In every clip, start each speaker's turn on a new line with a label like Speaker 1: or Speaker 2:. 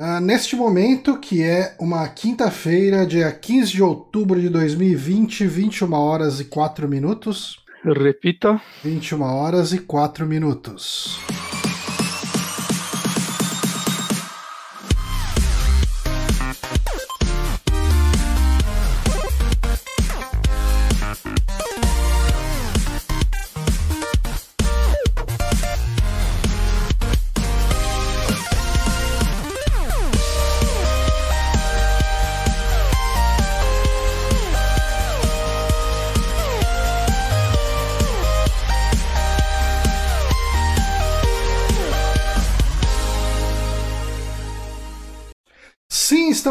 Speaker 1: Uh, neste momento, que é uma quinta-feira, dia 15 de outubro de 2020, 21 horas e 4 minutos.
Speaker 2: Repita.
Speaker 1: 21 horas e 4 minutos.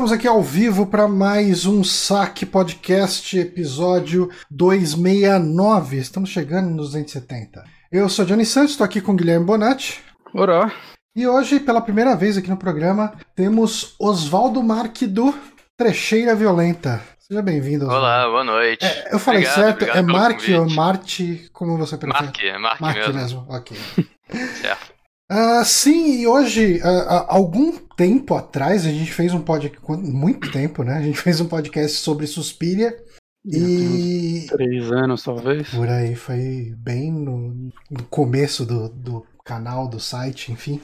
Speaker 1: Estamos aqui ao vivo para mais um Saque Podcast, episódio 269. Estamos chegando nos 270. Eu sou Johnny Santos, estou aqui com Guilherme Bonatti.
Speaker 2: Olá.
Speaker 1: E hoje, pela primeira vez aqui no programa, temos Oswaldo Marque do Trecheira Violenta. Seja bem-vindo.
Speaker 3: Olá, boa noite.
Speaker 1: É, eu falei
Speaker 3: obrigado,
Speaker 1: certo?
Speaker 3: Obrigado
Speaker 1: é Marque ou Marte? Como você prefere?
Speaker 3: Marque, é Marque,
Speaker 1: Marque
Speaker 3: mesmo.
Speaker 1: mesmo. Ok.
Speaker 3: certo.
Speaker 1: Uh, sim, e hoje, uh, algum tempo atrás, a gente fez um podcast, muito tempo, né? A gente fez um podcast sobre Suspiria. E.
Speaker 2: Três anos, talvez.
Speaker 1: Por aí, foi bem no, no começo do, do canal, do site, enfim.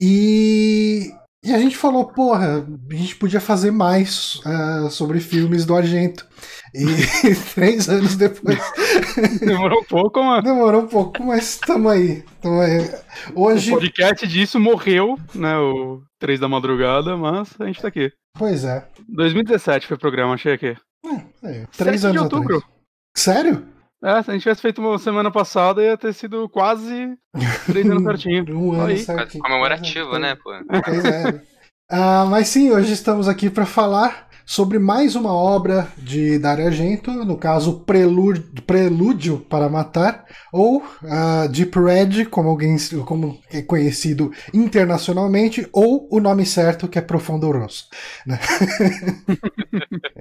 Speaker 1: E e a gente falou, porra, a gente podia fazer mais uh, sobre filmes do Argento. E três anos depois.
Speaker 2: Demorou um pouco, mano.
Speaker 1: Demorou um pouco, mas tamo aí. Tamo aí. Hoje.
Speaker 2: O podcast disso morreu, né? O 3 da madrugada, mas a gente tá aqui.
Speaker 1: Pois é.
Speaker 2: 2017 foi o programa, achei aqui.
Speaker 1: É, é três anos de outubro. Atrás. Sério?
Speaker 2: É, se a gente tivesse feito uma semana passada, ia ter sido quase três anos certinho.
Speaker 1: um ano
Speaker 2: Aí.
Speaker 1: certinho.
Speaker 3: Comemorativo, né, pô?
Speaker 1: Pois é. Ah, mas sim, hoje estamos aqui para falar sobre mais uma obra de Dario Argento, no caso Prelúdio, Prelúdio para Matar, ou uh, Deep Red, como, alguém, como é conhecido internacionalmente, ou o nome certo que é Profundo Rosso. Né?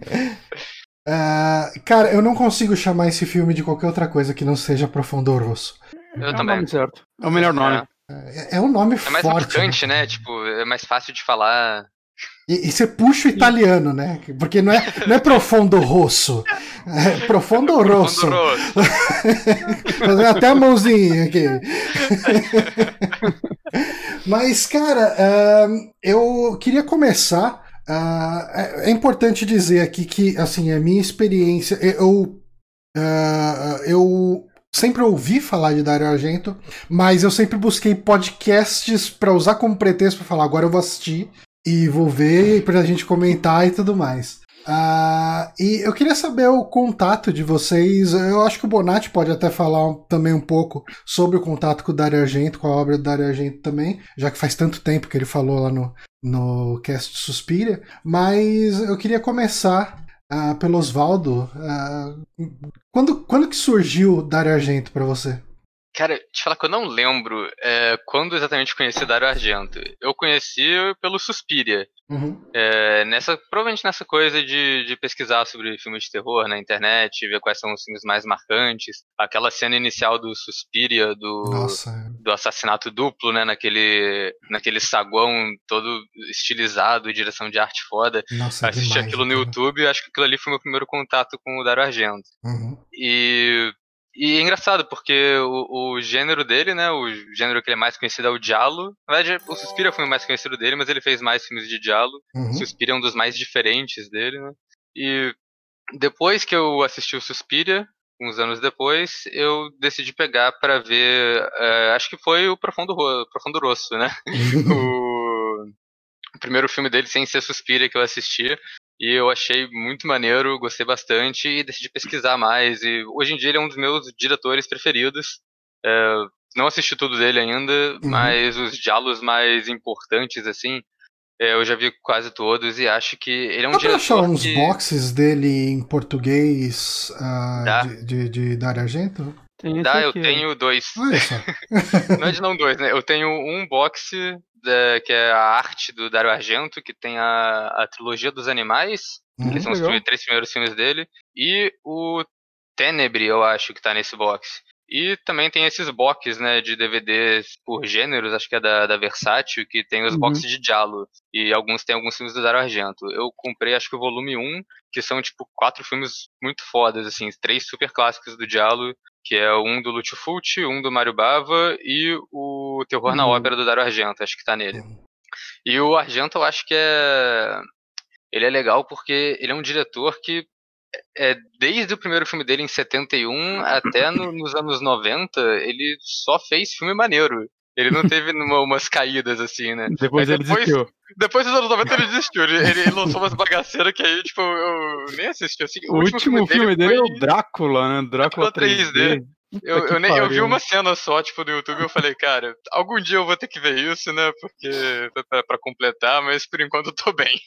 Speaker 1: Uh, cara, eu não consigo chamar esse filme de qualquer outra coisa que não seja Profundo Rosso.
Speaker 3: Eu
Speaker 2: é
Speaker 3: também.
Speaker 2: o nome certo. É o melhor nome.
Speaker 1: É, é um nome
Speaker 3: É mais
Speaker 1: forte.
Speaker 3: marcante, né? Tipo, é mais fácil de falar.
Speaker 1: E, e você puxa o italiano, né? Porque não é, não é Profundo Rosso. É Profundo Rosso.
Speaker 3: Profundo Rosso.
Speaker 1: Fazer até a mãozinha aqui. Mas, cara, uh, eu queria começar Uh, é, é, importante dizer aqui que, assim, a minha experiência, eu, uh, eu sempre ouvi falar de Dario Argento, mas eu sempre busquei podcasts para usar como pretexto para falar, agora eu vou assistir e vou ver para a gente comentar e tudo mais. Uh, e eu queria saber o contato de vocês. Eu acho que o Bonatti pode até falar também um pouco sobre o contato com o Dario Argento, com a obra do Dario Argento também, já que faz tanto tempo que ele falou lá no, no cast Suspira. Mas eu queria começar uh, pelo Oswaldo. Uh, quando, quando que surgiu o Dario Argento para você?
Speaker 3: Cara, te falar que eu não lembro é, quando exatamente conheci Dario Argento. Eu conheci pelo Suspiria.
Speaker 1: Uhum.
Speaker 3: É, nessa, provavelmente nessa coisa de, de pesquisar sobre filmes de terror na internet, ver quais são os filmes mais marcantes. Aquela cena inicial do Suspiria, do,
Speaker 1: Nossa.
Speaker 3: do assassinato duplo, né? Naquele, naquele saguão todo estilizado, direção de arte foda.
Speaker 1: Nossa,
Speaker 3: Assisti
Speaker 1: demais,
Speaker 3: aquilo no
Speaker 1: cara.
Speaker 3: YouTube acho que aquilo ali foi meu primeiro contato com o Dario Argento.
Speaker 1: Uhum.
Speaker 3: E, e é engraçado, porque o, o gênero dele, né? O gênero que ele é mais conhecido é o Diallo. Na verdade, o Suspira foi o mais conhecido dele, mas ele fez mais filmes de Diallo.
Speaker 1: Uhum.
Speaker 3: Suspira é um dos mais diferentes dele, né? E depois que eu assisti o Suspiria, uns anos depois, eu decidi pegar para ver. eh, acho que foi o Profundo, Ro- Profundo Rosso, né? o, primeiro filme dele sem ser Suspiria que eu assisti. E eu achei muito maneiro, gostei bastante e decidi pesquisar mais. E hoje em dia ele é um dos meus diretores preferidos. É, não assisti tudo dele ainda,
Speaker 1: Uhum.
Speaker 3: mas os diálogos mais importantes, assim, é, eu já vi quase todos e acho que ele é um
Speaker 1: Dá pra achar
Speaker 3: diretor
Speaker 1: uns
Speaker 3: que...
Speaker 1: boxes dele em português
Speaker 3: Dá.
Speaker 1: de, de, de Dario Argento?
Speaker 2: Tem esse
Speaker 3: Dá, eu
Speaker 2: aqui, ó.
Speaker 3: tenho dois. Não é de não dois, né? Eu tenho um box da- que é a arte do Dario Argento, que tem a, a trilogia dos animais,
Speaker 1: Uhum.
Speaker 3: que são os
Speaker 2: legal.
Speaker 3: três primeiros filmes dele, e o Tenebre, eu acho, que tá nesse box. E também tem esses boxes, né, de DVDs por gêneros, acho que é da, da Versátil, que tem os
Speaker 2: Uhum.
Speaker 3: boxes de Diallo. E alguns tem alguns filmes do Dario Argento. Eu comprei, acho que o volume 1, que são, tipo, quatro filmes muito fodas, assim, três super clássicos do Diallo, que é um do Lúcio Fulci, um do Mário Bava e o Terror na
Speaker 2: Uhum.
Speaker 3: Ópera do Dario Argento, acho que tá nele. E o Argento eu acho que é. Ele é legal porque ele é um diretor que. É, desde o primeiro filme dele em 71 até no- nos anos 90, ele só fez filme maneiro. Ele não teve numa- umas caídas assim, né?
Speaker 2: Depois ele
Speaker 3: depois-
Speaker 2: desistiu.
Speaker 3: Depois dos anos 90 ele desistiu. Ele, ele lançou umas bagaceiras que aí, tipo, eu nem assisti. Assim,
Speaker 2: O último filme dele é o Drácula, né? Drácula
Speaker 3: Drácula 3D.
Speaker 2: 3D.
Speaker 3: Eu, eu, nem, eu vi uma cena só, tipo, no YouTube e eu falei, cara, algum dia eu vou ter que ver isso, né? Porque. pra, pra completar, mas por enquanto eu tô bem.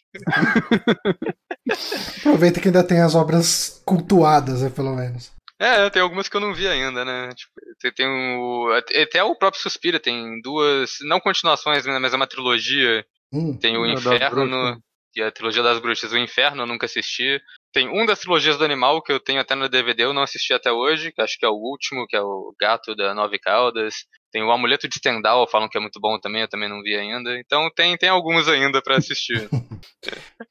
Speaker 1: Aproveita que ainda tem as obras cultuadas, né, pelo menos.
Speaker 3: É, tem algumas que eu não vi ainda, né? Tipo, tem, tem o. Até o próprio Suspira tem duas. Não continuações, né, mas é uma trilogia.
Speaker 1: Hum.
Speaker 3: Tem o Inferno, que é a trilogia das bruxas. O Inferno eu nunca assisti. Tem um das trilogias do animal que eu tenho até no DVD, eu não assisti até hoje, que acho que é o último, que é o Gato da Nove Caudas. Tem o Amuleto de Stendhal, falam que é muito bom também, eu também não vi ainda. Então tem, tem alguns ainda pra assistir.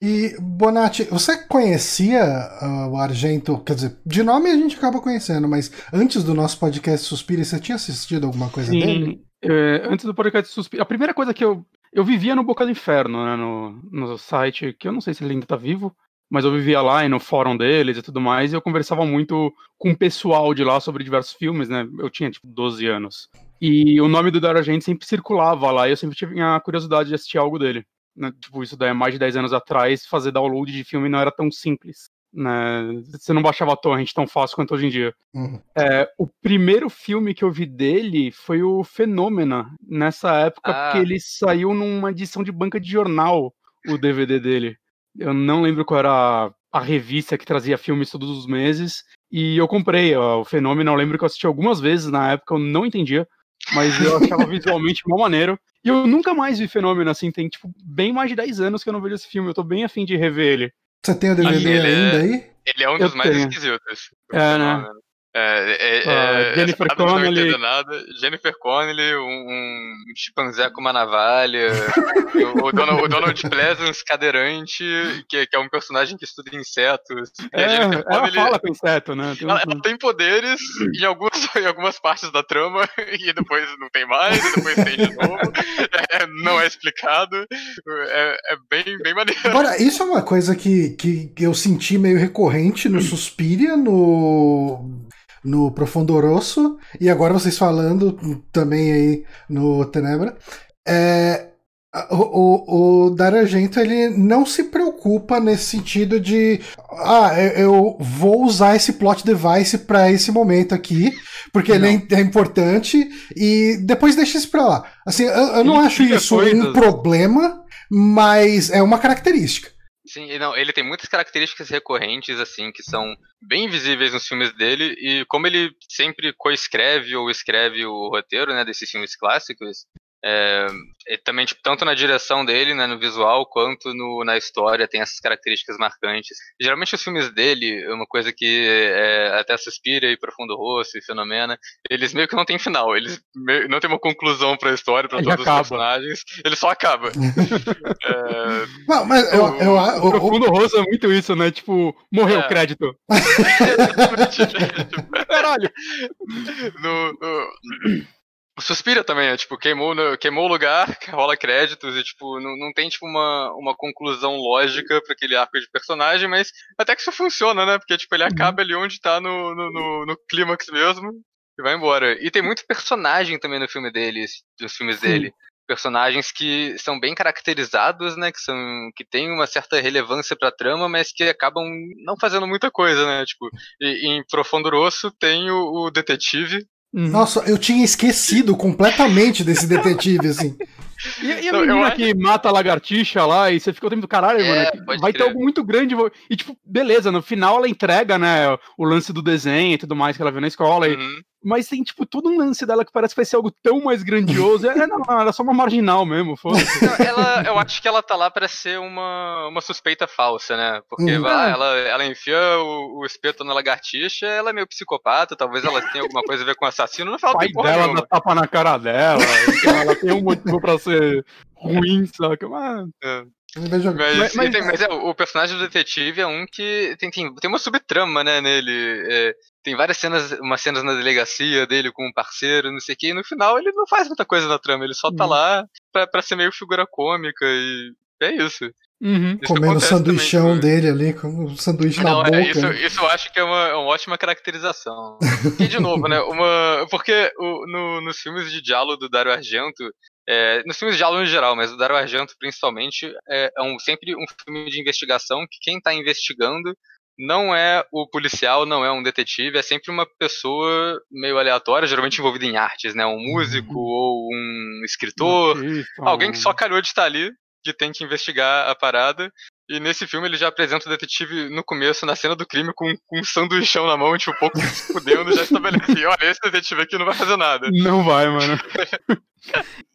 Speaker 1: E, Bonatti, você conhecia ah, o Argento? Quer dizer, de nome a gente acaba conhecendo, mas antes do nosso podcast Suspira, você tinha assistido alguma coisa dele?
Speaker 2: Sim, é, antes do podcast Suspiro. A primeira coisa que eu. Eu vivia no Boca do Inferno, né? No, no site, que eu não sei se ele ainda tá vivo, mas eu vivia lá e no fórum deles e tudo mais, e eu conversava muito com o pessoal de lá sobre diversos filmes, né? Eu tinha, tipo, 12 anos. E o nome do Dario Argento sempre circulava lá, e eu sempre tinha a curiosidade de assistir algo dele. Né? Tipo, isso daí é mais de 10 anos atrás, fazer download de filme não era tão simples. Né? Você não baixava torrent tão fácil quanto hoje em dia.
Speaker 1: Uhum.
Speaker 2: É, o primeiro filme que eu vi dele foi o Fenômena, nessa época,
Speaker 3: Ah.
Speaker 2: porque ele saiu numa edição de banca de jornal, o DVD dele. Eu não lembro qual era a, a revista que trazia filmes todos os meses, e eu comprei ó, o Fenômeno. Eu lembro que eu assisti algumas vezes na época, eu não entendia, mas eu achava visualmente mó maneiro. E eu nunca mais vi Fenômeno, assim, tem tipo bem mais de 10 anos que eu não vejo esse filme, eu tô bem afim de rever ele.
Speaker 1: Você tem o DVD
Speaker 3: é-
Speaker 1: ainda aí?
Speaker 3: Ele é um
Speaker 2: Eu
Speaker 3: dos mais
Speaker 2: tenho.
Speaker 3: esquisitos.
Speaker 2: É, né?
Speaker 3: É, é,
Speaker 2: Ah,
Speaker 3: é,
Speaker 2: Jennifer Connelly.
Speaker 3: Jennifer Connelly, um, um chimpanzé com uma navalha, o, o Donald, o Donald Pleasance cadeirante, que, que é um personagem que estuda insetos.
Speaker 2: É, ela
Speaker 3: Connelly,
Speaker 2: fala com inseto, né? Tem um-
Speaker 3: ela, ela tem poderes em, alguns, em algumas partes da trama, e depois não tem mais, e depois tem de novo. É, não é explicado. É, é bem, bem maneiro.
Speaker 1: Agora, isso é uma coisa que, que eu senti meio recorrente no Suspiria, no, no Profundo Rosso, e agora vocês falando também aí no Tenebra. É, o, o, o Dario Argento ele não se preocupa nesse sentido de ah, eu- vou usar esse plot device para esse momento aqui, porque ele é, im- é importante, e depois deixa isso pra lá. Assim, eu, eu não
Speaker 2: Ele
Speaker 1: acho isso um
Speaker 2: coisas.
Speaker 1: problema, mas é uma característica.
Speaker 3: Sim, não, ele tem muitas características recorrentes, assim, que são bem visíveis nos filmes dele, e como ele sempre coescreve ou escreve o roteiro, né, desses filmes clássicos, é, e também, tipo, tanto na direção dele, né, no visual, quanto no, na história, tem essas características marcantes. Geralmente os filmes dele, é uma coisa que é, até Suspira e Profundo Rosso e Fenomena, eles meio que não têm final, eles meio- não tem uma conclusão pra história, pra
Speaker 2: Ele
Speaker 3: todos
Speaker 2: acaba.
Speaker 3: os personagens, ele só acaba. É,
Speaker 1: Não, mas eu, eu,
Speaker 2: O
Speaker 1: eu- eu-
Speaker 2: Profundo Rosso é muito isso, né? Tipo, morreu o
Speaker 3: É.
Speaker 2: crédito. Caralho!
Speaker 3: no, no- O Suspira também, é tipo, queimou, queimou o lugar, rola créditos e, tipo, não, não tem, tipo, uma, uma conclusão lógica pra aquele arco de personagem, mas até que isso funciona, né? Porque, tipo, ele acaba ali onde tá no, no, no, no clímax mesmo e vai embora. E tem muito personagem também no filme deles, dos filmes
Speaker 2: Sim.
Speaker 3: dele. Personagens que são bem caracterizados, né? Que, são, que têm uma certa relevância pra trama, mas que acabam não fazendo muita coisa, né? Tipo, e, em Profundo Rosso tem o, o detetive,
Speaker 2: Uhum.
Speaker 1: Nossa, eu tinha esquecido completamente desse detetive, assim.
Speaker 2: E, e a não, menina que mata a lagartixa lá e você fica o tempo do caralho, é, mano, vai crer. ter algo muito grande. E tipo, beleza, no final ela entrega, né, o lance do desenho e tudo mais que ela viu na escola. Uhum. E, mas tem, tipo, todo um lance dela que parece que vai ser algo tão mais grandioso. É, não, é só uma marginal mesmo, foda
Speaker 3: ela, Eu acho que ela tá lá pra ser uma, uma suspeita falsa, né? Porque uhum. vai, ela, ela enfia o, o espeto na lagartixa, ela é meio psicopata, talvez ela tenha alguma coisa a ver com assassino, não fala
Speaker 2: o pai dela dá tapa na cara dela, ela tem um motivo pra ser ruim, saca? Mas... É.
Speaker 3: Mas, mas, mas, tem, mas é, o personagem do detetive é um que tem, tem, tem uma subtrama, né, nele. É, tem várias cenas, umas cenas na delegacia dele com um parceiro, não sei o que, e no final ele não faz muita coisa na trama, ele só tá uhum. lá pra, pra ser meio figura cômica e é isso.
Speaker 1: Uhum. Comendo o sanduichão também, dele ali, com o sanduíche não, na é, boca.
Speaker 3: É, isso, isso eu acho que é uma, uma ótima caracterização. e de novo, né? Uma, porque o, no, nos filmes de diálogo do Dario Argento, é, nos filmes de diálogo em geral, mas o Dario Argento principalmente, é, é um, sempre um filme de investigação que quem está investigando não é o policial, não é um detetive, é sempre uma pessoa meio aleatória, geralmente envolvida em artes, né? Um músico uhum. ou um escritor, alguém que só calhou de estar ali que tem que investigar a parada. E nesse filme ele já apresenta o detetive no começo, na cena do crime, com, com um sanduichão na mão, tipo, um pouco se fudendo, já estabelece. Olha, esse detetive aqui não vai fazer nada.
Speaker 2: Não vai, mano.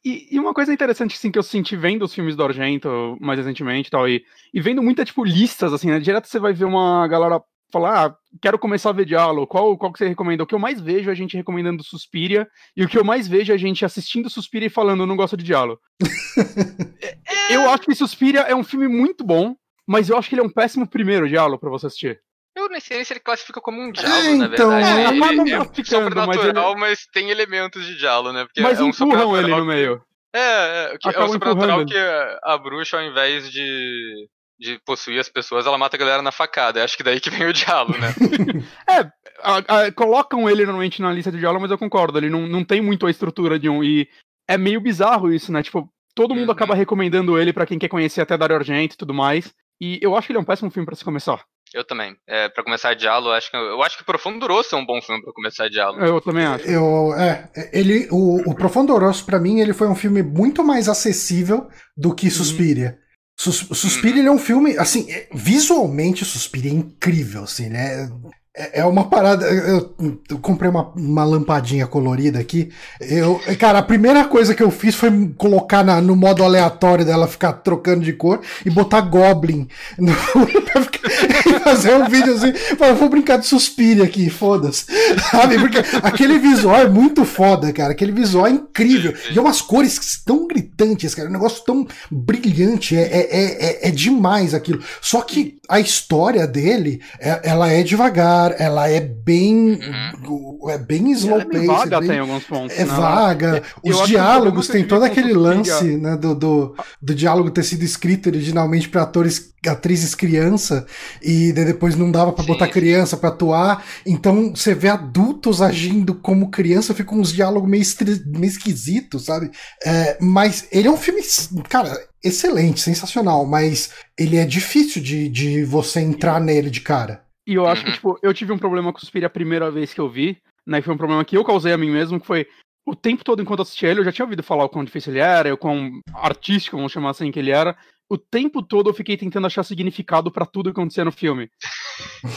Speaker 2: e, e, uma coisa interessante, assim, que eu senti vendo os filmes do Argento mais recentemente e tal, e, e vendo muita, tipo, listas, assim, né? Direto você vai ver uma galera falar, ah, quero começar a ver diálogo, qual, qual que você recomenda? O que eu mais vejo é a gente recomendando Suspiria, e o que eu mais vejo é a gente assistindo Suspiria e falando, não gosto de diálogo. eu acho que Suspiria é um filme muito bom, mas eu acho que ele é um péssimo primeiro diálogo para você assistir.
Speaker 3: Eu nem sei se ele classifica como um diálogo, é, na então, verdade. É, ele, ele, é sobrenatural, mas, ele... mas, tem elementos de diálogo, né?
Speaker 2: Porque mas é um empurram ele no meio.
Speaker 3: É, é, que, é o sobrenatural que a bruxa, ao invés de de possuir as pessoas, ela mata a galera na facada. Acho que daí que vem o diálogo, né?
Speaker 2: é, a, a, colocam ele normalmente na lista de diálogo, mas eu concordo, ele não, não tem muito a estrutura de um. E é meio bizarro isso, né? Tipo, todo mundo uhum. acaba recomendando ele para quem quer conhecer até Dario Argento e tudo mais. E eu acho que ele é um péssimo filme para se começar.
Speaker 3: Eu também. É, para começar diálogo, acho que eu acho que Profundo Rosso é um bom filme para começar diálogo.
Speaker 2: Eu também acho.
Speaker 1: Eu, é, ele, o, o Profundo Rosso para mim ele foi um filme muito mais acessível do que uhum. Suspiria. Uhum. Sus Suspiria ele é um filme, assim, é, visualmente Suspiria é incrível, assim, né? É, é uma parada. Eu, comprei uma, uma, lampadinha colorida aqui. Eu, cara, a primeira coisa que eu fiz foi colocar na, no modo aleatório dela ficar trocando de cor e botar Goblin no, ficar, fazer um vídeo assim. Falei, vou brincar de suspire aqui, foda-se. Sabe? Porque aquele visual é muito foda, cara. Aquele visual é incrível. E é umas cores tão gritantes, cara. Um negócio tão brilhante. É, é, é, é demais aquilo. Só que a história dele, é, ela é devagar ela é bem. Uhum. É bem slow é pace. É
Speaker 2: vaga, bem, tem alguns pontos.
Speaker 1: É né? vaga. Os diálogos, tem todo aquele lance né, do, do, do, diálogo ter sido escrito originalmente para atores, atrizes criança, e depois não dava para botar criança para atuar. Então você vê adultos agindo como criança, fica uns diálogos meio, meio esquisitos, sabe? É, mas ele é um filme. Cara, excelente, sensacional, mas ele é difícil de, de você entrar nele de cara.
Speaker 2: E eu acho uhum. que, tipo, eu tive um problema com Suspiria a primeira vez que eu vi, né? Foi um problema que eu causei a mim mesmo, que foi o tempo todo enquanto assistia ele, eu já tinha ouvido falar o quão difícil ele era, o quão artístico, vamos chamar assim, que ele era. O tempo todo eu fiquei tentando achar significado para tudo que acontecia no filme.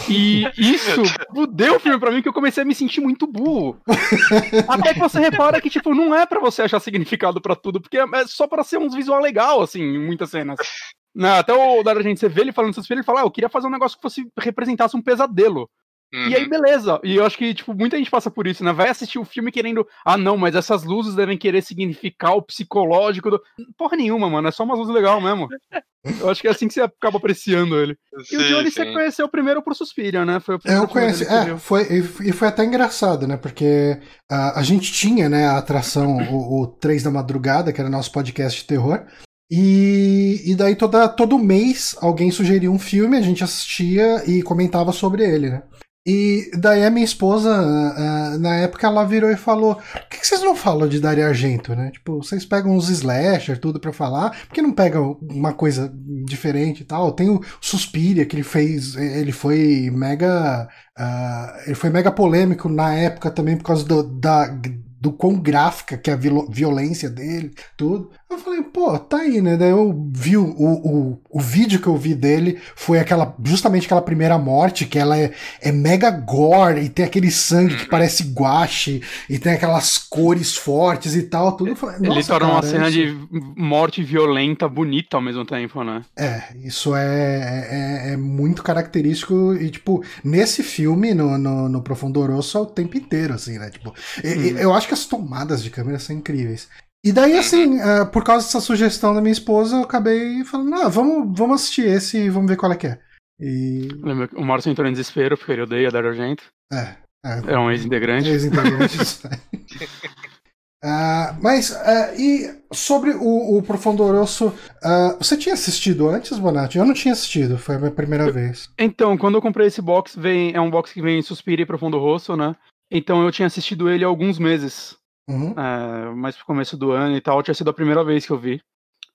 Speaker 2: E isso fudeu o filme pra mim, que eu comecei a me sentir muito burro. Até que você repara que, tipo, não é para você achar significado para tudo, porque é só para ser um visual legal, assim, em muitas cenas. Não, até o da gente, você vê ele falando essas filhas, ele fala, ah, eu queria fazer um negócio que fosse representasse um pesadelo. Uhum. E aí, uhum. beleza. E eu acho que, tipo, muita gente passa por isso, né? Vai assistir o um filme querendo. Ah, não, mas essas luzes devem querer significar o psicológico do. Porra nenhuma, mano. É só uma luz legal mesmo. Eu acho que é assim que você acaba apreciando ele. Sim, e o Johnny você conheceu primeiro pro Suspiria, né?
Speaker 1: Foi o eu conheci, é, foi, e foi até engraçado, né? Porque uh, a gente tinha, né, a atração, o, o 3 da Madrugada, que era nosso podcast de terror. E, e daí toda, todo mês alguém sugeria um filme, a gente assistia e comentava sobre ele, né? E daí a minha esposa, uh, na época, ela virou e falou: Por que, vocês não falam de Dario Argento, né? Tipo, vocês pegam uns slasher, tudo para falar, por que não pegam uma coisa diferente e tal? Tem o Suspiria, que ele fez, ele foi mega. Uh, ele foi mega polêmico na época também por causa do, da do quão gráfica que é a violência dele, tudo. Eu falei, pô, tá aí, né? Daí eu vi o, o, o vídeo que eu vi dele foi aquela justamente aquela primeira morte, que ela é, é mega gore e tem aquele sangue que parece guache e tem aquelas cores fortes e tal. Tudo. Eu falei,
Speaker 2: Ele torna uma cena de morte violenta bonita ao mesmo tempo, né?
Speaker 1: É, isso é, é, é muito característico e, tipo, nesse filme, no, no, no Profundo Rosso, é o tempo inteiro, assim, né? Tipo, uhum. eu acho que as tomadas de câmera são incríveis. E daí, uhum. assim, uh, por causa dessa sugestão da minha esposa, eu acabei falando, ah, vamos, vamos assistir esse e vamos ver qual é que é. E...
Speaker 2: Lembra o Márcio entrou em desespero porque ele odeia Dario Argento.
Speaker 1: É. É,
Speaker 2: é um ex-integrante.
Speaker 1: Ex-integrante. uh, mas, uh, e sobre o, o Profundo Rosso, uh, você tinha assistido antes, Bonatti? Eu não tinha assistido, foi a minha primeira
Speaker 2: eu,
Speaker 1: vez.
Speaker 2: Então, quando eu comprei esse box, vem, é um box que vem Suspira e Profundo Rosso, né? Então eu tinha assistido ele há alguns meses. Uhum. É, mais pro começo do ano e tal, tinha sido a primeira vez que eu vi.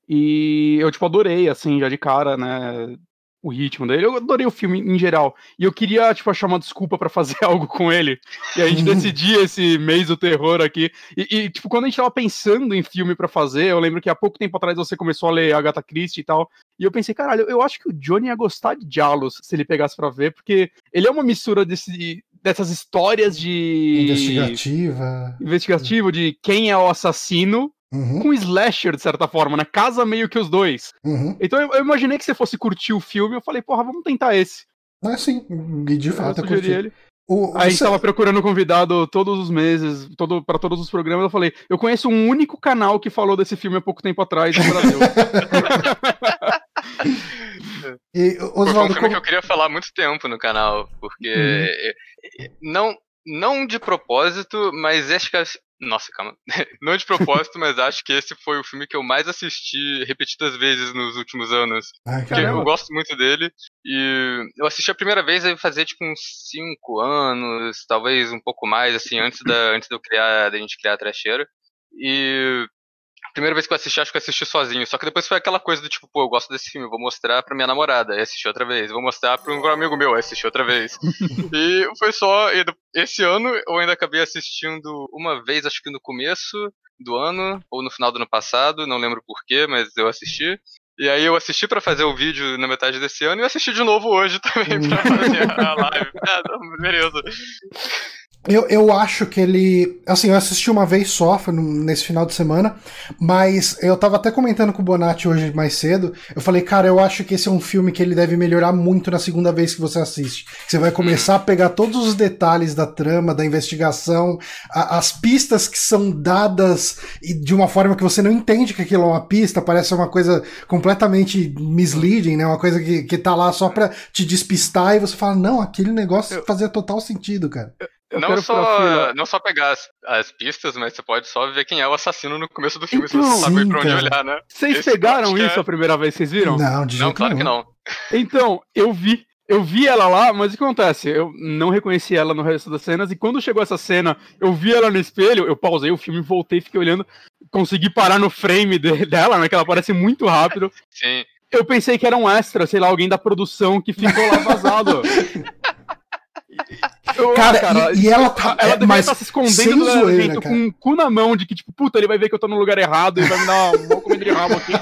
Speaker 2: E eu, tipo, adorei, assim, já de cara, né? O ritmo dele. Eu adorei o filme em geral. E eu queria, tipo, achar uma desculpa para fazer algo com ele. E a gente uhum. decidia esse mês do terror aqui. E, e, tipo, quando a gente tava pensando em filme para fazer, eu lembro que há pouco tempo atrás você começou a ler Agatha Christie e tal. E eu pensei, caralho, eu acho que o Johnny ia gostar de Jalos se ele pegasse pra ver, porque ele é uma mistura desse, dessas histórias de.
Speaker 1: Investigativa.
Speaker 2: Investigativo, de quem é o assassino. Uhum. Com slasher, de certa forma, né? Casa meio que os dois. Uhum. Então eu, eu, imaginei que você fosse curtir o filme. Eu falei, porra, vamos tentar esse.
Speaker 1: Ah, sim. E de fato eu, eu curti. ele.
Speaker 2: O, a gente tava procurando convidado todos os meses, todo, para todos os programas. Eu falei, eu conheço um único canal que falou desse filme há pouco tempo atrás no Brasil.
Speaker 3: e, Oswaldo, Foi um filme como... que eu queria falar há muito tempo no canal, porque uhum. não, não de propósito, mas acho que nossa, calma. Não de propósito, mas acho que esse foi o filme que eu mais assisti repetidas vezes nos últimos anos. Ai, eu gosto muito dele. E eu assisti a primeira vez aí fazer tipo uns 5 anos, talvez um pouco mais, assim, antes da, antes de eu criar, da gente criar a trecheira. E primeira vez que eu assisti, acho que eu assisti sozinho. Só que depois foi aquela coisa do tipo, pô, eu gosto desse filme, vou mostrar pra minha namorada, aí assisti outra vez. Vou mostrar pra um amigo meu, aí assisti outra vez. e foi só. Esse ano eu ainda acabei assistindo uma vez, acho que no começo do ano, ou no final do ano passado, não lembro porquê, mas eu assisti. E aí eu assisti para fazer o vídeo na metade desse ano e assisti de novo hoje também pra fazer a live. Ah, não, beleza.
Speaker 1: Eu, eu acho que ele. Assim, eu assisti uma vez só, foi nesse final de semana, mas eu tava até comentando com o Bonatti hoje mais cedo. Eu falei, cara, eu acho que esse é um filme que ele deve melhorar muito na segunda vez que você assiste. Você vai começar a pegar todos os detalhes da trama, da investigação, a, as pistas que são dadas de uma forma que você não entende que aquilo é uma pista, parece uma coisa completamente misleading, né? Uma coisa que, que tá lá só pra te despistar e você fala, não, aquele negócio fazia total sentido, cara.
Speaker 3: Eu não só, não só pegar as, as, pistas, mas você pode só ver quem é o assassino no começo do filme, então, se você sabe pra onde olhar, né?
Speaker 2: Vocês Esse pegaram isso é... a primeira vez, vocês viram?
Speaker 1: Não, de
Speaker 3: Não, claro que não.
Speaker 2: Então, eu vi. Eu vi ela lá, mas o que acontece? Eu não reconheci ela no resto das cenas, e quando chegou essa cena, eu vi ela no espelho, eu pausei o filme, voltei, fiquei olhando, consegui parar no frame de, dela, né? Que ela aparece muito rápido.
Speaker 3: Sim.
Speaker 2: Eu pensei que era um extra, sei lá, alguém da produção que ficou lá vazado.
Speaker 1: cara, cara, e, e, ela tá.
Speaker 2: Ela deveria estar tá se escondendo do zoeira, com o cu na mão de que, tipo, puta, ele vai ver que eu tô no lugar errado e vai me dar uma comida de rabo aqui.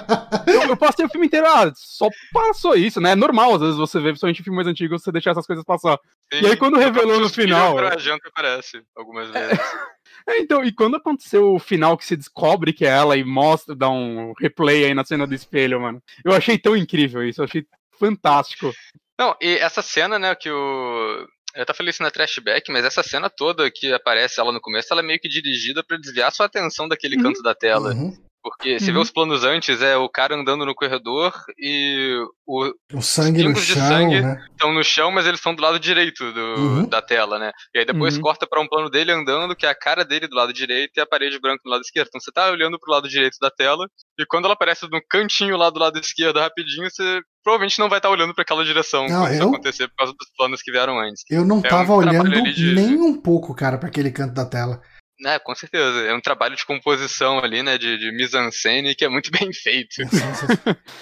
Speaker 2: eu, eu, passei o filme inteiro, ah, só passou isso, né? É normal, às vezes você vê, principalmente em filmes antigos, você deixar essas coisas passar. Sim, e aí quando revelou no final.
Speaker 3: Pra janta aparece algumas vezes.
Speaker 2: É, então, e quando aconteceu o final que se descobre que é ela e mostra, dá um replay aí na cena do espelho, mano. Eu achei tão incrível isso, eu achei fantástico.
Speaker 3: Não, e essa cena, né, que o eu até falei isso na trashback, mas essa cena toda que aparece ela no começo, ela é meio que dirigida para desviar sua atenção daquele uhum. canto da tela. Uhum. Porque uhum. você vê os planos antes, é o cara andando no corredor e o,
Speaker 1: o sangue os
Speaker 3: de
Speaker 1: chão,
Speaker 3: sangue
Speaker 1: né?
Speaker 3: estão no chão, mas eles estão do lado direito do, uhum. da tela, né? E aí depois uhum. corta para um plano dele andando, que é a cara dele do lado direito e a parede branca do lado esquerdo. Então você tá olhando pro lado direito da tela e quando ela aparece no cantinho lá do lado esquerdo rapidinho, você provavelmente não vai estar tá olhando para aquela direção não, quando eu... isso acontecer por causa dos planos que vieram antes.
Speaker 1: Eu não é tava um olhando de... nem um pouco, cara, para aquele canto da tela.
Speaker 3: É, com certeza. É um trabalho de composição ali, né? De, de mise-en-scène que é muito bem feito.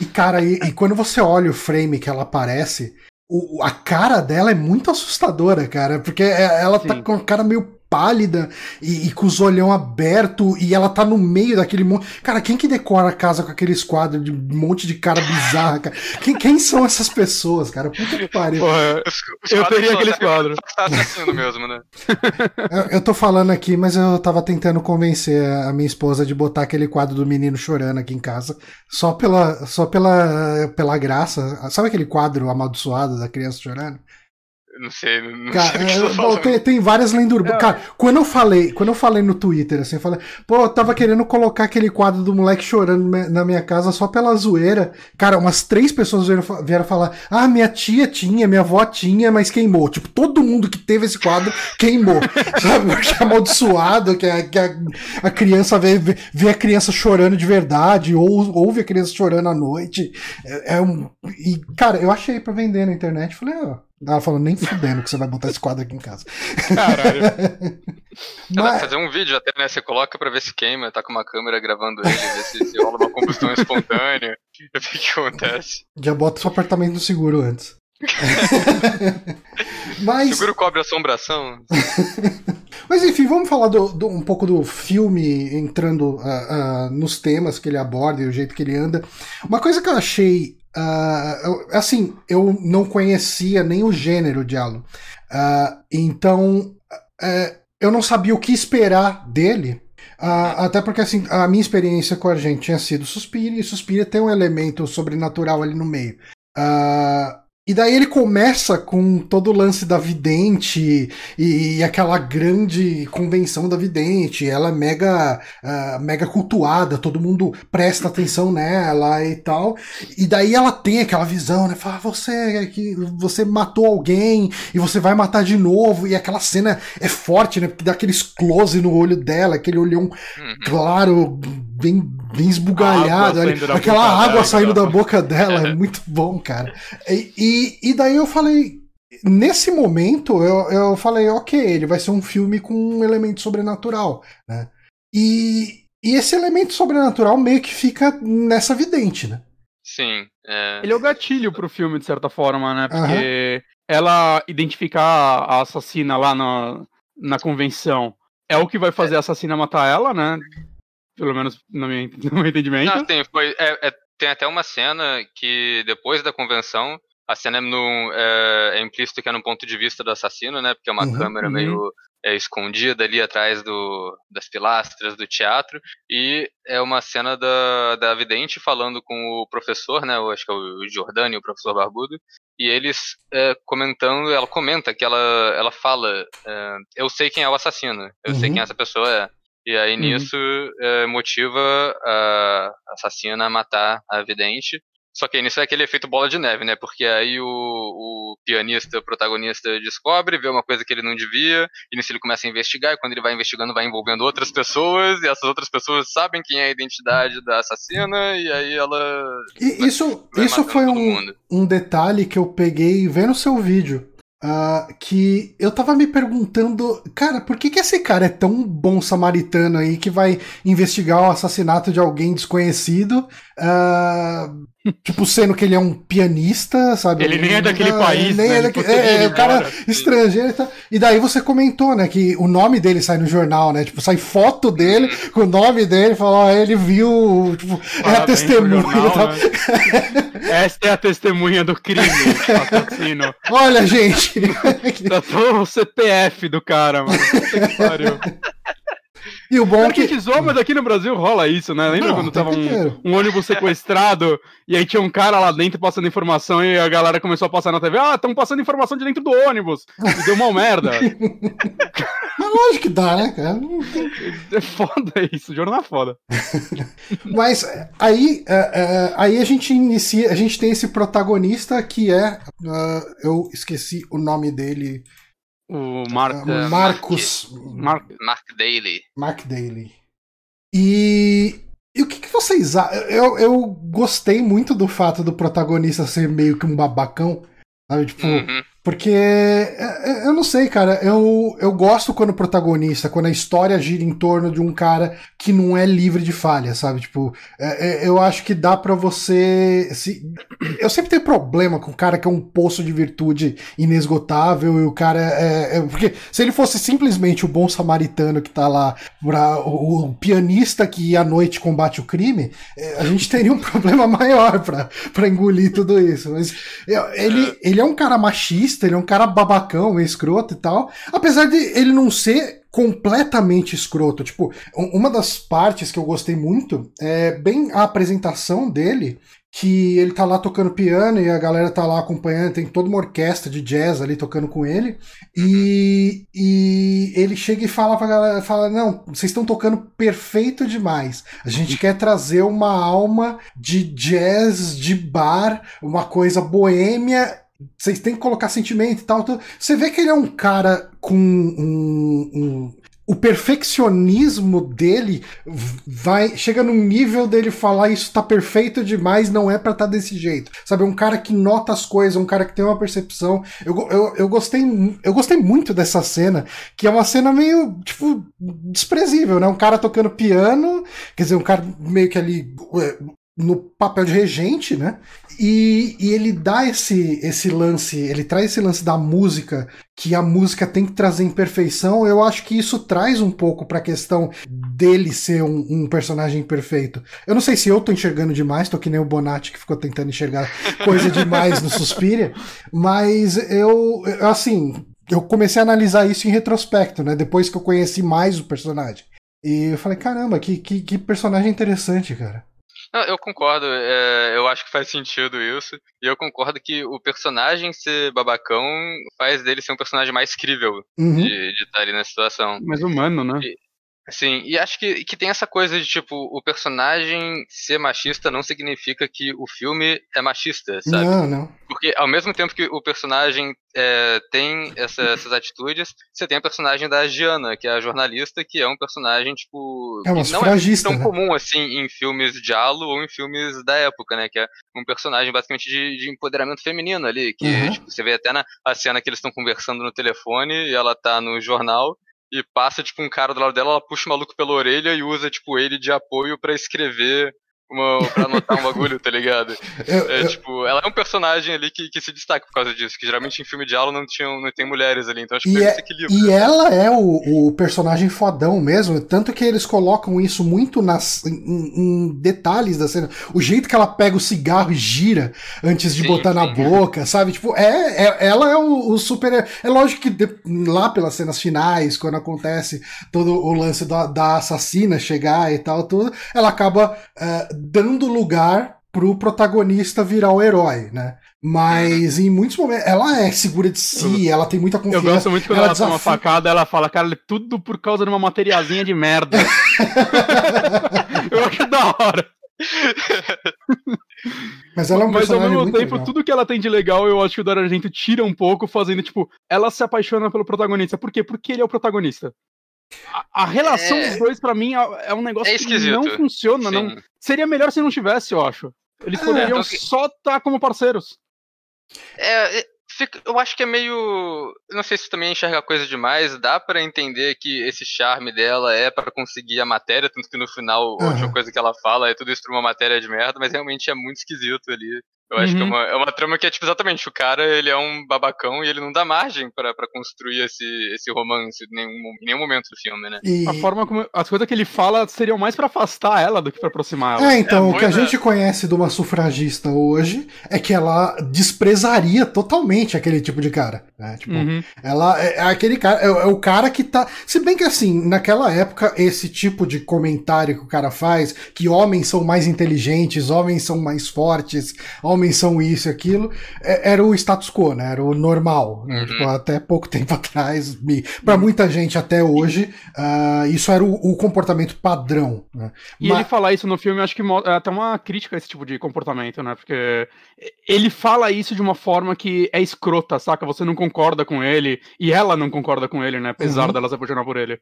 Speaker 1: e, cara, e, e, quando você olha o frame que ela aparece, o, a cara dela é muito assustadora, cara. Porque é, ela tá Sim. tá com a cara meio pálida e, e, com os olhão aberto e ela tá no meio daquele monte. Cara, quem que decora a casa com aqueles quadros de um monte de cara bizarra, cara? Quem, quem são essas pessoas, cara? Puta que pariu.
Speaker 2: Porra, eu teria aqueles quadros.
Speaker 3: assassino mesmo, né?
Speaker 1: eu, eu tô falando aqui, mas eu tava tentando convencer a minha esposa de botar aquele quadro do menino chorando aqui em casa, só pela, só pela, pela graça. Sabe aquele quadro amaldiçoado da criança chorando?
Speaker 3: Não sei, não
Speaker 1: cara,
Speaker 3: sei
Speaker 1: é, bom, tem, tem, várias lendas urbanas. Cara, quando eu falei, quando eu falei no Twitter, assim, eu falei, pô, eu tava querendo colocar aquele quadro do moleque chorando na minha casa só pela zoeira. Cara, umas três pessoas vieram, vieram falar: ah, minha tia tinha, minha avó tinha, mas queimou. Tipo, todo mundo que teve esse quadro queimou. sabe? Porque é amaldiçoado, que, a, que a, a criança vê, vê, vê, a criança chorando de verdade, ou ouve a criança chorando à noite. É, é um. E, cara, eu achei pra vender na internet. Falei, ó. Oh, ela falou, nem fudendo que você vai botar esse quadro aqui em casa. Caralho.
Speaker 3: Mas... fazer um vídeo até, né? Você coloca pra ver se queima, tá com uma câmera gravando ele, ver se, se rola uma combustão espontânea, ver o que acontece.
Speaker 1: Já bota seu apartamento no seguro antes. Mas...
Speaker 3: Seguro cobre assombração.
Speaker 1: Mas enfim, vamos falar do, do, um pouco do filme, entrando uh, uh, nos temas que ele aborda e o jeito que ele anda. Uma coisa que eu achei Uh, assim, eu não conhecia nem o gênero de Halo. Então, uh, eu não sabia o que esperar dele. Uh, até porque assim, a minha experiência com a gente tinha sido Suspiria, e Suspiria tem um elemento sobrenatural ali no meio. Uh, e daí ele começa com todo o lance da vidente e, e aquela grande convenção da vidente. Ela é mega, uh, mega cultuada, todo mundo presta atenção nela e tal. E daí ela tem aquela visão, né? Fala, você é que você matou alguém e você vai matar de novo. E aquela cena é forte, né? Porque dá aqueles close no olho dela, aquele olhão uhum. claro, bem, bem esbugalhado. Aquela água dela, saindo da boca dela é muito bom, cara. e, e e, daí eu falei. Nesse momento, eu, eu falei, ok, ele vai ser um filme com um elemento sobrenatural, né? E, e esse elemento sobrenatural meio que fica nessa vidente, né?
Speaker 3: Sim. É...
Speaker 2: Ele é o gatilho pro filme, de certa forma, né? Porque uhum. ela identificar a assassina lá na, na convenção é o que vai fazer a assassina matar ela, né? Pelo menos no meu, no meu entendimento.
Speaker 3: Não, tem, foi, é, é, tem até uma cena que depois da convenção a cena é, no, é, é, implícito que é no ponto de vista do assassino, né? Porque é uma uhum, câmera uhum. meio é, escondida ali atrás do, das pilastras do teatro. E é uma cena da, da vidente falando com o professor, né? Eu acho que é o Jordani, o professor Barbudo. E eles é, comentando, ela comenta que ela, ela fala: é, Eu sei quem é o assassino, eu uhum. sei quem essa pessoa é. E aí uhum. nisso é, motiva a assassina a matar a vidente. Só que aí nisso é aquele efeito bola de neve, né? Porque aí o, o pianista, o protagonista, descobre, vê uma coisa que ele não devia, e nisso ele começa a investigar, e quando ele vai investigando, vai envolvendo outras pessoas, e essas outras pessoas sabem quem é a identidade da assassina, e aí ela.
Speaker 1: E isso, isso foi um, um detalhe que eu peguei vendo seu vídeo. Uh, que eu tava me perguntando, cara, por que, que esse cara é tão bom samaritano aí que vai investigar o assassinato de alguém desconhecido? Uh, Tipo, sendo que ele é um pianista, sabe?
Speaker 2: Ele nem é daquele ah, país, nem
Speaker 1: né?
Speaker 2: É,
Speaker 1: daqui, é, é o cara estrangeiro e tal. E daí você comentou, né, que o nome dele sai no jornal, né? Tipo, sai foto dele com o nome dele, falou, ó, ele viu, tipo, é a testemunha jornal, e tal. Né?
Speaker 2: Essa é a testemunha do crime, assassino.
Speaker 1: Olha, gente.
Speaker 2: Tá todo o CPF do cara, mano. Que pariu.
Speaker 1: E o bom é que.
Speaker 2: Gente zoa, mas aqui no Brasil rola isso, né? Lembra não, quando tava um, um, ônibus sequestrado e aí tinha um cara lá dentro passando informação e a galera começou a passar na TV? Ah, estão passando informação de dentro do ônibus. E deu uma merda.
Speaker 1: mas lógico que dá, né, cara?
Speaker 2: É foda isso, o jornal é foda.
Speaker 1: mas aí, uh, uh, aí a gente inicia, a gente tem esse protagonista que é. Uh, eu esqueci o nome dele.
Speaker 2: O Mark, uh,
Speaker 1: Marcos.
Speaker 3: Mark, Mark Daly.
Speaker 1: Mark Daly. E, e o que, que vocês acham? Eu, eu gostei muito do fato do protagonista ser meio que um babacão. Sabe? Tipo, uhum. Porque é, é, eu não sei, cara. Eu, eu gosto quando o protagonista, quando a história gira em torno de um cara que não é livre de falha, sabe? Tipo, é, eu acho que dá para você. Se... Eu sempre tenho problema com o cara que é um poço de virtude inesgotável e o cara é. Porque se ele fosse simplesmente o bom samaritano que tá lá, o pianista que à noite combate o crime, a gente teria um problema maior para engolir tudo isso. Mas ele, ele é um cara machista ele é um cara babacão, escroto e tal. Apesar de ele não ser completamente escroto. Tipo, uma das partes que eu gostei muito é bem a apresentação dele, que ele tá lá tocando piano e a galera tá lá acompanhando, tem toda uma orquestra de jazz ali tocando com ele, e, e ele chega e fala pra galera, fala, não, vocês estão tocando perfeito demais, a gente quer trazer uma alma de jazz, de bar, uma coisa boêmia vocês têm que colocar sentimento e tal. Você vê que ele é um cara com um, um, o perfeccionismo dele vai chega num nível dele falar isso tá perfeito demais, não é para estar tá desse jeito. Sabe, um cara que nota as coisas, um cara que tem uma percepção. Eu, eu, eu gostei eu gostei muito dessa cena, que é uma cena meio tipo desprezível, né? Um cara tocando piano, quer dizer, um cara meio que ali no papel de regente, né? E, e, ele dá esse, esse lance, ele traz esse lance da música, que a música tem que trazer imperfeição. Eu acho que isso traz um pouco para a questão dele ser um, um, personagem perfeito. Eu não sei se eu tô enxergando demais, tô que nem o Bonatti que ficou tentando enxergar coisa demais no Suspiria, mas eu, assim, eu comecei a analisar isso em retrospecto, né? Depois que eu conheci mais o personagem. E eu falei, caramba, que, que, que personagem interessante, cara.
Speaker 3: Não, eu concordo, é, eu acho que faz sentido isso. E eu concordo que o personagem ser babacão faz dele ser um personagem mais crível uhum. de, de estar ali na situação.
Speaker 2: Mais humano, né?
Speaker 3: E, Sim, e acho que, que tem essa coisa de, tipo, o personagem ser machista não significa que o filme é machista, sabe?
Speaker 1: Não, não.
Speaker 3: Porque ao mesmo tempo que o personagem é, tem essa, essas atitudes, você tem a personagem da Giana, que é a jornalista, que é um personagem, tipo,
Speaker 1: é
Speaker 3: que não é tão né? comum, assim, em filmes de Halo ou em filmes da época, né? Que é um personagem, basicamente, de, de empoderamento feminino ali, que, uhum. tipo, você vê até na a cena que eles estão conversando no telefone e ela tá no jornal, e passa, tipo, um cara do lado dela, ela puxa o maluco pela orelha e usa, tipo, ele de apoio para escrever uma, pra anotar um bagulho, tá ligado? É, tipo, ela é um personagem ali que, que se destaca por causa disso, que geralmente em filme de aula não, tinham, não tem mulheres ali, então acho que
Speaker 1: e,
Speaker 3: é,
Speaker 1: esse equilíbrio. E ela é o, o personagem fodão mesmo, tanto que eles colocam isso muito nas, em, em, detalhes da cena. O jeito que ela pega o cigarro e gira antes de sim, botar sim. na boca, sabe? Tipo, é, é ela é o, o super. É lógico que de, lá pelas cenas finais, quando acontece todo o lance da, da assassina chegar e tal, tudo, ela acaba. Uh, dando lugar pro protagonista virar o herói, né? Mas em muitos momentos ela é segura de si, ela tem muita confiança.
Speaker 2: Eu gosto muito quando ela, ela desafia... toma facada, ela fala, cara, é tudo por causa de uma materiazinha de merda. eu acho da hora.
Speaker 1: Mas ela é um
Speaker 2: Mas ao mesmo tempo, legal. tudo que ela tem de legal, eu acho que o Dario Argento tira um pouco, fazendo, tipo, ela se apaixona pelo protagonista. Por quê? Porque ele é o protagonista. A, a relação é... dos dois, para mim, é, é um negócio é que não funciona. Não... Seria melhor se não tivesse, eu acho. Eles é, poderiam só estar tá como parceiros.
Speaker 3: É, é eu acho que é meio. Não sei se também enxerga coisa demais. Dá para entender que esse charme dela é para conseguir a matéria, tanto que no final a última coisa que ela fala é tudo isso pra uma matéria de merda, mas realmente é muito esquisito ali. Eu acho uhum. que é uhum. uma, é uma trama que é tipo exatamente, o cara ele é um babacão e ele não dá margem para construir esse, esse romance em nenhum, em nenhum momento do filme, né?
Speaker 2: E... A forma como. As coisas que ele fala seriam mais para afastar ela do que para aproximar ela.
Speaker 1: É, então, é, o que a gente conhece de uma sufragista hoje é que ela desprezaria totalmente aquele tipo de cara. Né? Tipo, uhum. ela é, é aquele cara, é, é, o cara que tá. Se bem que assim, naquela época, esse tipo de comentário que o cara faz, que homens são mais inteligentes, homens são mais fortes, homens homens são isso e aquilo, é, era o status quo, né? Era o normal. Né? Uhum. Tipo, até pouco tempo atrás, para uhum. muita gente até hoje, uh, isso era o, o comportamento padrão. Né?
Speaker 2: E Mas... ele falar isso no filme, eu acho que é até uma crítica a esse tipo de comportamento, né? Porque ele fala isso de uma forma que é escrota, saca? Você não concorda com ele, e ela não concorda com ele, né? Apesar uhum. dela se apaixonar por ele.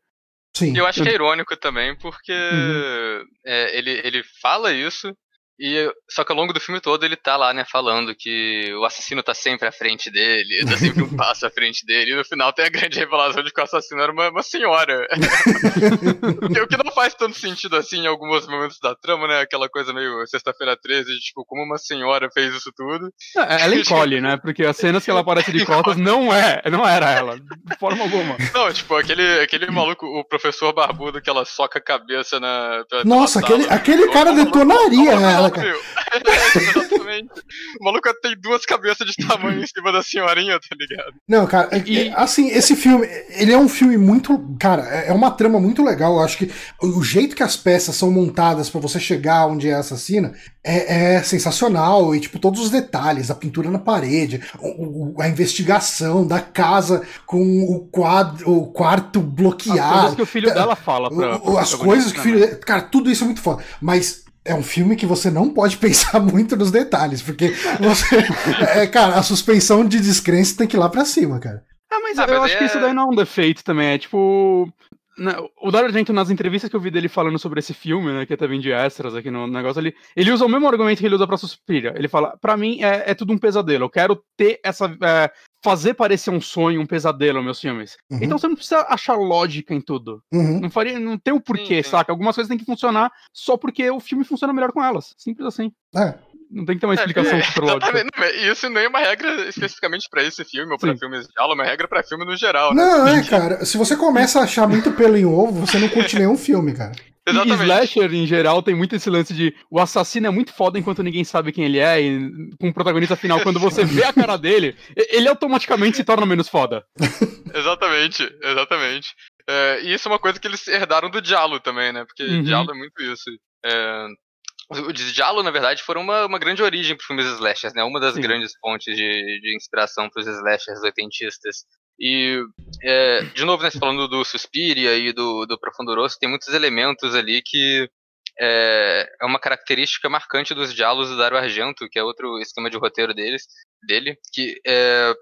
Speaker 3: Sim. Eu acho que é irônico também, porque uhum. é, ele, ele fala isso, E, só que ao longo do filme todo ele tá lá, né, falando que o assassino tá sempre à frente dele, tá sempre um passo à frente dele, e no final tem a grande revelação de que o assassino era uma, uma senhora. o que não faz tanto sentido assim em alguns momentos da trama, né, aquela coisa meio sexta-feira 13, de, tipo, como uma senhora fez isso tudo.
Speaker 2: É, ela encolhe, né, porque as cenas que ela aparece de costas não é, não era ela, de forma alguma.
Speaker 3: Não, tipo, aquele, aquele maluco, o professor barbudo que ela soca a cabeça na...
Speaker 1: Nossa, aquele, aquele cara detonaria ela cara.
Speaker 3: Exatamente. O maluco tem duas cabeças de tamanho em cima da senhorinha, tá ligado?
Speaker 1: Não, cara, é e... assim, esse filme, ele é um filme muito. Cara, é, é uma trama muito legal. Eu acho que o jeito que as peças são montadas para você chegar onde é a assassina é, é, sensacional. E, tipo, todos os detalhes, a pintura na parede, o, a investigação da casa com o, quadro, o quarto bloqueado. As
Speaker 2: coisas que o filho dela fala pra.
Speaker 1: pra as coisas que o filho. Cara, tudo isso é muito foda. Mas é um filme que você não pode pensar muito nos detalhes, porque você. é, cara, a suspensão de descrença tem que ir lá pra cima, cara.
Speaker 2: Ah, mas ah, eu mas acho é... que isso daí não é um defeito também. É tipo. O Dario Argento, nas entrevistas que eu vi dele falando sobre esse filme, né, que até vem de extras aqui no negócio, ele, ele usa o mesmo argumento que ele usa pra Suspiria. Ele fala, para mim é, é, tudo um pesadelo, eu quero ter essa... É, fazer parecer um sonho, um pesadelo meus filmes. Uhum. Então você não precisa achar lógica em tudo. Uhum. Não faria, não tem o um porquê, sim, sim. saca? Algumas coisas têm que funcionar só porque o filme funciona melhor com elas. Simples assim. É. Não tem que ter uma explicação é, super lógica.
Speaker 3: Isso nem é uma regra especificamente para esse filme ou para filmes de aula, é uma regra para filme no geral.
Speaker 1: Né? Não, é, cara. Se você começa a achar muito pelo em ovo, você não curte nenhum filme, cara.
Speaker 2: Exatamente. E slasher, em geral, tem muito esse lance de o assassino é muito foda enquanto ninguém sabe quem ele é, e com o protagonista final, quando você vê a cara dele, ele automaticamente se torna menos foda.
Speaker 3: exatamente, exatamente. É, e isso é uma coisa que eles herdaram do Diallo também, né? Porque uhum. Diallo é muito isso. É, o Diallo, na verdade, foram uma, uma grande origem para filmes slashers, né? Uma das Sim. grandes fontes de, de inspiração para os slashers oitentistas. E, é, de novo, né, falando do Suspiria e do, do Profundo Rosso, tem muitos elementos ali que é, é uma característica marcante dos diálogos do Dario Argento, que é outro esquema de roteiro deles, dele, que é,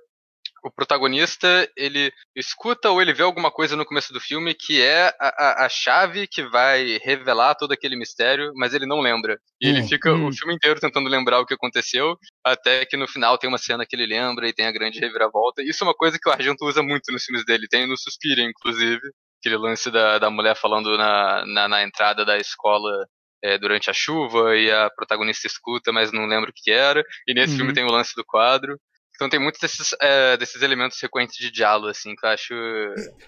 Speaker 3: o protagonista ele escuta ou ele vê alguma coisa no começo do filme que é a, a, a chave que vai revelar todo aquele mistério, mas ele não lembra. E hum, ele fica hum. o filme inteiro tentando lembrar o que aconteceu, até que no final tem uma cena que ele lembra e tem a grande reviravolta. Isso é uma coisa que o Argento usa muito nos filmes dele, tem no Suspiria, inclusive. Aquele lance da, da mulher falando na, na, na entrada da escola é, durante a chuva e a protagonista escuta, mas não lembra o que era. E nesse uhum. filme tem o lance do quadro. Então tem muitos desses, é, desses elementos recorrentes de diálogo, assim, que eu acho,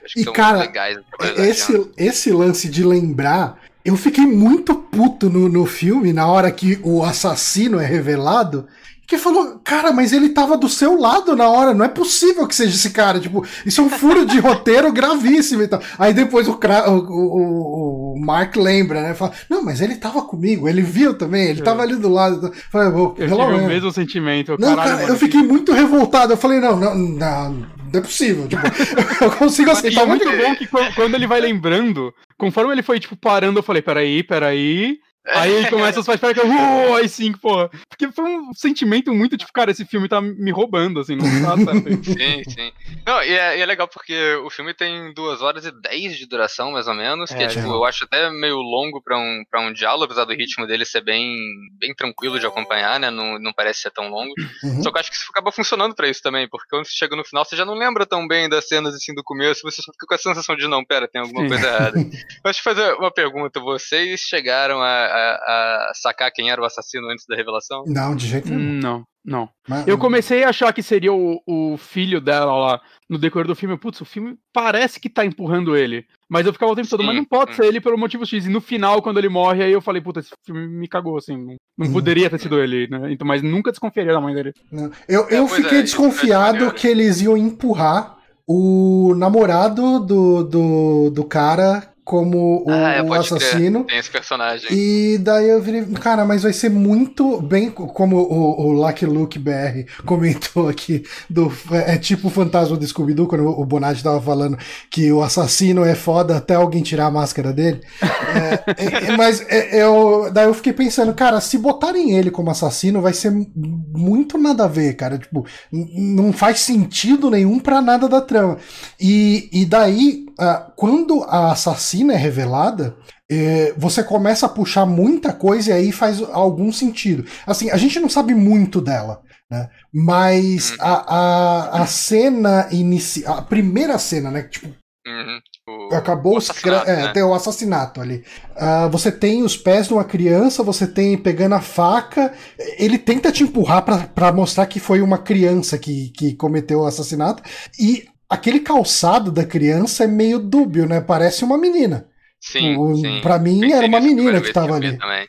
Speaker 3: acho que
Speaker 1: e, são cara, legais. Esse, esse lance de lembrar, eu fiquei muito puto no, no filme, na hora que o assassino é revelado, que falou, cara, mas ele tava do seu lado na hora, não é possível que seja esse cara. Tipo, isso é um furo de roteiro gravíssimo e tal. Aí depois o, o, o, Mark lembra, né? Fala, não, mas ele tava comigo, ele viu também, ele é. tava ali do lado.
Speaker 2: Falei, eu tive o mesmo sentimento.
Speaker 1: Não, cara, eu fiquei muito revoltado. Eu falei, não, não, não, não é possível. Tipo, eu consigo aceitar.
Speaker 2: é muito bom que quando ele vai lembrando, conforme ele foi, tipo, parando, eu falei, peraí, peraí. Aí começa os flashbacks, uh, aí sim, porra. Porque foi um sentimento muito tipo, cara, esse filme tá me roubando, assim, não tá certo.
Speaker 3: sim, sim. Não, e é, e é, legal porque o filme tem duas horas e dez de duração, mais ou menos, que é, é tipo, eu acho até meio longo pra um, pra um diálogo, apesar do ritmo dele ser bem, bem tranquilo de acompanhar, né, não, não parece ser tão longo. Uhum. Só que eu acho que isso acaba funcionando pra isso também, porque quando você chega no final, você já não lembra tão bem das cenas, assim, do começo, você só fica com a sensação de, não, pera, tem alguma sim. coisa errada. eu acho que fazer uma pergunta, vocês chegaram a, a, a, sacar quem era o assassino antes da revelação?
Speaker 1: Não, de jeito nenhum.
Speaker 2: Não, não. Mas, eu comecei a achar que seria o, o filho dela lá no decorrer do filme. Putz, o filme parece que tá empurrando ele. Mas eu ficava o tempo todo, mas não pode ser ele pelo motivo X. E no final, quando ele morre, aí eu falei, puta, esse filme me cagou, assim. Não, não poderia ter sido ele, né? Então, mas nunca desconfiaria da mãe dele.
Speaker 1: Não. Eu, eu é, fiquei é, desconfiado que eles iam empurrar o namorado do, do, do cara como o, ah, é, o assassino.
Speaker 3: Crer. Tem esse personagem.
Speaker 1: E daí eu virei, cara, mas vai ser muito bem como o, o Lucky Luke BR comentou aqui do é, é tipo o fantasma do Scooby-Doo quando o Bonatti tava falando que o assassino é foda até alguém tirar a máscara dele. é, é, é mas é, eu, daí eu fiquei pensando, cara, se botarem ele como assassino vai ser muito nada a ver, cara, tipo, não faz sentido nenhum para nada da trama. E, e daí, uh, quando a assassina assassina é revelada, é, você começa a puxar muita coisa e aí faz algum sentido. Assim, a gente não sabe muito dela, né? Mas
Speaker 3: Uhum.
Speaker 1: a, a, a cena inicial. A primeira cena, né? Tipo,
Speaker 3: Uhum. O-
Speaker 1: acabou
Speaker 3: o assassinato,
Speaker 1: é,
Speaker 3: né?
Speaker 1: tem o assassinato ali. Ah, você tem os pés de uma criança, você tem pegando a faca. Ele tenta te empurrar pra- pra mostrar que foi uma criança que, que cometeu o assassinato. E aquele calçado da criança é meio dúbio, né? Parece uma menina.
Speaker 3: Sim,
Speaker 1: O-
Speaker 3: sim.
Speaker 1: pra mim
Speaker 3: Pensei
Speaker 1: era uma menina que tava ali.
Speaker 3: também.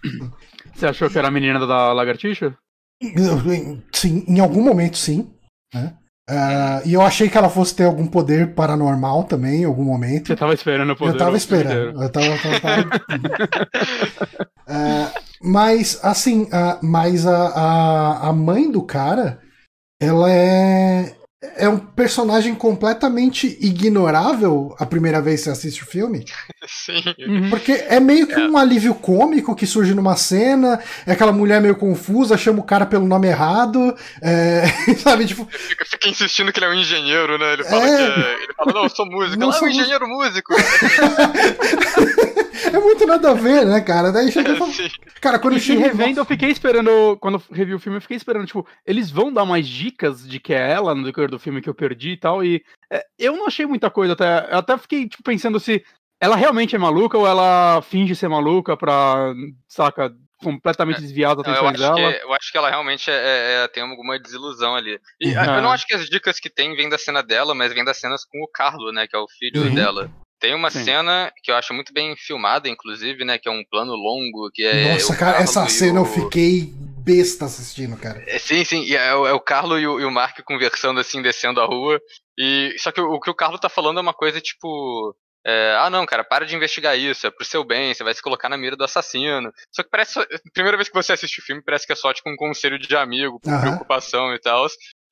Speaker 2: Você achou que era a menina da lagartixa?
Speaker 1: Sim, em algum momento sim. Né? Ah, e eu achei que ela fosse ter algum poder paranormal também, em algum momento.
Speaker 2: Você tava esperando o poder.
Speaker 1: Eu tava esperando. Eu tava, tava- tava- É, mas, assim, a, mas a, a, a mãe do cara, ela é. É um personagem completamente ignorável a primeira vez que você assiste o filme.
Speaker 3: Sim.
Speaker 2: Uhum.
Speaker 1: Porque é meio que um alívio cômico que surge numa cena, é aquela mulher meio confusa, chama o cara pelo nome errado, é, sabe, tipo,
Speaker 3: Fica, fica insistindo que ele é um engenheiro, né? Ele fala
Speaker 1: É.
Speaker 3: que é, Ele fala, não, eu sou músico.
Speaker 1: Não
Speaker 3: Ela é
Speaker 1: sou
Speaker 3: um engenheiro músico.
Speaker 1: é muito nada a ver, né, cara? Daí chega e fala, cara, quando
Speaker 2: E, e
Speaker 1: chega
Speaker 2: revendo, eu fiquei esperando. Quando eu revi o filme, eu fiquei esperando, tipo, eles vão dar mais dicas de que é ela no decorrer do filme que eu perdi e tal. E é, eu não achei muita coisa até. Eu até fiquei, tipo, pensando se ela realmente é maluca ou ela finge ser maluca pra, saca, completamente desviar as
Speaker 3: Não, eu,
Speaker 2: atenções
Speaker 3: acho que,
Speaker 2: dela.
Speaker 3: eu acho que ela realmente é, é- é- tem alguma desilusão ali. E eu não acho que as dicas que tem vêm da cena dela, mas vêm das cenas com o Carlo, né? Que é o filho
Speaker 1: Uhum.
Speaker 3: dela. Tem uma
Speaker 2: Sim.
Speaker 3: cena que eu acho muito bem filmada, inclusive, né? Que é um plano longo, que é.
Speaker 1: Nossa, cara, essa cena eu
Speaker 3: o-
Speaker 1: fiquei besta assistindo, cara.
Speaker 3: É, sim, sim, e é, o- é o Carlo e o, e o Mark conversando assim, descendo a rua. E só que o, o que o Carlo tá falando é uma coisa tipo. é, ah, não, cara, para de investigar isso, é pro seu bem, você vai se colocar na mira do assassino. Só que parece. Primeira vez que você assiste o filme, parece que é só tipo um conselho de amigo, por
Speaker 1: Aham.
Speaker 3: preocupação e tal.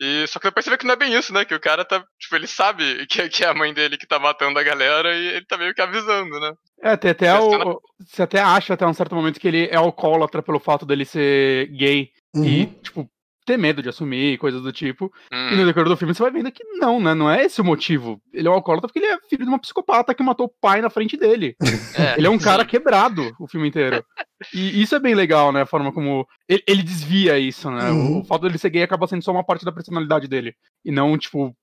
Speaker 3: E só que depois você vê que não é bem isso, né? Que o cara tá. Tipo, ele sabe que, que é a mãe dele que tá matando a galera e ele tá meio que avisando, né?
Speaker 2: É, tem até o,
Speaker 3: cena-
Speaker 2: o- Você até acha até um certo momento que ele é alcoólatra pelo fato dele ser gay
Speaker 1: Uhum.
Speaker 2: e, tipo, ter medo de assumir, coisas do tipo. E
Speaker 3: Hum,
Speaker 2: no decorrer do filme você vai vendo que não, né? Não é esse o motivo. Ele é um alcoólatra porque ele é filho de uma psicopata que matou o pai na frente dele.
Speaker 3: é,
Speaker 2: Ele é um
Speaker 3: sim.
Speaker 2: cara quebrado o filme inteiro. E isso é bem legal, né? A forma como. Ele, ele desvia isso, né? O-
Speaker 1: Uhum.
Speaker 2: O, fato dele ser gay acaba sendo só uma parte da personalidade dele. E não, tipo,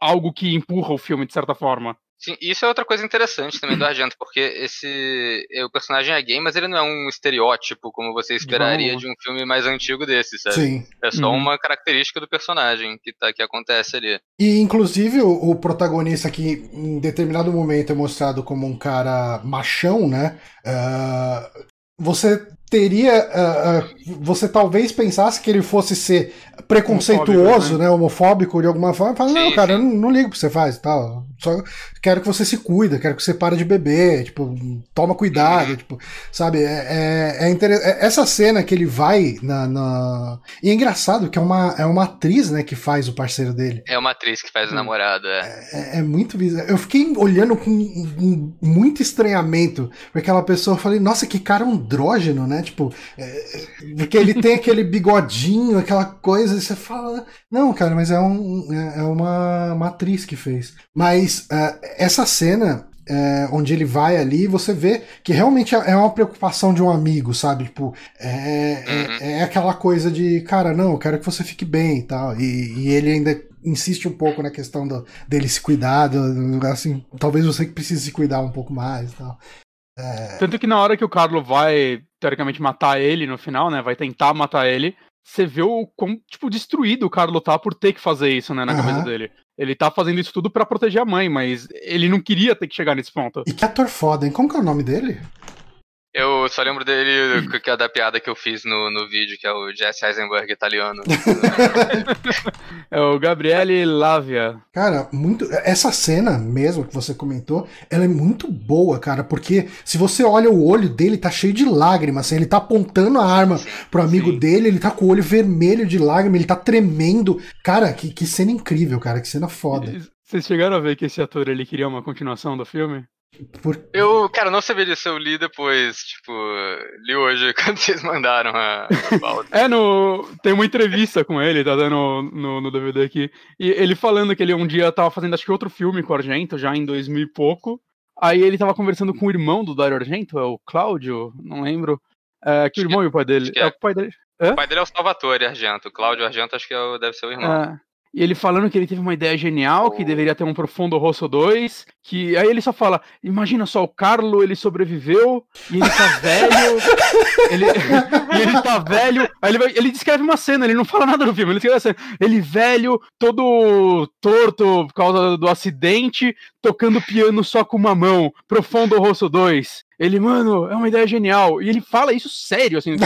Speaker 2: algo que empurra o filme de certa forma.
Speaker 3: Sim, isso é outra coisa interessante também do Argento, porque esse. O personagem é gay, mas ele não é um estereótipo como você esperaria
Speaker 2: forma
Speaker 3: de um filme mais antigo desse, sabe?
Speaker 1: Sim.
Speaker 3: É só
Speaker 2: Uhum.
Speaker 3: uma característica do personagem que, tá, que acontece ali.
Speaker 1: E inclusive o, o protagonista que em determinado momento é mostrado como um cara machão, né? Ah, você teria. ah, você talvez pensasse que ele fosse ser preconceituoso,
Speaker 2: Homofóbico,
Speaker 1: né? Homofóbico de alguma forma. Fala, não, cara, eu não, não ligo pro que você faz e tal. Só quero que você se cuida, quero que você pare de beber, tipo, toma cuidado, tipo, sabe? É, é, é inter- é- Essa cena que ele vai na, na- E é engraçado que é uma, é uma atriz, né, que faz o parceiro dele.
Speaker 3: É uma atriz que faz o
Speaker 2: Hum.
Speaker 3: namorado, é.
Speaker 1: É, é muito bizarro. Eu fiquei olhando com muito estranhamento pra aquela pessoa. Eu falei, nossa, que cara andrógeno, né? Tipo, é, é, porque ele tem aquele bigodinho, aquela coisa, e você fala, não, cara, mas é, um, é, é uma, uma atriz que fez. Mas é, essa cena. é, onde ele vai ali, você vê que realmente é é uma preocupação de um amigo, sabe? Tipo, é,
Speaker 3: Uhum.
Speaker 1: é, é aquela coisa de, cara, não, eu quero que você fique bem e tal. E, e ele ainda insiste um pouco na questão do, dele se cuidar, do- assim, talvez você que precise se cuidar um pouco mais e tal.
Speaker 2: Tanto que na hora que o Carlo vai, teoricamente, matar ele no final, né? Vai tentar matar ele. Você vê o quão, tipo, destruído o Carlo tá por ter que fazer isso, né, na
Speaker 1: Aham.
Speaker 2: cabeça dele. Ele tá fazendo isso tudo pra proteger a mãe, mas ele não queria ter que chegar nesse ponto.
Speaker 1: E que ator foda, hein? Como que é o nome dele?
Speaker 3: Eu só lembro dele que é da piada que eu fiz no, no vídeo, que é o Jesse Eisenberg italiano.
Speaker 2: É o Gabriele Lavia.
Speaker 1: Cara, muito. Essa cena mesmo que você comentou, ela é muito boa, cara, porque se você olha o olho dele, tá cheio de lágrimas, assim, ele tá apontando a arma pro amigo
Speaker 2: Sim.
Speaker 1: dele, ele tá com o olho vermelho de lágrima, ele tá tremendo. Cara, que, que cena incrível, cara, que cena foda.
Speaker 2: Vocês chegaram a ver que esse ator ele queria uma continuação do filme?
Speaker 1: Por-
Speaker 3: Eu, cara, não sabia disso, eu li depois, tipo, li hoje quando vocês mandaram a, a pauta.
Speaker 2: É, no. Tem uma entrevista com ele, tá dando no, no DVD aqui. E ele falando que ele um dia tava fazendo acho que outro filme com o Argento, já em 2000 e pouco. Aí ele tava conversando com o irmão do Dario Argento, é o Cláudio, não lembro. É, que o irmão e o pai dele.
Speaker 3: que
Speaker 2: É.
Speaker 3: é.
Speaker 2: o pai dele.
Speaker 3: O pai dele é o Salvatore Argento. O Cláudio Argento acho que é o- deve ser o irmão.
Speaker 2: É. E ele falando que ele teve uma ideia genial, que deveria ter um Profundo Rosso 2, que aí ele só fala, imagina só, o Carlo, ele sobreviveu, e ele tá velho, ele, e ele tá velho, aí ele, vai- ele descreve uma cena, ele não fala nada no filme, ele descreve a cena, ele velho, todo torto por causa do acidente, tocando piano só com uma mão, Profundo Rosso 2. Ele, mano, é uma ideia genial. E ele fala isso sério, assim, ele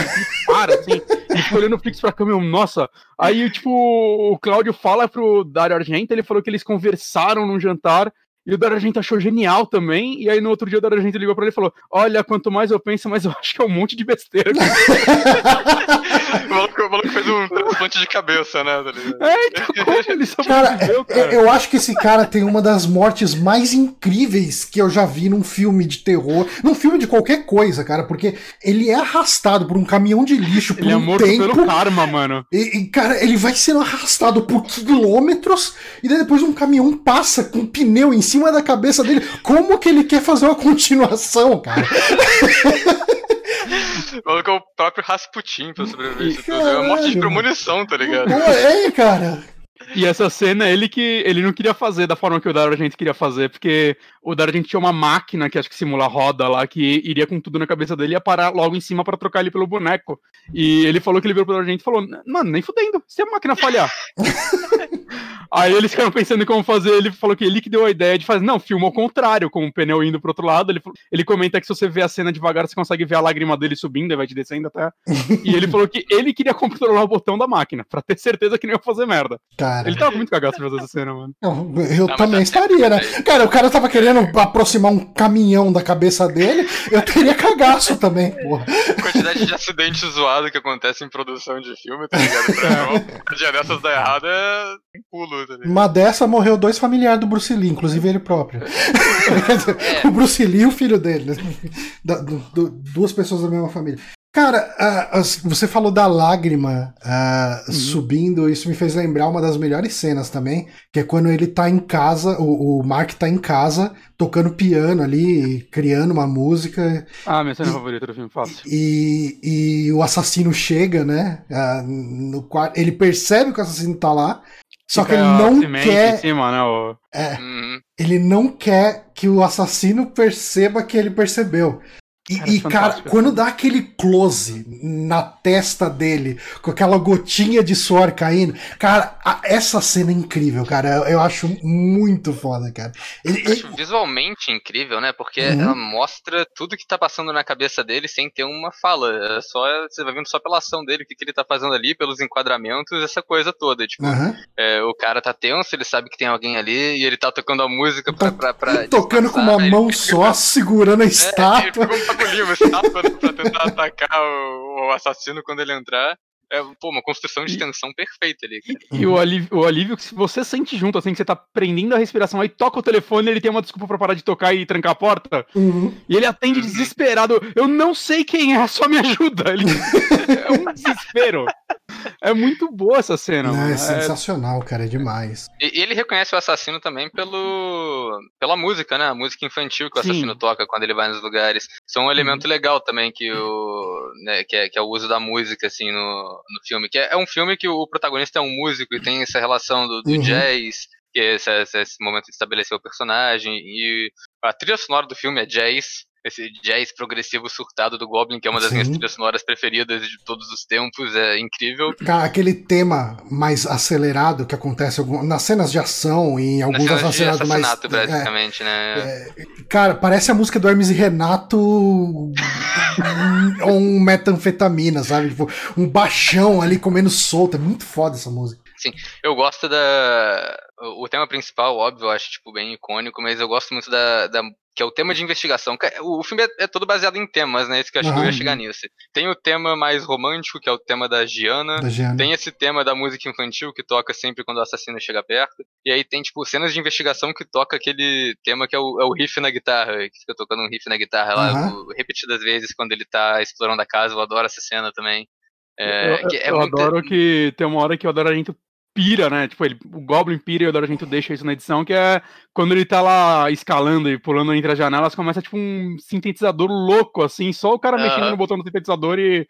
Speaker 2: para, assim, ele fica olhando fixo pra câmera, nossa, Aí, tipo, o Cláudio fala pro Dario Argento, ele falou que eles conversaram num jantar, e o Dario Argento achou genial também, e aí no outro dia o Dario Argento ligou pra ele e falou, olha, quanto mais eu penso, mais eu acho que é um monte de besteira.
Speaker 3: O maluco, fez um transplante de cabeça, né? tá
Speaker 2: é, então como ele
Speaker 1: Cara, eu,
Speaker 2: cara?
Speaker 1: eu acho que esse cara tem uma das mortes mais incríveis que eu já vi num filme de terror, num filme de qualquer coisa, cara, porque ele é arrastado por um caminhão de lixo por
Speaker 2: Ele é
Speaker 1: um
Speaker 2: morto
Speaker 1: tempo.
Speaker 2: pelo karma, mano.
Speaker 1: E, e, cara, ele vai sendo arrastado por quilômetros e daí depois um caminhão passa com um pneu em cima da cabeça dele. Como que ele quer fazer uma continuação, cara?
Speaker 3: É o próprio Rasputin pra sobreviver isso tudo. É uma morte de premonição, tá ligado?
Speaker 1: É, cara.
Speaker 2: E essa cena, ele que ele não queria fazer da forma que o Dario Argento queria fazer, porque o Argento tinha uma máquina que acho que simula roda lá, que iria com tudo na cabeça dele e ia parar logo em cima pra trocar ele pelo boneco. E ele falou que ele virou pro Argento e falou, mano, nem fudendo, se a máquina falhar. Aí eles ficaram pensando em como fazer, ele falou que ele que deu a ideia de fazer, não, filma ao contrário, com o pneu indo pro outro lado, ele, falou- ele comenta que se você vê a cena devagar, você consegue ver a lágrima dele subindo, e vai te descendo até... E ele falou que ele queria controlar o botão da máquina, pra ter certeza que não ia fazer merda.
Speaker 1: Cara.
Speaker 2: Ele tava muito cagado de fazer essa cena, mano.
Speaker 1: Não, eu
Speaker 3: mas
Speaker 1: também estaria, né? Cara, o cara tava querendo aproximar um caminhão da cabeça dele, eu teria cagaço também, porra.
Speaker 3: A quantidade de acidente zoado que acontece em produção de filme, tá ligado? Pra um dia dessas dar errado é um pulo, tá ligado?
Speaker 1: Uma dessa morreu dois familiares do Bruce Lee, inclusive ele próprio.
Speaker 3: É.
Speaker 1: o Bruce Lee e o filho dele. né? Da- do- do- duas pessoas da mesma família. Cara, você falou da lágrima
Speaker 2: Uhum.
Speaker 1: subindo, isso me fez lembrar uma das melhores cenas também, que é quando ele tá em casa, o, o Mark tá em casa, tocando piano ali, criando uma música,
Speaker 2: Ah, minha cena favorita do filme, fácil.
Speaker 1: e, e o assassino chega, né? no quarto, ele percebe que o assassino tá lá, só que ele não
Speaker 2: semente em
Speaker 1: quer.
Speaker 2: cima, né? o-
Speaker 3: Uhum.
Speaker 1: Ele não quer que o assassino perceba que ele percebeu. E,
Speaker 2: Cara,
Speaker 1: e,
Speaker 2: é
Speaker 1: cara,
Speaker 2: fantástico.
Speaker 1: quando dá aquele close na testa dele, com aquela gotinha de suor caindo, cara, a- essa cena é incrível, cara. Eu, eu acho muito foda, cara. Ele-
Speaker 3: Eu
Speaker 1: ele-
Speaker 3: acho visualmente incrível, né? Porque
Speaker 1: Uhum.
Speaker 3: ela mostra tudo que tá passando na cabeça dele sem ter uma fala. É só, você vai vendo só pela ação dele, o que, que ele tá fazendo ali, pelos enquadramentos, essa coisa toda. Tipo,
Speaker 1: Aham.
Speaker 3: é, o cara tá tenso, ele sabe que tem alguém ali, e ele tá tocando a música pra. pra, pra
Speaker 1: Tocando com uma mão
Speaker 3: ele
Speaker 1: só, segurando a
Speaker 3: É,
Speaker 1: estátua.
Speaker 3: pegou bagulhinho, uma estátua né, pra tentar atacar o, o assassino quando ele entrar. É, pô, uma construção de
Speaker 2: E-
Speaker 3: tensão perfeita ali, cara.
Speaker 2: E o alívio, o alívio que se você sente junto, assim, que você tá prendendo a respiração, aí toca o telefone, ele tem uma desculpa pra parar de tocar e trancar a porta,
Speaker 1: Uhum.
Speaker 2: e ele atende desesperado. Eu não sei quem é, só me ajuda. Ele... é um desespero. É muito boa essa cena,
Speaker 1: Não,
Speaker 2: mano.
Speaker 1: é
Speaker 2: É-
Speaker 1: sensacional, cara, é demais.
Speaker 3: E, e ele reconhece o assassino também pelo pela música, né? A música infantil que o
Speaker 2: Sim.
Speaker 3: assassino toca quando ele vai nos lugares. Isso é um elemento legal também que o né, que, é, que é o uso da música assim no, no filme. Que é, é um filme que o protagonista é um músico e tem essa relação do, do
Speaker 1: Uhum.
Speaker 3: jazz, que é esse, esse- momento de estabelecer o personagem e a trilha sonora do filme é jazz. Esse jazz progressivo surtado do Goblin, que é uma das minhas
Speaker 1: Sim.
Speaker 3: trilhas sonoras preferidas de todos os tempos, é incrível.
Speaker 1: Cara, aquele tema mais acelerado que acontece nas cenas de ação e em alguns
Speaker 3: cenas
Speaker 1: assassinatos mais.
Speaker 3: assassinato,
Speaker 1: é,
Speaker 3: basicamente, né?
Speaker 1: Cara, parece a música do Hermes e Renato ou um metanfetamina, sabe? Tipo, um baixão ali comendo solto. É muito foda essa música.
Speaker 3: Eu gosto da. O o tema principal, óbvio, eu acho tipo, bem icônico, mas eu gosto muito da. da- que é o tema de investigação. Ca- O o filme é, é todo baseado em temas, né? Isso que eu acho que eu ia chegar nisso. Tem o tema mais romântico, que é o tema da Giana.
Speaker 1: Da Giana.
Speaker 3: Tem esse tema da música infantil que toca sempre quando o assassino chega perto. E aí tem, tipo, cenas de investigação que toca aquele tema que é o, é o riff na guitarra, que fica tocando um riff na guitarra lá o- repetidas vezes quando ele tá explorando a casa. Eu adoro essa cena também. É,
Speaker 2: eu
Speaker 3: que é
Speaker 2: eu
Speaker 3: muito-
Speaker 2: adoro que tem uma hora que eu adoro a gente pira, né? Tipo, ele, o Goblin pira e o Argento deixa isso na edição, que é quando ele tá lá escalando e pulando entre as janelas, começa tipo um sintetizador louco, assim, só o cara mexendo no botão do sintetizador e.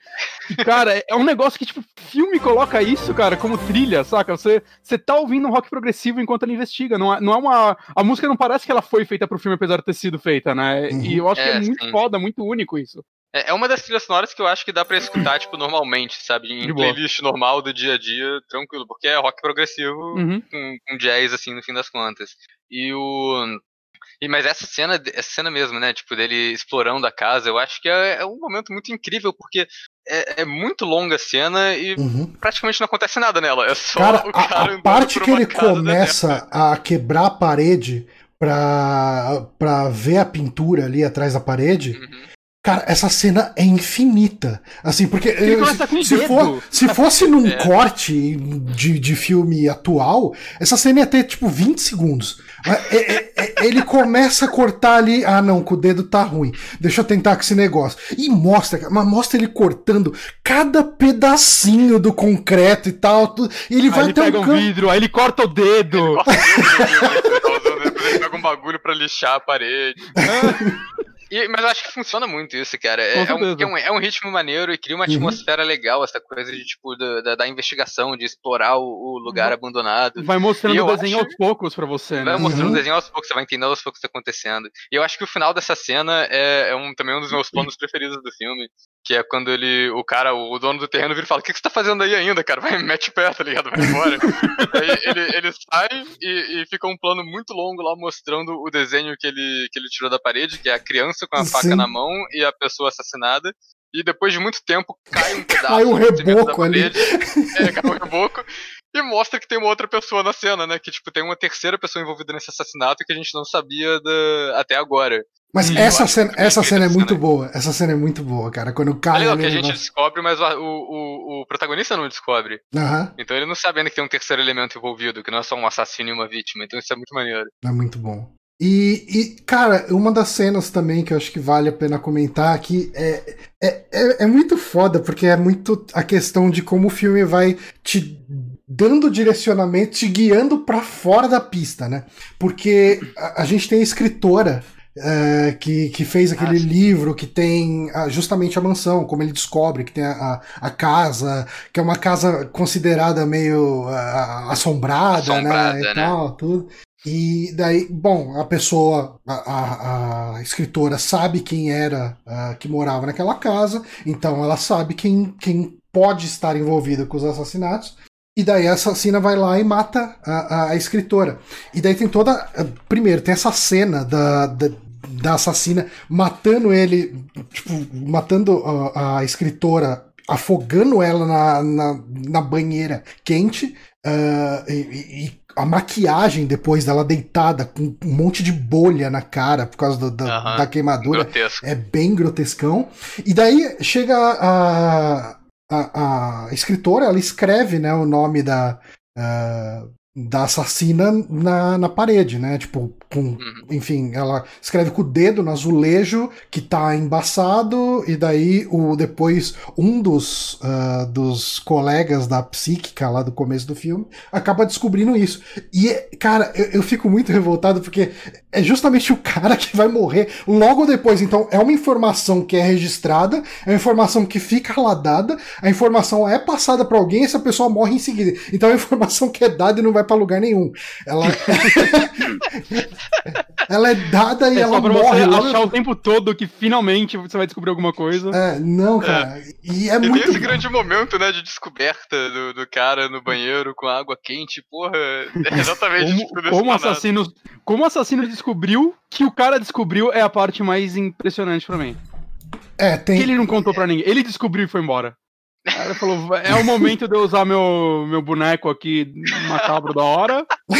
Speaker 2: e cara, é um negócio que, tipo, filme coloca isso, cara, como trilha, saca? Você, você tá ouvindo um rock progressivo enquanto ele investiga. Não é, não é uma. A música não parece que ela foi feita pro filme, apesar de ter sido feita, né? E eu acho é, que é muito sim. foda, muito único isso.
Speaker 3: É, é uma das trilhas sonoras que eu acho que dá pra escutar, tipo, normalmente, sabe? Em playlist normal do dia a dia, tranquilo, porque é rock progressivo uhum. com, com, jazz, assim, no fim das contas. E o. E, mas essa cena, essa cena mesmo, né? Tipo, dele explorando a casa, eu acho que é, é um momento muito incrível, porque é, é muito longa a cena e uhum. praticamente não acontece nada nela. É só
Speaker 1: cara, o cara a, a parte que ele começa a quebrar a parede pra, pra ver a pintura ali atrás da parede. Uhum. Cara, essa cena é infinita. Assim, porque eu, se, for, se fosse num é. corte de, de filme atual, essa cena ia ter tipo 20 segundos. É, é, é, ele começa a cortar ali. Ah, não, com o dedo tá ruim. Deixa eu tentar com esse negócio. E mostra, mas mostra ele cortando cada pedacinho do concreto e tal. Tudo, e ele aí vai
Speaker 2: ele
Speaker 1: até
Speaker 2: pega um, um vidro, aí ele corta o dedo. Ele corta
Speaker 3: o dedo, ele pega um bagulho pra lixar a parede. E, mas eu acho que funciona muito isso, cara. É, é, um, é, um, é, um, ritmo maneiro e cria uma uhum. atmosfera uhum. legal, essa coisa de, tipo, da, da investigação, de explorar o, o lugar uhum. abandonado.
Speaker 2: Vai mostrando o desenho acho... aos poucos pra você,
Speaker 3: né? Vai mostrando uhum. o desenho aos poucos, você vai entendendo aos poucos o que tá acontecendo. E eu acho que o final dessa cena é, é um, também um dos meus planos preferidos do filme. Que é quando ele, o cara, o dono do terreno vira e fala: O que, que você tá fazendo aí ainda, cara? Vai, mete pé, tá ligado? Vai embora. aí ele, ele sai e, e, fica um plano muito longo lá mostrando o desenho que ele, que ele tirou da parede, que é a criança com a Sim. faca na mão e a pessoa assassinada. E depois de muito tempo cai um pedaço
Speaker 1: cai um reboco ali.
Speaker 3: É, cai um reboco. E mostra que tem uma outra pessoa na cena, né? Que, tipo, tem uma terceira pessoa envolvida nesse assassinato que a gente não sabia da... até agora.
Speaker 1: Mas essa cena, essa cena é muito boa. Essa cena é muito boa, cara. Quando cai. É
Speaker 3: legal que a gente descobre, mas o, o, o, protagonista não descobre.
Speaker 1: Uhum.
Speaker 3: Então ele não sabendo que tem um terceiro elemento envolvido, que não é só um assassino e uma vítima. Então isso é muito maneiro.
Speaker 1: É muito bom. E, e, cara, uma das cenas também que eu acho que vale a pena comentar aqui é, é, é, é, muito foda, porque é muito a questão de como o filme vai te dando direcionamento, te guiando para fora da pista, né? Porque a, a gente tem a escritora é, que, que fez aquele ah, livro que tem a, justamente a mansão, como ele descobre, que tem a, a, casa, que é uma casa considerada meio assombrada, assombrada, né? E né? tal, tudo. E daí, bom, a pessoa, a, a, a escritora sabe quem era uh, que morava naquela casa, então ela sabe quem, quem pode estar envolvido com os assassinatos. E daí a assassina vai lá e mata a, a, a escritora. E daí tem toda. Primeiro, tem essa cena da, da, da assassina matando ele, tipo, matando a, a escritora, afogando ela na, na, na banheira quente. Uh, e, e, a maquiagem depois dela deitada com um monte de bolha na cara por causa do, da, da, queimadura
Speaker 3: Grotesco.
Speaker 1: é bem grotescão. E daí chega a, a, a escritora, ela escreve né, o nome da, uh, da assassina na, na parede, né? Tipo, com, uhum. enfim, ela escreve com o dedo no azulejo que tá embaçado, e daí o depois um dos, uh, dos colegas da psíquica lá do começo do filme acaba descobrindo isso. E, cara, eu, eu fico muito revoltado porque é justamente o cara que vai morrer logo depois. Então, é uma informação que é registrada, é uma informação que fica lá dada, a informação é passada para alguém e essa pessoa morre em seguida. Então, é uma informação que é dada e não vai para lugar nenhum. Ela ela é dada e é ela morre.
Speaker 2: Você achar o tempo todo que finalmente você vai descobrir alguma coisa.
Speaker 1: É, não, cara. É. E é e muito.
Speaker 3: Tem esse grande momento, né, de descoberta do, do cara no banheiro com água quente, porra. É exatamente
Speaker 2: como, tipo, como assassino, como o assassino descobriu que o cara descobriu é a parte mais impressionante para mim.
Speaker 1: É, tem.
Speaker 2: Que ele não contou para ninguém. Ele descobriu e foi embora. Ele falou: é o momento de eu usar meu, meu boneco aqui macabro da hora.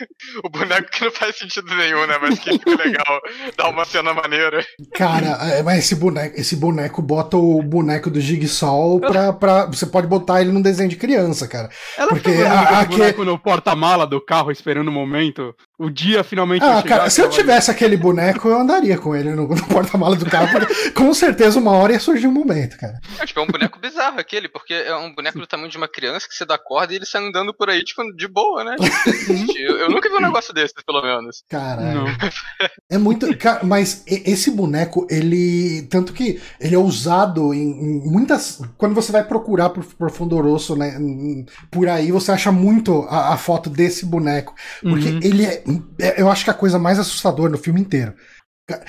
Speaker 3: o boneco que não faz sentido nenhum, né? Mas que fica legal, dá uma cena maneira.
Speaker 1: Cara, é, mas esse boneco, esse boneco bota o boneco do Jigsaw pra, pra. Você pode botar ele num desenho de criança, cara.
Speaker 2: Ela
Speaker 1: Porque a-
Speaker 2: a,
Speaker 1: que-
Speaker 2: boneco no porta-mala do carro esperando o momento. O dia finalmente
Speaker 1: Ah,
Speaker 2: chegar,
Speaker 1: cara, se eu tivesse aquele boneco, eu andaria com ele no, no porta-mala do carro. porque com certeza uma hora ia surgir um momento, cara.
Speaker 3: É, tipo, é um boneco bizarro aquele, porque é um boneco do tamanho de uma criança que você dá corda e ele sai andando por aí, tipo, de boa, né? eu, eu nunca vi um negócio desse, pelo menos.
Speaker 1: Caralho.
Speaker 2: Não.
Speaker 1: É muito. Cara, mas esse boneco, ele. Tanto que ele é usado em, muitas. Quando você vai procurar por, por Fundoroso, né? Por aí, você acha muito a, a foto desse boneco. Porque
Speaker 2: Uhum.
Speaker 1: ele é, é- Eu acho que é a coisa mais assustadora no filme inteiro.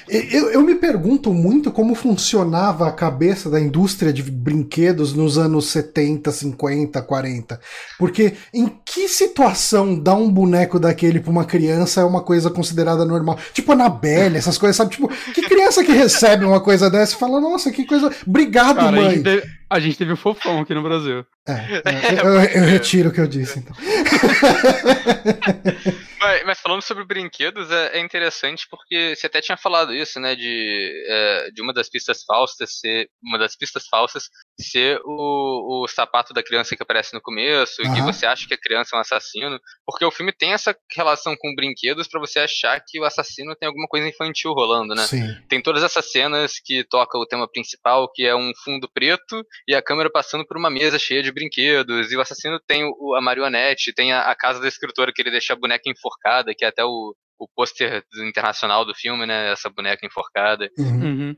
Speaker 1: Eu, eu me pergunto muito como funcionava a cabeça da indústria de brinquedos nos anos 70, 50, 40. Porque em que situação dar um boneco daquele pra uma criança é uma coisa considerada normal? Tipo Annabelle, essas coisas, sabe? Tipo, que criança que recebe uma coisa dessa e fala, nossa, que coisa. Obrigado,
Speaker 2: Cara,
Speaker 1: mãe.
Speaker 2: teve, a gente teve o fofão aqui no Brasil.
Speaker 1: É, é, eu, eu retiro o que eu disse, então.
Speaker 3: Mas, mas falando sobre brinquedos, é, é interessante porque você até tinha falado isso, né? De, é, de uma das pistas falsas ser. Uma das pistas falsas ser o, o sapato da criança que aparece no começo, e que você acha que a criança é um assassino. Porque o filme tem essa relação com brinquedos pra você achar que o assassino tem alguma coisa infantil rolando, né?
Speaker 1: Sim.
Speaker 3: Tem todas essas cenas que toca o tema principal, que é um fundo preto e a câmera passando por uma mesa cheia de brinquedos. E o assassino tem o- a marionete, tem a, a casa da escritora que ele deixa a boneca enforcada, que é até o, o pôster do- internacional do filme, né? Essa boneca enforcada.
Speaker 1: Uhum.
Speaker 2: Uhum.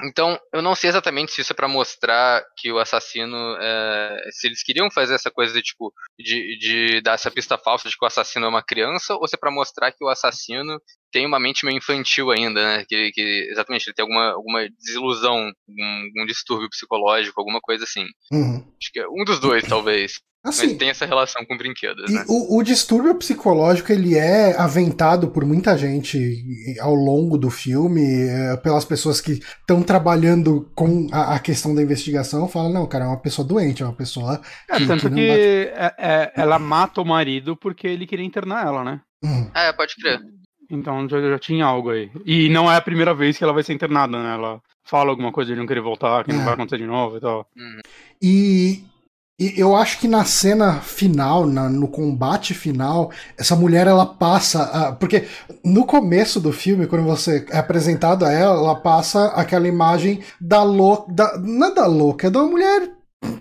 Speaker 3: Então, eu não sei exatamente se isso é pra mostrar que o assassino. é, se eles queriam fazer essa coisa de, tipo, de, de dar essa pista falsa de que o assassino é uma criança, ou se é pra mostrar que o assassino tem uma mente meio infantil ainda, né? Que, que exatamente ele tem alguma, alguma desilusão, um, um distúrbio psicológico, alguma coisa assim.
Speaker 1: Uhum.
Speaker 3: Acho que é um dos dois, talvez.
Speaker 1: Assim,
Speaker 3: Mas tem essa relação com brinquedos, né?
Speaker 1: o, o distúrbio psicológico ele é aventado por muita gente ao longo do filme, é, pelas pessoas que estão trabalhando com a, a questão da investigação, falam, não, cara, é uma pessoa doente, é uma pessoa.
Speaker 2: É,
Speaker 1: que-
Speaker 2: tanto
Speaker 1: que
Speaker 2: que
Speaker 1: bate-
Speaker 2: é- é- ela mata o marido porque ele queria internar ela, né?
Speaker 1: Hum.
Speaker 3: É, pode crer.
Speaker 2: Então já, já tinha algo aí. E não é a primeira vez que ela vai ser internada, né? Ela fala alguma coisa de não querer voltar, que não
Speaker 1: É.
Speaker 2: vai acontecer de novo e tal.
Speaker 1: E, e eu acho que na cena final, na- no combate final, essa mulher ela passa. a- porque no começo do filme, quando você é apresentado a ela, ela passa aquela imagem da louca. Da, não é da louca, é uma mulher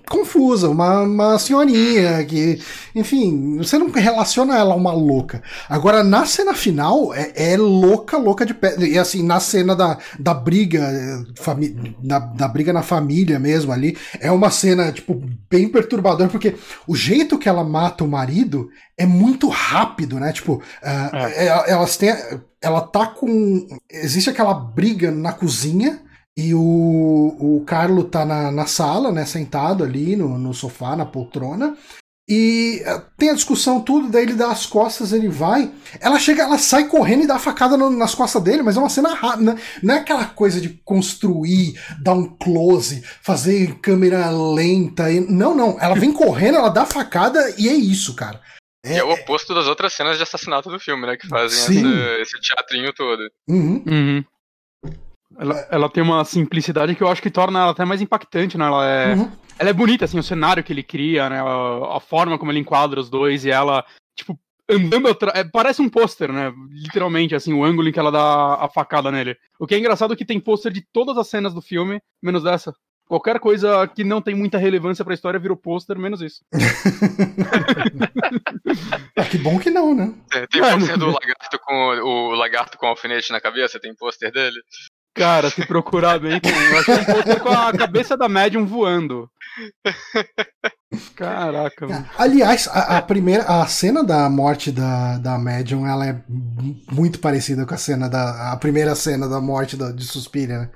Speaker 1: confusa, uma, uma senhorinha que, enfim, você não relaciona ela a uma louca. Agora, na cena final, é, é louca, louca de pé. E assim, na cena da, da briga, eh, fami- da, da briga na família mesmo ali, é uma cena, tipo, bem perturbadora, porque o jeito que ela mata o marido é muito rápido, né? Tipo, ah,
Speaker 2: É.
Speaker 1: ela- elas têm. Ela tá com. Existe aquela briga na cozinha. E o, o Carlo tá na, na sala, né, sentado ali no, no sofá, na poltrona. E eh, tem a discussão tudo, daí ele dá as costas, ele vai. Ela chega, ela sai correndo e dá a facada no- nas costas dele, mas é uma cena rápida, né? não é aquela coisa de construir, dar um close, fazer câmera lenta. e- Não, não. Ela vem correndo, ela dá a facada e é isso, cara.
Speaker 3: E é o oposto das outras cenas de assassinato do filme, né? Que fazem essa- esse teatrinho todo.
Speaker 1: Uhum.
Speaker 2: Uhum. Ela, ela tem uma simplicidade que eu acho que torna ela até mais impactante, né? Ela é,
Speaker 1: Uhum.
Speaker 2: ela é bonita, assim, o cenário que ele cria, né? A, a forma como ele enquadra os dois e ela, tipo, andando atrás. é, parece um pôster, né? Literalmente, assim, o ângulo em que ela dá a facada nele. O que é engraçado é que tem pôster de todas as cenas do filme, menos dessa. Qualquer coisa que não tem muita relevância pra história virou pôster, menos isso.
Speaker 1: Ah, que bom que não, né?
Speaker 3: Tem, tem
Speaker 2: É,
Speaker 3: pôster
Speaker 2: não-
Speaker 3: do lagarto com o lagarto com alfinete na cabeça, tem pôster dele.
Speaker 2: Cara, se procurar bem. Eu achei um pôster com a cabeça da médium voando. Caraca, mano.
Speaker 1: Aliás, a, a primeira, a cena da morte da, da Medium, ela é muito parecida com a cena da, a primeira cena da morte da, de Suspiria, né?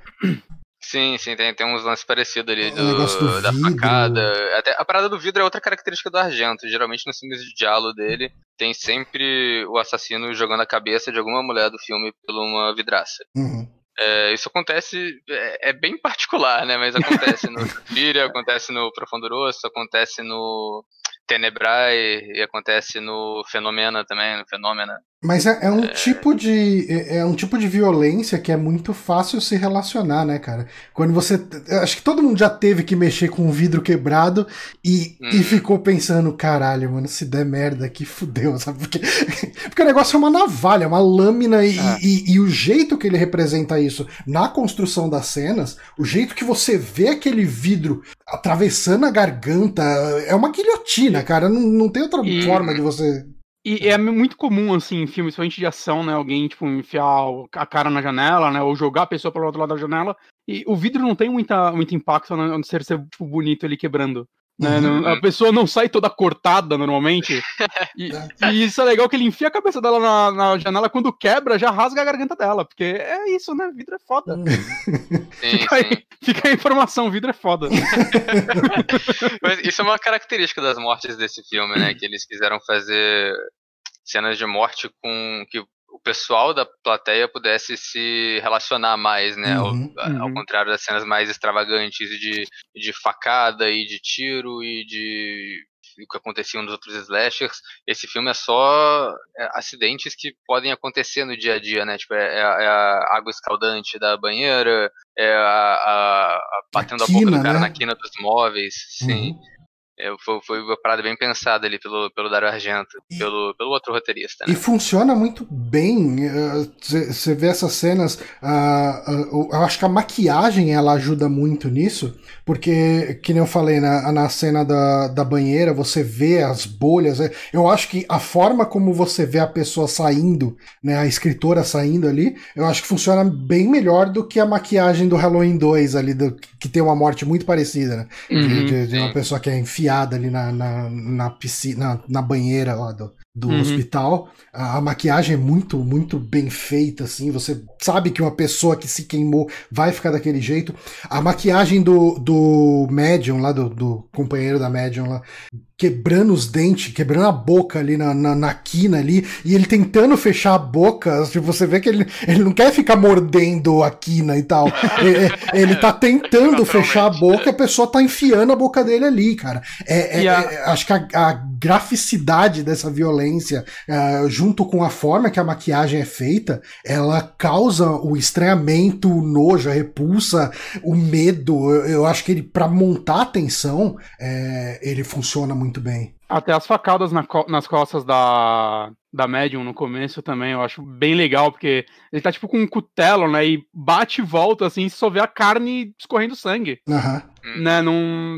Speaker 3: Sim, sim, tem, tem uns lances parecidos ali
Speaker 1: negócio do
Speaker 3: do, da
Speaker 1: vidro.
Speaker 3: facada. Até, a parada do vidro é outra característica do Argento. Geralmente nos filmes de diálogo dele tem sempre o assassino jogando a cabeça de alguma mulher do filme por uma vidraça.
Speaker 1: Uhum.
Speaker 3: É, isso acontece, é, é bem particular, né? Mas acontece no Suspiria, acontece no Profundo Rosso, acontece no Tenebrae e acontece no Fenomena também, no Fenômena.
Speaker 1: Mas é, é um é... tipo de é, é um tipo de violência que é muito fácil se relacionar, né, cara? Quando você acho que todo mundo já teve que mexer com um vidro quebrado e, hum. e ficou pensando, caralho, mano, se der merda aqui, fudeu, sabe? Porque, porque o negócio é uma navalha, é uma lâmina e, ah. e, e, o jeito que ele representa isso na construção das cenas, o jeito que você vê aquele vidro atravessando a garganta, é uma guilhotina, cara. Não, não tem outra e... forma de você
Speaker 2: e é muito comum, assim, em filmes, principalmente de ação, né? Alguém, tipo, enfiar a cara na janela, né? Ou jogar a pessoa pelo outro lado da janela. E o vidro não tem muita, muito impacto a não ser ser tipo, bonito ali quebrando. Né? Uhum. A pessoa não sai toda cortada normalmente. E, e, isso é legal que ele enfia a cabeça dela na, na, janela, quando quebra, já rasga a garganta dela. Porque é isso, né? Vidro é foda. Sim, fica, aí, fica, a informação, vidro é foda.
Speaker 3: Mas isso é uma característica das mortes desse filme, né? Que eles quiseram fazer cenas de morte com que o pessoal da plateia pudesse se relacionar mais, né? Uhum, ao, uhum. ao, contrário das cenas mais extravagantes de, de facada e de tiro e de o que acontecia nos outros slashers. Esse filme é só é, acidentes que podem acontecer no dia a dia, né? Tipo, é, é, é a água escaldante da banheira, é a, a, a batendo a, quina, a boca do cara né? na quina dos móveis, sim. Uhum. É, foi, foi uma parada bem pensada ali pelo, pelo Dario Argento, e, pelo, pelo outro roteirista.
Speaker 1: Né? E funciona muito bem. Você uh, vê essas cenas. Uh, uh, eu acho que a maquiagem ela ajuda muito nisso, porque, que nem eu falei, na, na cena da, da banheira, você vê as bolhas. É, eu acho que a forma como você vê a pessoa saindo, né, a escritora saindo ali, eu acho que funciona bem melhor do que a maquiagem do Halloween 2 ali, do, que tem uma morte muito parecida, né? Uhum, de, de, uma pessoa que é enfiada enfiada ali na, na, na piscina, na, na banheira lá do, do uhum. hospital. A, a, maquiagem é muito, muito bem feita, assim. Você sabe que uma pessoa que se queimou vai ficar daquele jeito. A maquiagem do, do médium lá, do, do companheiro da médium lá, quebrando os dentes, quebrando a boca ali na, na, na, quina ali, e ele tentando fechar a boca, tipo, você vê que ele, ele não quer ficar mordendo a quina e tal. ele, ele tá tentando fechar a boca, a pessoa tá enfiando a boca dele ali, cara. É, é, a... é acho que a, a, graficidade dessa violência, uh, junto com a forma que a maquiagem é feita, ela causa o estranhamento, o nojo, a repulsa, o medo. Eu, eu acho que ele, para montar a tensão, é, ele funciona muito muito bem.
Speaker 2: Até as facadas na co nas costas da, da Medium no começo também, eu acho bem legal, porque ele tá tipo com um cutelo, né? E bate e volta, assim, só vê a carne escorrendo sangue.
Speaker 1: Uhum.
Speaker 2: Né, não,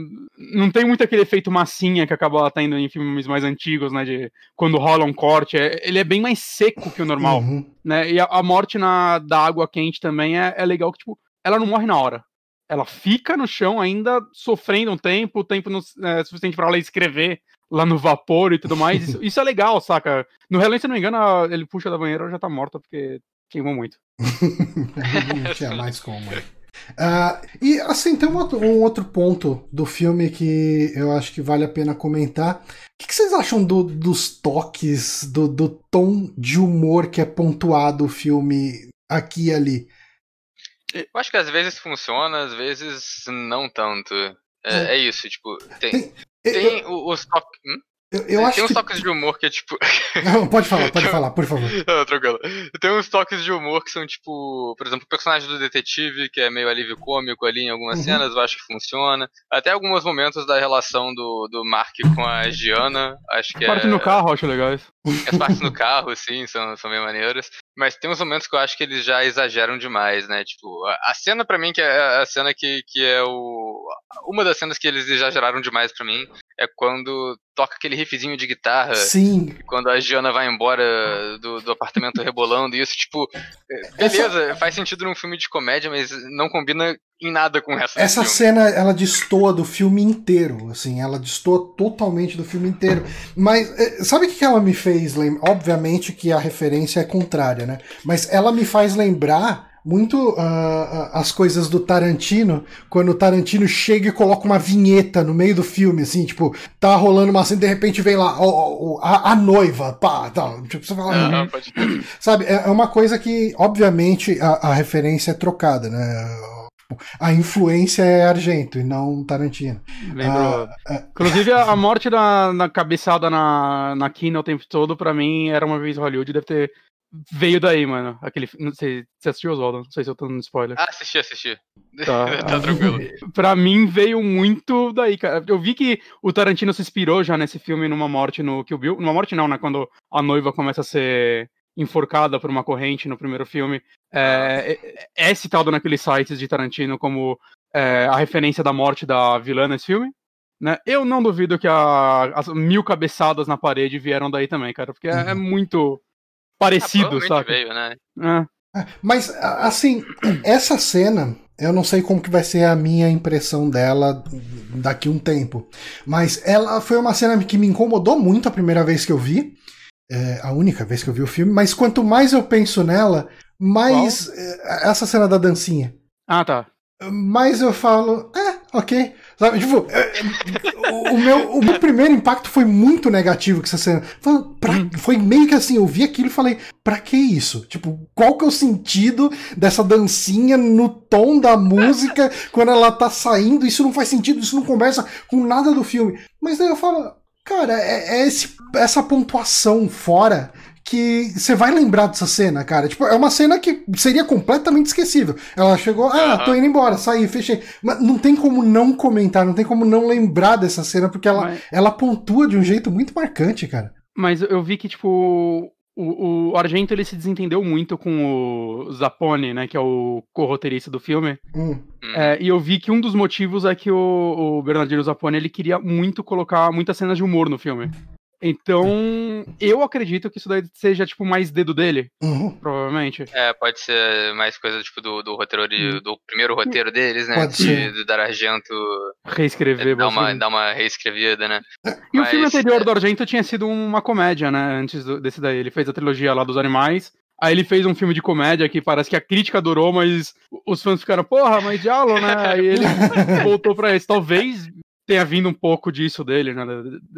Speaker 2: não tem muito aquele efeito massinha que acaba tendo em filmes mais antigos, né? De quando rola um corte. É, ele é bem mais seco que o normal. Uhum. Né? E a, a, morte na, da água quente também é, é legal que, tipo, ela não morre na hora ela fica no chão ainda sofrendo um tempo, o tempo não, é, suficiente para ela escrever lá no vapor e tudo mais. Isso, isso é legal, saca? No relance, se não me engano, ele puxa da banheira ela já tá morta porque queimou muito.
Speaker 1: não tinha mais como. Uh, e assim, tem um outro, um outro, ponto do filme que eu acho que vale a pena comentar. O que, que vocês acham do, dos toques, do, do tom de humor que é pontuado o filme aqui e ali?
Speaker 3: Eu acho que às vezes funciona, às vezes não tanto. É, é, é isso, tipo, tem, tem, tem eu, os toques. Hum?
Speaker 1: Eu, eu
Speaker 3: tem,
Speaker 1: tem
Speaker 3: uns que... toques de humor que é tipo.
Speaker 1: Não, pode falar, pode falar, por favor.
Speaker 3: Não, tranquilo. Tem uns toques de humor que são tipo, por exemplo, o personagem do detetive, que é meio alívio cômico ali em algumas uhum. cenas, eu acho que funciona. Até alguns momentos da relação do, do Mark com a Gianna, acho que
Speaker 2: Parte
Speaker 3: é.
Speaker 2: no carro, acho legais.
Speaker 3: As partes no carro, sim, são, são bem maneiras. Mas tem uns momentos que eu acho que eles já exageram demais, né? Tipo, a, a cena para mim, que é a cena que, que é o. Uma das cenas que eles exageraram demais para mim é quando toca aquele riffzinho de guitarra.
Speaker 1: Sim.
Speaker 3: Quando a Giana vai embora do, do apartamento rebolando e isso, tipo, beleza, essa... faz sentido num filme de comédia, mas não combina em nada com essa.
Speaker 1: Essa cena, ela destoa do filme inteiro, assim, ela destoa totalmente do filme inteiro. Mas eh, sabe o que ela me fez lembrar? Obviamente que a referência é contrária, né? Mas ela me faz lembrar muito uh, as coisas do Tarantino, quando o Tarantino chega e coloca uma vinheta no meio do filme, assim, tipo, tá rolando uma cena e de repente vem lá a, a, noiva, pá, tal. Tipo, você fala. Uhum, pode... Sabe, é, é uma coisa que, obviamente, a, a referência é trocada, né? Tipo, a influência é Argento e não Tarantino.
Speaker 2: Lembrou. Ah, ah, Inclusive, a morte da, na cabeçada na, na Kina o tempo todo, pra mim, era uma vez Hollywood, deve ter veio daí, mano. Aquele. Não sei. Você assistiu, Oswaldo? Não sei se eu tô dando spoiler.
Speaker 3: Ah, assisti, assisti.
Speaker 2: Tá, tá tranquilo. pra mim veio muito daí, cara. Eu vi que o Tarantino se inspirou já nesse filme numa morte no Kill Bill. Numa morte não, né? Quando a noiva começa a ser enforcada por uma corrente no primeiro filme. É, é, é citado naqueles sites de Tarantino como é, a referência da morte da vilã nesse filme. Né? Eu não duvido que a, as mil cabeçadas na parede vieram daí também, cara, porque é, é uhum. muito parecido, ah, sabe?
Speaker 3: Veio, né?
Speaker 1: É. Mas, assim, essa cena, eu não sei como que vai ser a minha impressão dela daqui a um tempo. Mas ela foi uma cena que me incomodou muito a primeira vez que eu vi. É a única vez que eu vi o filme. Mas quanto mais eu penso nela, mais. Qual? É, essa cena da dancinha.
Speaker 2: Ah, tá.
Speaker 1: Mais eu falo, é, ok. Sabe, tipo, é, é, o, meu, o meu primeiro impacto foi muito negativo com essa cena. Foi, pra, uhum. foi meio que assim, eu vi aquilo e falei, pra que isso? Tipo, qual que é o sentido dessa dancinha no tom da música quando ela tá saindo? Isso não faz sentido, isso não conversa com nada do filme. Mas daí eu falo, cara, é, é esse, essa pontuação fora que você vai lembrar dessa cena, cara. Tipo, é uma cena que seria completamente esquecível. Ela chegou, ah, tô indo embora, saí, fechei. Mas não tem como não comentar, não tem como não lembrar dessa cena, porque ela, Mas... ela pontua de um jeito muito marcante, cara.
Speaker 2: Mas eu vi que, tipo, o, o Argento ele se desentendeu muito com o Zapone, né, que é o co-roteirista do filme. Hum. É, e eu vi que um dos motivos é que o, o Bernardino Zapone ele queria muito colocar muitas cenas de humor no filme. Então, eu acredito que isso daí seja, tipo, mais dedo dele, uhum. provavelmente.
Speaker 3: É, pode ser mais coisa, tipo, do, do roteiro, de, uhum. do primeiro roteiro deles, né? Pode ser. De, dar Argento...
Speaker 2: Reescrever,
Speaker 3: é, dar uma, dar uma reescrevida, né?
Speaker 2: E Mas, o filme anterior é... do Argento tinha sido uma comédia, né? Antes do, desse daí. Ele fez a trilogia lá dos animais. Aí ele fez um filme de comédia que parece que a crítica adorou, mas os fãs ficaram, porra, mas diálogo, né? Aí ele voltou pra isso. Talvez tenha vindo um pouco disso dele, né?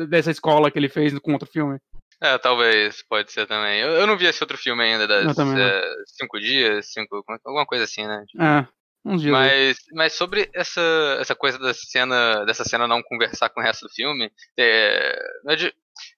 Speaker 2: Dessa escola que ele fez com outro filme.
Speaker 3: É, talvez, pode ser também. Eu, eu não vi esse outro filme ainda, das é, cinco dias, cinco, alguma coisa assim, né?
Speaker 2: É, uns dias.
Speaker 3: Mas, mas sobre essa, essa coisa da cena, dessa cena não conversar com o resto do filme, é,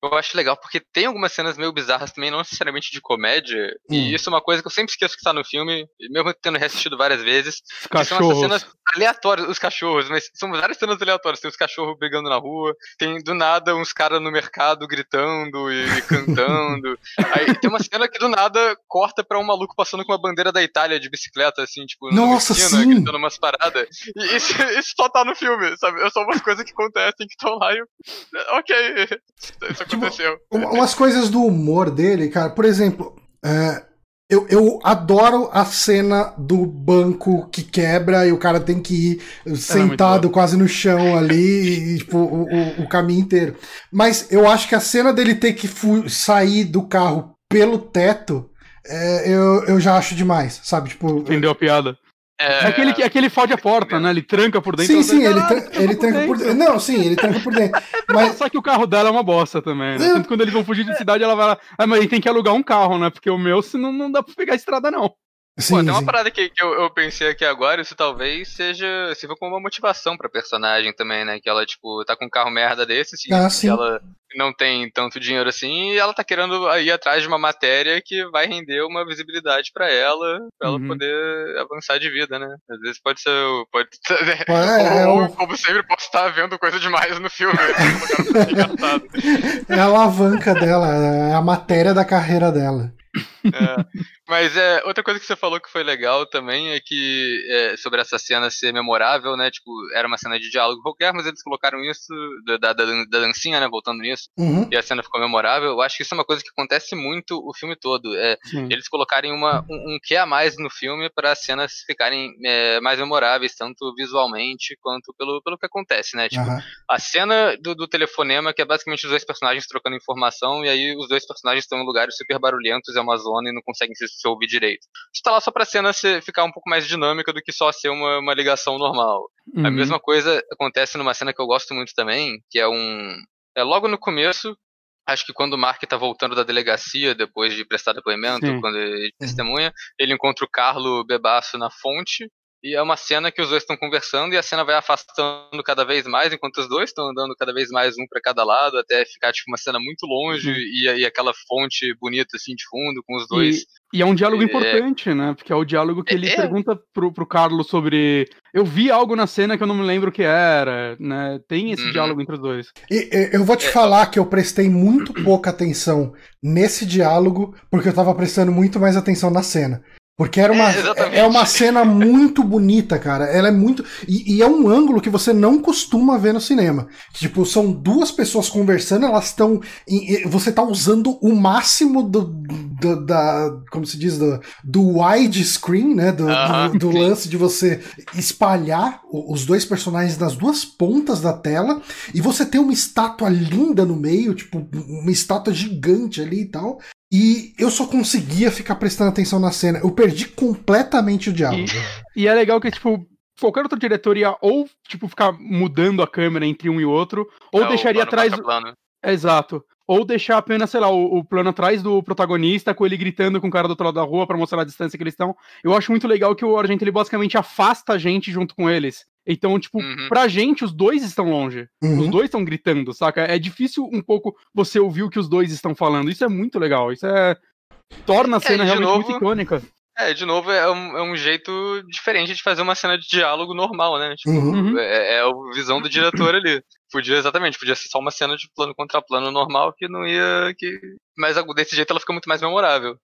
Speaker 3: eu acho legal, porque tem algumas cenas meio bizarras também, não necessariamente de comédia. Hum. E isso é uma coisa que eu sempre esqueço que tá no filme, mesmo tendo reassistido várias vezes.
Speaker 2: Cachorros.
Speaker 3: São essas cenas aleatórias, os cachorros, mas são várias cenas aleatórias. Tem os cachorros brigando na rua, tem do nada uns caras no mercado gritando e, e cantando. Aí tem uma cena que do nada corta pra um maluco passando com uma bandeira da Itália de bicicleta, assim, tipo,
Speaker 1: Nossa, esquina, sim.
Speaker 3: gritando umas paradas. E isso, isso só tá no filme, sabe? É só umas coisas que acontecem que estão lá e eu. Ok isso tipo, aconteceu. Tipo,
Speaker 1: umas coisas do humor dele, cara. Por exemplo, é, eu, eu adoro a cena do banco que quebra e o cara tem que ir é sentado quase no chão ali, e, tipo, o, o, o, caminho inteiro. Mas eu acho que a cena dele ter que sair do carro pelo teto. É, eu, eu já acho demais, sabe? Tipo,
Speaker 2: Entendeu a piada? É, aquele, que, aquele fode a porta, né? Ele tranca por dentro.
Speaker 1: Sim, sim, ele, tra ele tranca por dentro. Não, sim, ele tranca por dentro. Mas...
Speaker 2: Só que o carro dela é uma bosta também, né? Tanto quando eles vão fugir de cidade, ela vai lá. Ah, mas ele tem que alugar um carro, né? Porque o meu, senão não dá pra pegar a estrada, não.
Speaker 3: Sim, Pô, tem uma sim. parada que, que eu, eu, pensei aqui agora, isso talvez seja sirva como uma motivação pra personagem também, né? Que ela, tipo, tá com um carro merda desse, assim,
Speaker 1: ah,
Speaker 3: que ela não tem tanto dinheiro assim, e ela tá querendo ir atrás de uma matéria que vai render uma visibilidade para ela, pra ela uhum. poder avançar de vida, né? Às vezes pode ser. Pode ser né? é, ou, é, como sempre, posso estar vendo coisa demais no filme.
Speaker 1: é a alavanca dela, é a matéria da carreira dela.
Speaker 3: É, mas é, outra coisa que você falou que foi legal também é que é, sobre essa cena ser memorável, né? Tipo, era uma cena de diálogo qualquer, mas eles colocaram isso da, da, da dancinha, né? Voltando nisso, uhum. e a cena ficou memorável. Eu acho que isso é uma coisa que acontece muito o filme todo. É, eles colocarem uma, um, um que a mais no filme para as cenas ficarem é, mais memoráveis, tanto visualmente quanto pelo, pelo que acontece, né? Tipo, uhum. a cena do, do telefonema, que é basicamente os dois personagens trocando informação, e aí os dois personagens estão em lugares super barulhentos, é uma zona e não conseguem se, se ouvir direito. Isso tá lá só pra cena ser, ficar um pouco mais dinâmica do que só ser uma, uma ligação normal. Uhum. A mesma coisa acontece numa cena que eu gosto muito também, que é um. É logo no começo, acho que quando o Mark tá voltando da delegacia, depois de prestar depoimento, Sim. quando ele testemunha, ele encontra o Carlo bebaço na fonte, e é uma cena que os dois estão conversando e a cena vai afastando cada vez mais, enquanto os dois estão andando cada vez mais um para cada lado, até ficar tipo uma cena muito longe uhum. e, e, aquela fonte bonita assim de fundo com os dois.
Speaker 2: E, e é um diálogo é... importante, né? Porque é o diálogo que ele é... pergunta pro, pro Carlos sobre eu vi algo na cena que eu não me lembro o que era, né? Tem esse uhum. diálogo entre os dois.
Speaker 1: E, eu vou te é. falar que eu prestei muito pouca atenção nesse diálogo, porque eu tava prestando muito mais atenção na cena. Porque era uma, é, é, uma cena muito bonita, cara. Ela é muito. E, e, é um ângulo que você não costuma ver no cinema. Tipo, são duas pessoas conversando, elas estão. Você tá usando o máximo do. do da. Como se diz? Do, do widescreen, né? Do, do, do lance de você espalhar os dois personagens nas duas pontas da tela. E você tem uma estátua linda no meio, tipo, uma estátua gigante ali e tal. E eu só conseguia ficar prestando atenção na cena. Eu perdi completamente o diálogo.
Speaker 2: E, e é legal que, tipo, qualquer outro diretor ia ou, tipo, ficar mudando a câmera entre um e outro, ou é, deixaria atrás. Exato. Ou deixar apenas, sei lá, o, o, plano atrás do protagonista, com ele gritando com o cara do outro lado da rua para mostrar a distância que eles estão. Eu acho muito legal que o Argento ele basicamente afasta a gente junto com eles. Então, tipo, uhum. pra gente, os dois estão longe. Uhum. Os dois estão gritando, saca? É difícil um pouco você ouvir o que os dois estão falando. Isso é muito legal. Isso é. Torna a é, cena é, realmente novo, muito icônica.
Speaker 3: É, de novo, é um, é um, jeito diferente de fazer uma cena de diálogo normal, né? Tipo, uhum. é, é, a visão do diretor ali. Podia, exatamente, podia ser só uma cena de plano contra plano normal que não ia. Que... Mas desse jeito ela fica muito mais memorável.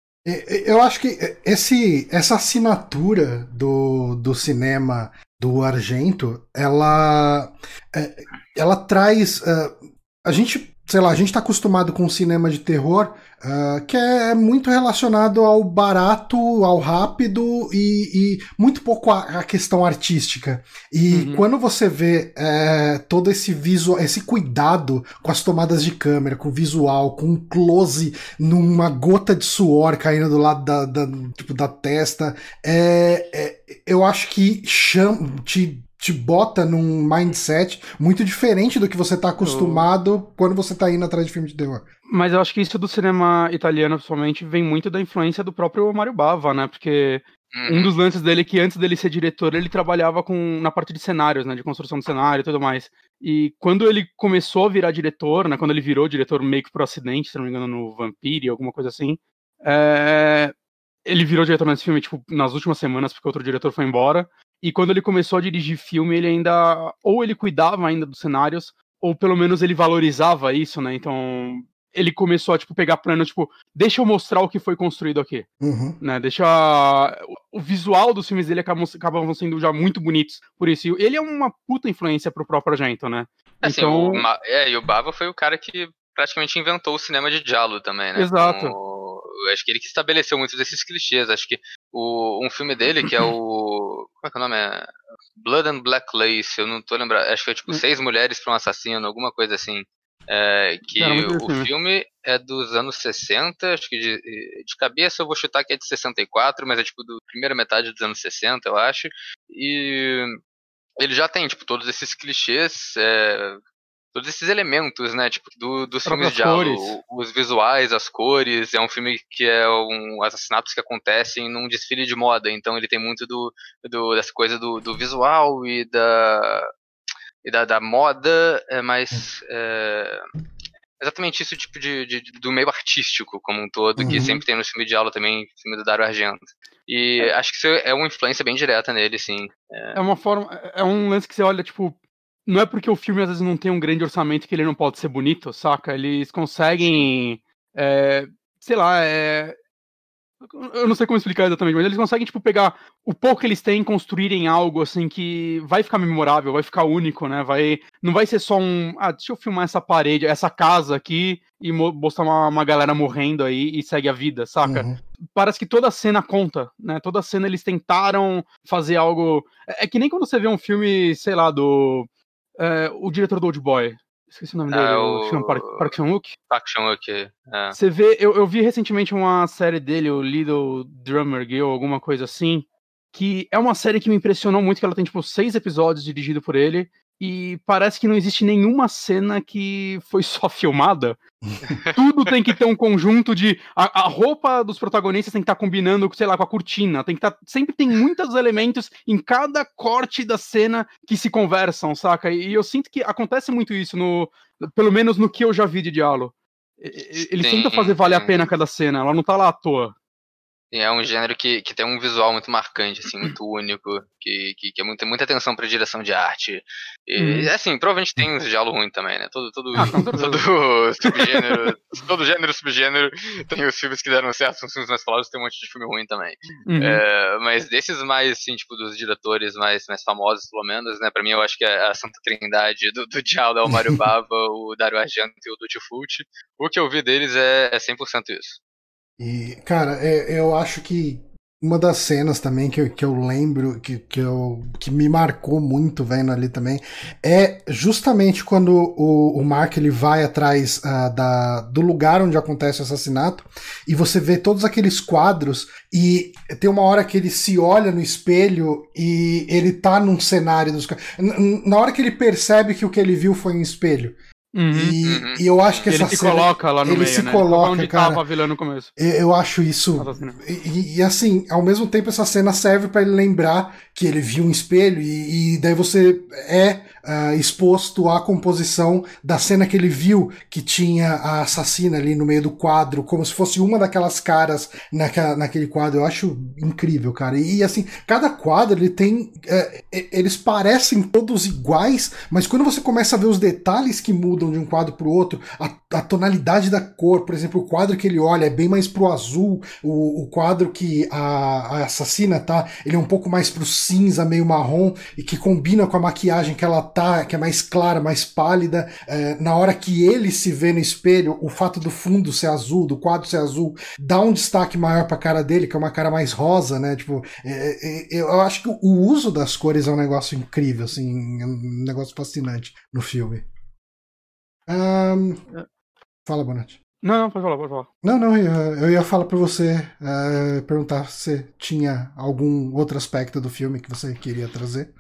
Speaker 1: Eu acho que esse, essa assinatura do, do cinema do Argento, ela, é, ela traz. Uh, a gente, sei lá, a gente está acostumado com o cinema de terror Uh, que é muito relacionado ao barato, ao rápido e, e muito pouco a, a, questão artística. E uhum. quando você vê é, todo esse visual, esse cuidado com as tomadas de câmera, com o visual, com um close numa gota de suor caindo do lado da, da tipo, da testa, é, é, eu acho que chama, te te bota num mindset muito diferente do que você tá acostumado oh. quando você tá indo atrás de filme de terror.
Speaker 2: Mas eu acho que isso do cinema italiano, principalmente, vem muito da influência do próprio Mario Bava, né? Porque uhum. um dos lances dele é que antes dele ser diretor, ele trabalhava com na parte de cenários, né? De construção de cenário e tudo mais. E quando ele começou a virar diretor, né? Quando ele virou diretor meio que por acidente, se não me engano, no Vampire, alguma coisa assim. É... Ele virou diretor nesse filme, tipo, nas últimas semanas, porque outro diretor foi embora. E quando ele começou a dirigir filme, ele ainda. Ou ele cuidava ainda dos cenários, ou pelo menos ele valorizava isso, né? Então. Ele começou a, tipo, pegar plano, tipo, deixa eu mostrar o que foi construído aqui. Uhum. Né? Deixa. O visual dos filmes dele acabam, acabam sendo já muito bonitos por isso. E ele é uma puta influência pro próprio Argento, né?
Speaker 3: Assim, então... o, é, e o Bava foi o cara que praticamente inventou o cinema de diálogo também, né?
Speaker 2: Exato.
Speaker 3: Como, acho que ele que estabeleceu muitos desses clichês. Acho que o, um filme dele, que é o. Como é que é o nome? É Blood and Black Lace, eu não tô lembrando. Acho que é tipo hum. Seis Mulheres para um Assassino, alguma coisa assim. É, que o filme é dos anos 60, acho que de, de, cabeça eu vou chutar que é de 64, mas é tipo do primeira metade dos anos 60, eu acho. E ele já tem, tipo, todos esses clichês é, todos esses elementos, né, tipo, do, dos filmes de aula, os visuais, as cores, é um filme que é um assassinatos que acontecem num desfile de moda, então ele tem muito do, do dessa coisa do, do visual e da e da, da moda, é mais é, exatamente isso tipo de, de, do meio artístico como um todo, uhum. que sempre tem no filme de aula também, filme do Dario Argento. E é. acho que isso é uma influência bem direta nele, sim.
Speaker 2: É... é uma forma, é um lance que você olha, tipo, não é porque o filme às vezes não tem um grande orçamento que ele não pode ser bonito, saca? Eles conseguem. É, sei lá, é, eu não sei como explicar exatamente, mas eles conseguem, tipo, pegar o pouco que eles têm, construírem algo, assim, que vai ficar memorável, vai ficar único, né? Vai, não vai ser só um, ah, deixa eu filmar essa parede, essa casa aqui e mostrar uma, uma galera morrendo aí e segue a vida, saca? Uhum. Parece que toda cena conta, né? Toda cena eles tentaram fazer algo... É, é que nem quando você vê um filme, sei lá, do é, o diretor do Old Boy. Esqueci o nome dele, é o, o Park, Park Chan-wook.
Speaker 3: Park Chan-wook,
Speaker 2: é. Você vê, eu, eu vi recentemente uma série dele, o Little Drummer Girl, alguma coisa assim, que é uma série que me impressionou muito, que ela tem, tipo, seis episódios dirigido por ele, e parece que não existe nenhuma cena que foi só filmada. Tudo tem que ter um conjunto de. A, a, roupa dos protagonistas tem que estar tá combinando, sei lá, com a cortina. Tem que estar. Tá, sempre tem muitos elementos em cada corte da cena que se conversam, saca? E, eu sinto que acontece muito isso, no, pelo menos no que eu já vi de Diallo. Ele Sim, tenta fazer valer a pena cada cena, ela não tá lá à toa.
Speaker 3: É um gênero que, que tem um visual muito marcante, assim, muito único, que, que, que é muito, muita atenção pra direção de arte. E, uhum. assim, provavelmente tem um diálogo ruim também, né? Todo, todo, ah, todo subgênero, todo gênero, subgênero, tem os filmes que deram certo, são os filmes mais falados, tem um monte de filme ruim também. Uhum. É, mas desses mais, assim, tipo, dos diretores mais, mais famosos, pelo menos, né? Pra mim, eu acho que é a Santa Trindade do, do Diallo é o Bava, o Dario Argento e o Duty Fulci. O que eu vi deles é, é 100% isso.
Speaker 1: E, cara, é, eu acho que uma das cenas também que, que eu lembro, que, que, eu, que me marcou muito vendo ali também, é justamente quando o, o Mark ele vai atrás uh, da, do lugar onde acontece o assassinato e você vê todos aqueles quadros e tem uma hora que ele se olha no espelho e ele tá num cenário dos. Na hora que ele percebe que o que ele viu foi um espelho. Uhum, e, uhum. e, eu acho que
Speaker 2: ele
Speaker 1: essa
Speaker 2: se cena, coloca lá no
Speaker 1: ele
Speaker 2: meio,
Speaker 1: se
Speaker 2: né?
Speaker 1: coloca, onde cara,
Speaker 2: tava a vilã no começo.
Speaker 1: Eu acho isso. E, e, assim, ao mesmo tempo essa cena serve para ele lembrar que ele viu um espelho e, e daí você é uh, exposto à composição da cena que ele viu que tinha a assassina ali no meio do quadro, como se fosse uma daquelas caras naquela, naquele quadro. Eu acho incrível, cara. E, e assim, cada quadro ele tem. Uh, eles parecem todos iguais, mas quando você começa a ver os detalhes que mudam de um quadro pro outro, a, a tonalidade da cor, por exemplo, o quadro que ele olha é bem mais pro azul, o, o quadro que a, a assassina tá, ele é um pouco mais pro cinza, meio marrom, e que combina com a maquiagem que ela tá, que é mais clara, mais pálida. É, na hora que ele se vê no espelho, o fato do fundo ser azul, do quadro ser azul, dá um destaque maior pra cara dele, que é uma cara mais rosa, né? Tipo, é, é, eu acho que o uso das cores é um negócio incrível, assim, é um negócio fascinante no filme. Um, fala, Bonatti.
Speaker 2: Não, não, pode falar, pode falar.
Speaker 1: Não, não, eu, eu ia falar para você, uh, perguntar se tinha algum outro aspecto do filme que você queria trazer.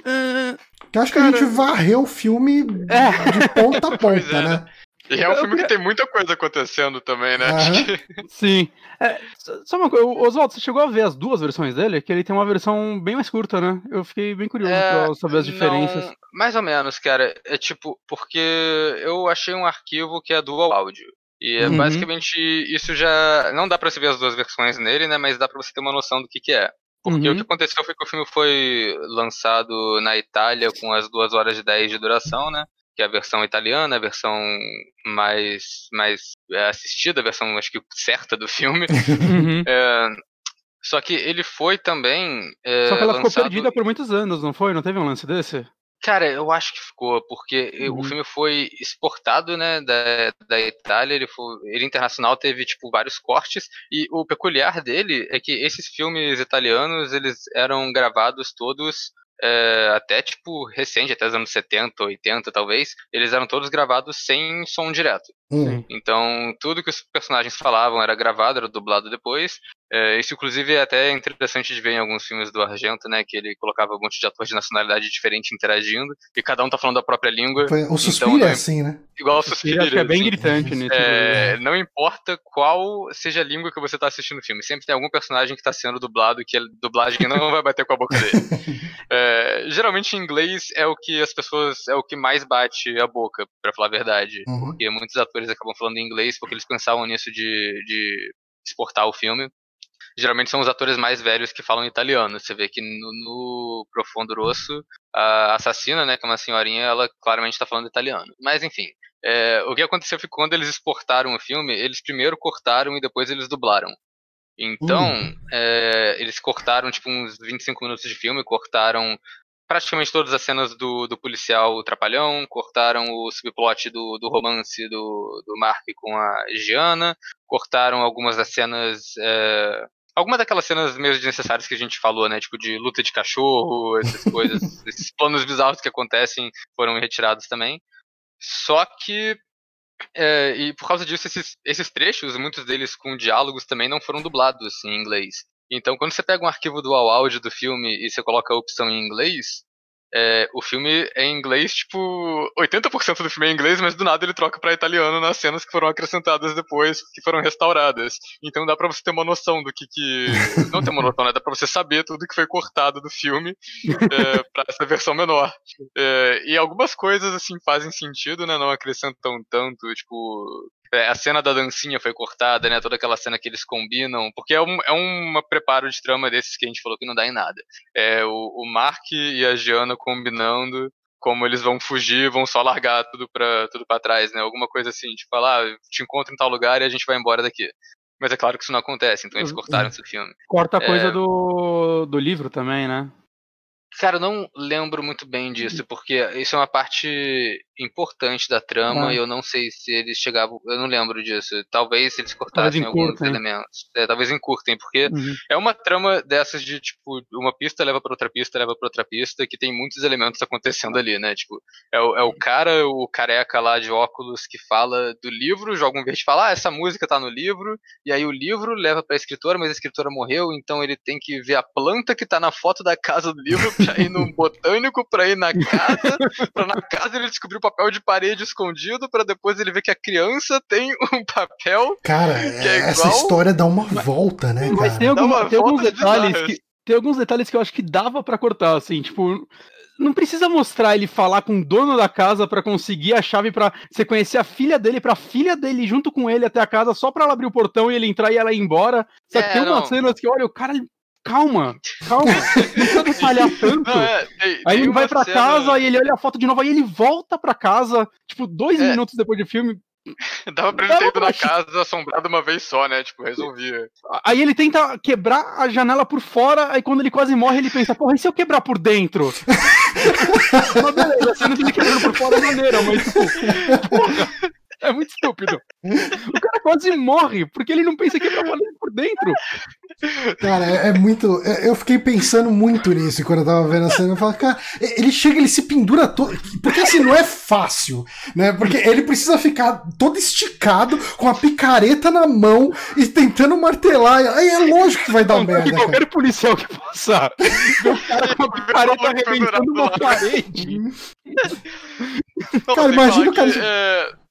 Speaker 1: Uh, que acho cara... que a gente varreu o filme é. de ponta a ponta, é, né?
Speaker 3: E é um filme que tem muita coisa acontecendo também, né?
Speaker 2: Uhum. Sim. É, só uma coisa, Oswaldo, você chegou a ver as duas versões dele? Que ele tem uma versão bem mais curta, né? Eu fiquei bem curioso é, pra saber as diferenças. Não,
Speaker 3: mais ou menos, cara. É tipo, porque eu achei um arquivo que é dual áudio. E é uhum. basicamente isso já. Não dá pra você ver as duas versões nele, né? Mas dá pra você ter uma noção do que, que é. Porque uhum. o que aconteceu foi que o filme foi lançado na Itália com as 2 horas e 10 de duração, né? Que é a versão italiana, a versão mais, mais é, assistida, a versão acho que certa do filme. Uhum. É, só que ele foi também. É,
Speaker 2: só que ela
Speaker 3: lançado...
Speaker 2: ficou perdida por muitos anos, não foi? Não teve um lance desse?
Speaker 3: Cara, eu acho que ficou, porque uhum. o filme foi exportado, né, da, da Itália, ele, foi, ele internacional teve, tipo, vários cortes, e o peculiar dele é que esses filmes italianos, eles eram gravados todos é, até tipo recente, até os anos 70, 80 talvez, eles eram todos gravados sem som direto. Uhum. Então, tudo que os personagens falavam era gravado, era dublado depois. É, isso, inclusive, é até interessante de ver em alguns filmes do Argento, né? Que ele colocava um monte de atores de nacionalidade diferente interagindo, e cada um tá falando a própria língua.
Speaker 1: Foi, o Suspiro então, é assim, né?
Speaker 3: Igual o Suspiro.
Speaker 2: é bem assim. gritante nisso.
Speaker 3: É, não importa qual seja a língua que você tá assistindo o filme, sempre tem algum personagem que tá sendo dublado que a dublagem não vai bater com a boca dele. É, geralmente em inglês é o que as pessoas. é o que mais bate a boca, para falar a verdade. Uhum. Porque muitos atores acabam falando em inglês porque eles pensavam nisso de, de exportar o filme. Geralmente são os atores mais velhos que falam italiano. Você vê que no, no Profundo Rosso, a assassina, né, que é uma senhorinha, ela claramente está falando italiano. Mas enfim, é, o que aconteceu foi que quando eles exportaram o filme, eles primeiro cortaram e depois eles dublaram. Então, uhum. é, eles cortaram tipo uns 25 minutos de filme, cortaram praticamente todas as cenas do, do policial trapalhão, cortaram o subplot do, do romance do, do Mark com a Giana, cortaram algumas das cenas. É, algumas daquelas cenas meio desnecessárias que a gente falou, né? Tipo de luta de cachorro, essas coisas, esses planos bizarros que acontecem foram retirados também. Só que. É, e por causa disso, esses, esses trechos, muitos deles com diálogos também não foram dublados em inglês. Então, quando você pega um arquivo dual áudio do filme e você coloca a opção em inglês, é, o filme é em inglês, tipo, 80% do filme é em inglês, mas do nada ele troca para italiano nas cenas que foram acrescentadas depois, que foram restauradas. Então dá para você ter uma noção do que que. Não ter uma noção, né? Dá pra você saber tudo que foi cortado do filme é, pra essa versão menor. É, e algumas coisas, assim, fazem sentido, né? Não acrescentam tanto, tipo, é, a cena da dancinha foi cortada, né? Toda aquela cena que eles combinam, porque é um, é um preparo de trama desses que a gente falou que não dá em nada. É o, o Mark e a Gianna combinando como eles vão fugir, vão só largar tudo pra, tudo pra trás, né? Alguma coisa assim, tipo, ah, te encontro em tal lugar e a gente vai embora daqui. Mas é claro que isso não acontece, então eles uhum. cortaram esse filme.
Speaker 2: Corta a coisa é... do, do livro também, né?
Speaker 3: Cara, eu não lembro muito bem disso, porque isso é uma parte importante da trama ah. e eu não sei se eles chegavam. Eu não lembro disso. Talvez eles cortassem alguns elementos. É, talvez encurtem, porque uhum. é uma trama dessas de, tipo, uma pista leva para outra pista, leva para outra pista, que tem muitos elementos acontecendo ali, né? Tipo, é o, é o cara, o careca lá de óculos que fala do livro, joga um verde e fala, ah, essa música tá no livro, e aí o livro leva pra escritora, mas a escritora morreu, então ele tem que ver a planta que tá na foto da casa do livro pra ir no botânico, pra ir na casa, pra na casa ele descobrir o papel de parede escondido para depois ele ver que a criança tem um papel.
Speaker 1: Cara, é essa história dá uma volta, né?
Speaker 2: Mas tem, alguma, tem alguns detalhes que. Tem alguns detalhes que eu acho que dava para cortar, assim, tipo, não precisa mostrar ele falar com o dono da casa para conseguir a chave para você conhecer a filha dele, pra filha dele junto com ele até a casa, só pra ela abrir o portão e ele entrar e ela ir embora. Só é, tem umas cenas que, olha, o cara calma, calma, não precisa detalhar tanto. Não, é, tem, aí ele vai pra cena... casa, aí ele olha a foto de novo, aí ele volta pra casa, tipo, dois é. minutos depois do filme.
Speaker 3: Dava pra ele ter ido na casa assombrado uma vez só, né? Tipo, resolvia.
Speaker 2: Aí ele tenta quebrar a janela por fora, aí quando ele quase morre, ele pensa, porra, e se eu quebrar por dentro? mas beleza, a cena dele quebrando por fora é maneira, mas tipo, porra, é muito estúpido. O cara quase morre, porque ele não pensa que é pra valer por dentro.
Speaker 1: Cara, é, é, muito. É, eu fiquei pensando muito nisso quando eu tava vendo a cena. Eu falo, cara, ele chega, ele se pendura todo. Porque assim, não é fácil, né? Porque ele precisa ficar todo esticado, com a picareta na mão e tentando martelar. Aí é lógico que vai dar não, merda.
Speaker 2: Que qualquer policial que passar, o cara com a picareta arrebentando uma parede.
Speaker 1: cara, imagina o cara. É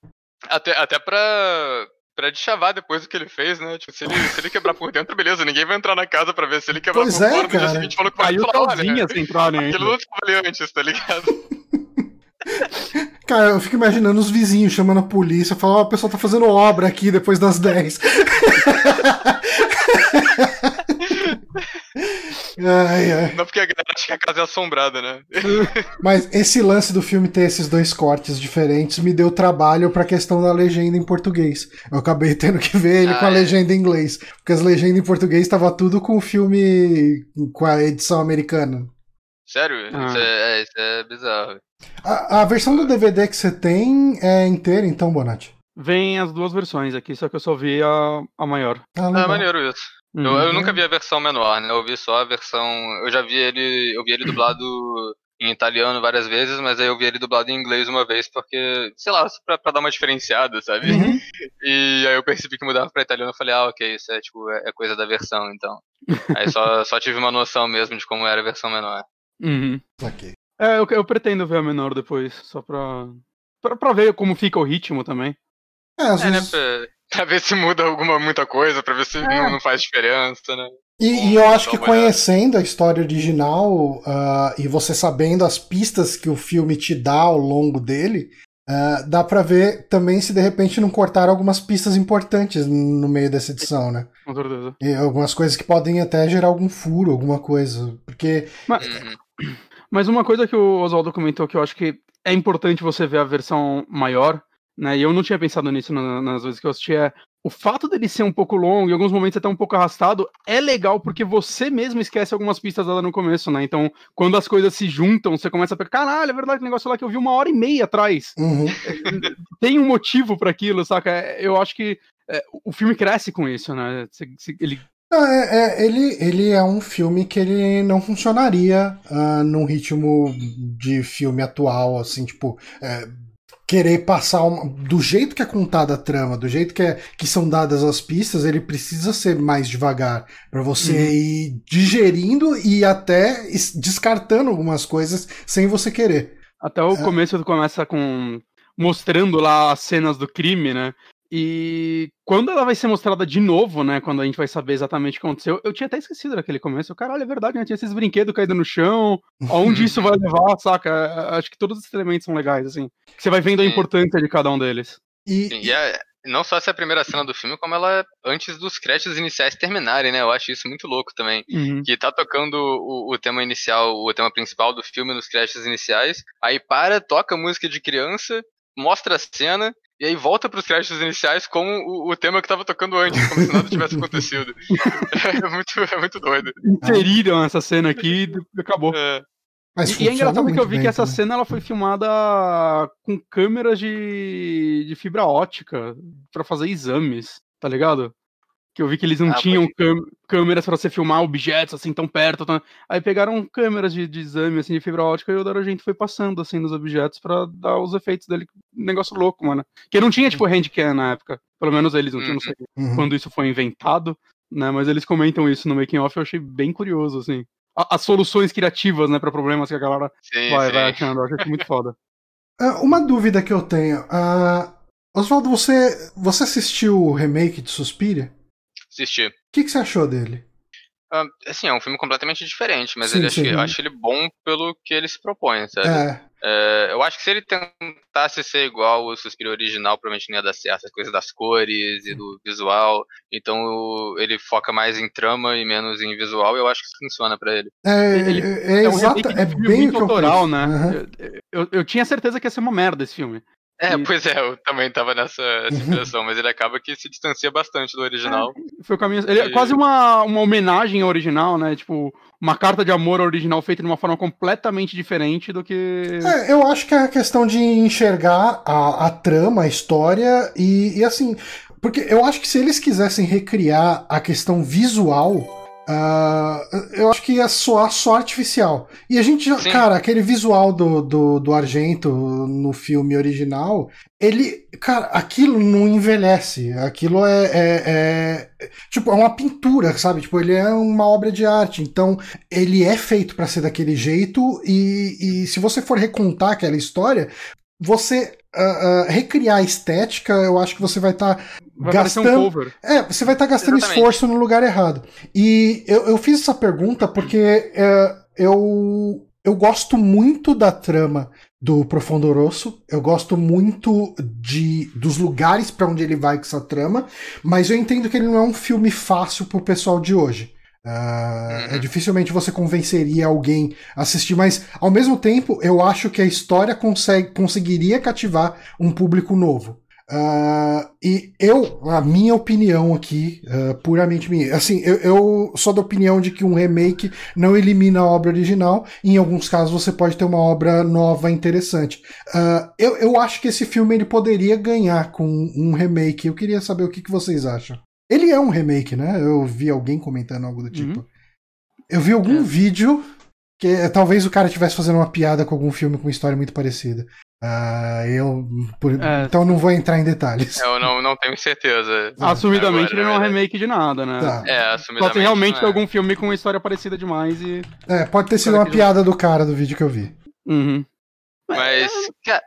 Speaker 3: até, até pra, pra chavar depois do que ele fez, né? Tipo, se ele, se ele quebrar por dentro, beleza, ninguém vai entrar na casa pra ver se ele quebrar
Speaker 1: pois
Speaker 3: por
Speaker 1: é,
Speaker 3: fora.
Speaker 1: No dia
Speaker 3: seguinte falou que vai
Speaker 2: Caiu falar, olha, sem entrar, né?
Speaker 3: Aquilo não tava ali antes, tá ligado?
Speaker 1: Cara, eu fico imaginando os vizinhos chamando a polícia, falando, ó, oh, o pessoal tá fazendo obra aqui depois das 10.
Speaker 3: Ai, ai. Não porque a galera acha que a casa é assombrada, né?
Speaker 1: Mas esse lance do filme ter esses dois cortes diferentes me deu trabalho pra questão da legenda em português. Eu acabei tendo que ver ele ah, com a é. legenda em inglês. Porque as legendas em português tava tudo com o filme com a edição americana.
Speaker 3: Sério? Ah. Isso, é, é, isso é bizarro.
Speaker 1: A, a versão do DVD que você tem é inteira, então, Bonatti?
Speaker 2: Vem as duas versões aqui, só que eu só vi a, a maior.
Speaker 3: Ah, ah maneiro isso. Uhum. Eu, eu, nunca vi a versão menor, né? Eu vi só a versão. Eu já vi ele. Eu vi ele dublado em italiano várias vezes, mas aí eu vi ele dublado em inglês uma vez, porque, sei lá, pra, pra dar uma diferenciada, sabe? Uhum. E aí eu percebi que mudava pra italiano e falei, ah, ok, isso é tipo, é, é coisa da versão, então. aí só, só tive uma noção mesmo de como era a versão menor.
Speaker 2: Uhum. Ok. É, eu, eu pretendo ver a menor depois, só pra, pra, pra ver como fica o ritmo também.
Speaker 3: É, às é, vezes... né, pra pra ver se muda alguma muita coisa, pra ver se é. não, não, faz diferença, né?
Speaker 1: E, e eu acho que conhecendo a história original uh, e você sabendo as pistas que o filme te dá ao longo dele, uh, dá para ver também se de repente não cortaram algumas pistas importantes no meio dessa edição, né?
Speaker 2: Com certeza.
Speaker 1: E algumas coisas que podem até gerar algum furo, alguma coisa. Porque.
Speaker 2: Mas, uhum. mas uma coisa que o Oswaldo comentou que eu acho que é importante você ver a versão maior né? E eu não tinha pensado nisso nas vezes que eu assisti. É, o fato dele ser um pouco longo, em alguns momentos até um pouco arrastado, é legal porque você mesmo esquece algumas pistas dela no começo, né? Então, quando as coisas se juntam, você começa a pensar, caralho, é verdade que negócio lá que eu vi uma hora e meia atrás.
Speaker 1: Uhum.
Speaker 2: Tem um motivo para aquilo, saca? É, eu acho que é, o filme cresce com isso, né? Ele
Speaker 1: é, é, ele, ele é um filme que ele não funcionaria uh, num ritmo de filme atual, assim, tipo, é, querer passar uma, do jeito que é contada a trama, do jeito que, é, que são dadas as pistas, ele precisa ser mais devagar para você uhum. ir digerindo e até descartando algumas coisas sem você querer.
Speaker 2: Até o é. começo começa com mostrando lá as cenas do crime, né? E quando ela vai ser mostrada de novo, né? Quando a gente vai saber exatamente o que aconteceu, eu tinha até esquecido daquele começo. Caralho, é verdade, né? Tinha esses brinquedos caídos no chão. Aonde isso vai levar, saca? Acho que todos os elementos são legais, assim. Você vai vendo a importância de cada um deles.
Speaker 3: E, e é, não só essa é a primeira cena do filme, como ela é antes dos créditos iniciais terminarem, né? Eu acho isso muito louco também. Uhum. Que tá tocando o, o, tema inicial, o tema principal do filme nos créditos iniciais. Aí para, toca música de criança, mostra a cena e aí volta para os créditos iniciais com o, o tema que estava tocando antes, como se nada tivesse acontecido. é, muito, é muito doido.
Speaker 2: Inseriram essa cena aqui e acabou. É. e, e é engraçado que eu vi que essa também. cena ela foi filmada com câmeras de, de fibra ótica para fazer exames, tá ligado? Que eu vi que eles não ah, tinham câmeras para você filmar objetos assim tão perto. Tão... Aí pegaram câmeras de, de, exame assim, de fibra ótica e o Darogento foi passando assim nos objetos para dar os efeitos dele. Um negócio louco, mano. Que não tinha tipo handcam na época. Pelo menos eles não tinham, não sei uhum. quando isso foi inventado, né? Mas eles comentam isso no making off, eu achei bem curioso assim. As soluções criativas, né, para problemas que a galera sim, vai, sim. vai achando. Eu achei muito foda.
Speaker 1: Uh, uma dúvida que eu tenho. Uh, Oswaldo, você, você assistiu o remake de Suspiria?
Speaker 3: Assisti. O
Speaker 1: que, que você achou dele?
Speaker 3: Uh, assim, é um filme completamente diferente, mas sim, ele sim, acho, eu acho ele bom pelo que ele se propõe, sabe? É. É, eu acho que se ele tentasse ser igual o Suspiro original, provavelmente não ia dar certo. As coisas das cores e do visual. Então ele foca mais em trama e menos em visual. E eu acho que isso funciona para ele.
Speaker 1: É, ele, é, é, um exato, é bem
Speaker 2: autoral, né? Uhum. Eu, eu, eu, tinha certeza que ia ser uma merda esse filme.
Speaker 3: É, e... pois é, eu também tava nessa impressão, mas ele acaba que se distancia bastante do original.
Speaker 2: É, foi o caminho. Ele é quase uma, uma homenagem ao original, né? Tipo, uma carta de amor ao original feita de uma forma completamente diferente do que.
Speaker 1: É, eu acho que é a questão de enxergar a, a trama, a história e, e assim. Porque eu acho que se eles quisessem recriar a questão visual Uh, eu acho que ia soar só artificial. E a gente já, Sim. cara, aquele visual do, do, do, Argento no filme original, ele, cara, aquilo não envelhece. Aquilo é, é, é tipo, é uma pintura, sabe? Tipo, ele é uma obra de arte. Então, ele é feito para ser daquele jeito. E, e se você for recontar aquela história, você uh, uh, recriar a estética, eu acho que você vai estar tá gastando. Um é, você vai estar tá gastando Exatamente. esforço no lugar errado. E eu, eu fiz essa pergunta porque uh, eu, eu gosto muito da trama do Profundo Rosso. Eu gosto muito de dos lugares para onde ele vai com essa trama, mas eu entendo que ele não é um filme fácil pro pessoal de hoje. Uh, é dificilmente você convenceria alguém a assistir, mas ao mesmo tempo eu acho que a história consegue, conseguiria cativar um público novo. Uh, e eu, a minha opinião aqui, uh, puramente minha, assim, eu, eu, sou da opinião de que um remake não elimina a obra original, em alguns casos você pode ter uma obra nova interessante. eu, eu acho que esse filme ele poderia ganhar com um remake, eu queria saber o que, que vocês acham. Ele é um remake, né? Eu vi alguém comentando algo do uhum. tipo. Uhum. Eu vi algum é. vídeo que eh, talvez o cara estivesse fazendo uma piada com algum filme com uma história muito parecida. Uh, eu, por, é, então não vou entrar em detalhes.
Speaker 3: Eu não, não tenho certeza.
Speaker 2: Assumidamente ele não é um remake de nada, né?
Speaker 3: Tá. É, assumidamente.
Speaker 2: Só tem realmente é. algum filme com uma história parecida demais e.
Speaker 1: É, pode ter sido uma piada do cara do vídeo que eu vi.
Speaker 2: Uhum.
Speaker 3: Mas. Cara,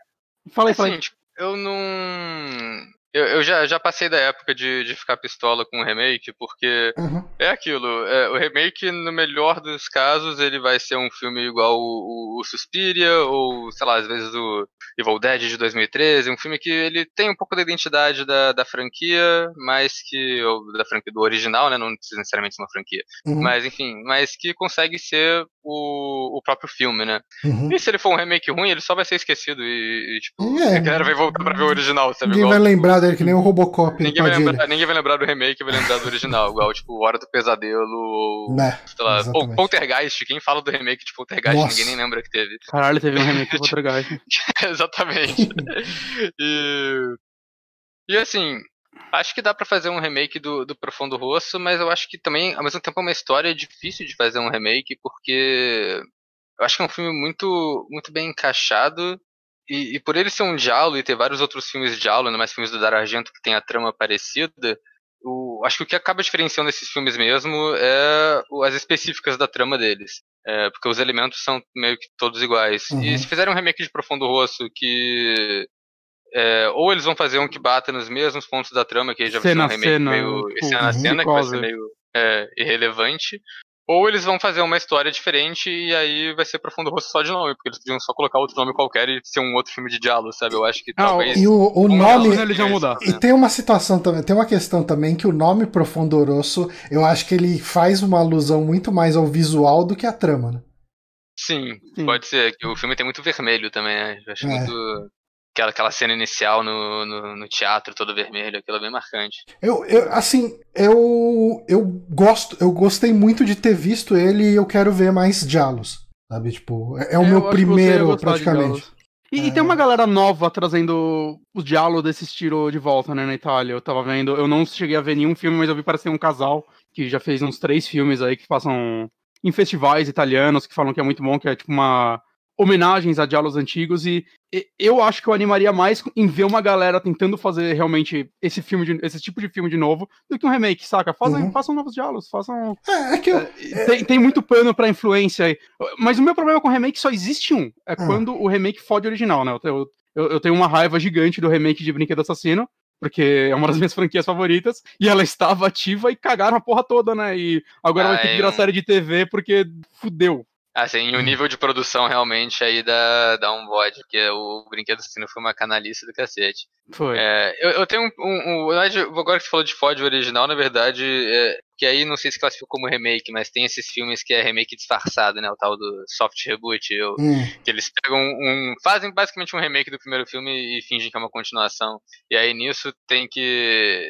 Speaker 2: fala aí, assim, fala aí.
Speaker 3: Tipo, eu não. Eu, eu já, já passei da época de, de ficar pistola com o remake, porque uhum. é aquilo. É, o remake, no melhor dos casos, ele vai ser um filme igual o, o, o Suspiria, ou, sei lá, às vezes o Evil Dead de 2013, um filme que ele tem um pouco da identidade da, da franquia, mas que. Ou da franquia do original, né? Não necessariamente uma franquia. Uhum. Mas, enfim, mas que consegue ser o, o próprio filme, né? Uhum. E se ele for um remake ruim, ele só vai ser esquecido e, e tipo, é. a galera vai voltar pra ver o original, sabe?
Speaker 1: Ninguém vai lembrar dele que nem o Robocop.
Speaker 3: Ninguém vai, lembrar, ninguém vai lembrar do remake, vai lembrar do original, igual, tipo, Hora do Pesadelo, ou,
Speaker 1: é,
Speaker 3: sei lá, Poltergeist, quem fala do remake de Poltergeist, Nossa. ninguém nem lembra que teve.
Speaker 2: Caralho, teve um remake de Poltergeist.
Speaker 3: Exatamente. e... E assim, acho que dá para fazer um remake do, do Profundo Rosso, mas eu acho que também, ao mesmo tempo, é uma história difícil de fazer um remake, porque eu acho que é um filme muito, muito bem encaixado e, e, por ele ser um diálogo e ter vários outros filmes de diálogo, ainda mais filmes do Dario Argento que tem a trama parecida, o, acho que o que acaba diferenciando esses filmes mesmo é as específicas da trama deles. É, porque os elementos são meio que todos iguais. Uhum. E se fizerem um remake de Profundo Rosso que. É, ou eles vão fazer um que bata nos mesmos pontos da trama, que já vai ser um remake cena, meio. Tipo, cena a cena, que vai ser meio é, irrelevante. Ou eles vão fazer uma história diferente e aí vai ser Profundo Rosto só de nome, porque eles podiam só colocar outro nome qualquer e ser um outro filme de diálogo, sabe? Eu acho que ah, talvez.
Speaker 1: E o, o nome.
Speaker 2: Eles vão mudar.
Speaker 1: E tem uma situação também, tem uma questão também que o nome Profundo Rosso, eu acho que ele faz uma alusão muito mais ao visual do que à trama, né?
Speaker 3: Sim, Sim. pode ser. que O filme tem muito vermelho também, né? Eu acho é. muito aquela, aquela cena inicial no, no, no, teatro todo vermelho, aquilo é bem marcante.
Speaker 1: Eu, eu, assim, eu eu gosto, eu gostei muito de ter visto ele e eu quero ver mais diálogos, sabe? Tipo, é, é o meu primeiro praticamente.
Speaker 2: E, é... e, tem uma galera nova trazendo os diálogos desse estilo de volta, né, na Itália. Eu tava vendo, eu não cheguei a ver nenhum filme, mas eu vi parecer um casal que já fez uns três filmes aí que passam em festivais italianos, que falam que é muito bom, que é tipo uma homenagens a diálogos antigos e, eu acho que eu animaria mais em ver uma galera tentando fazer realmente esse filme, de, esse tipo de filme de novo, do que um remake, saca? Façam, uhum. façam novos diálogos, façam.
Speaker 1: É, é que eu,
Speaker 2: é... Tem, tem, muito pano pra influência aí. Mas o meu problema com o remake só existe um. É uhum. quando o remake fode o original, né? Eu, eu, eu, tenho uma raiva gigante do remake de Brinquedo Assassino. Porque é uma das minhas franquias favoritas, e ela estava ativa e cagaram a porra toda, né? E agora vai ter que virar série de TV porque fudeu,
Speaker 3: Assim, o nível de produção realmente aí dá, dá um bode, porque o Brinquedo Assassino foi uma canalice do cacete.
Speaker 2: Foi.
Speaker 3: É, eu, eu, tenho um, um, um, Agora que você falou de Ford original, na verdade, é, que aí não sei se classifica como remake, mas tem esses filmes que é remake disfarçado, né? O tal do soft reboot, eu, hum. que eles pegam um. fazem basicamente um remake do primeiro filme e fingem que é uma continuação. E aí nisso tem que.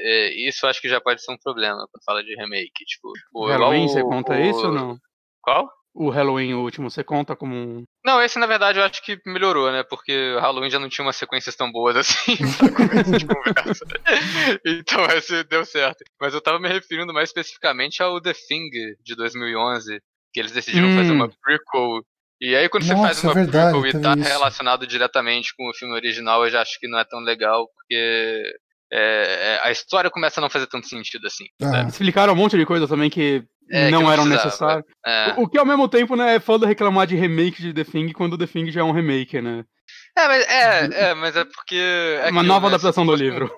Speaker 3: É, isso acho que já pode ser um problema quando fala de remake. Tipo,
Speaker 2: o Halloween, você conta o, isso ou não?
Speaker 3: Qual?
Speaker 2: O Halloween último, você conta como um.
Speaker 3: Não, esse na verdade eu acho que melhorou, né? Porque o Halloween já não tinha umas sequências tão boas assim pra começo de conversa. então esse deu certo. Mas eu tava me referindo mais especificamente ao The Thing de 2011, que eles decidiram hum. fazer uma prequel. E aí quando Nossa, você faz uma é verdade, prequel e tá isso. relacionado diretamente com o filme original, eu já acho que não é tão legal, porque é, é, a história começa a não fazer tanto sentido assim.
Speaker 2: Ah. Explicaram um monte de coisa também que é, não, eram necessários. É. O, que ao mesmo tempo, né, é foda reclamar de remake de The Thing quando The Thing já é um remake, né?
Speaker 3: É, mas é, é, mas é porque. É
Speaker 2: Uma nova né, adaptação do livro.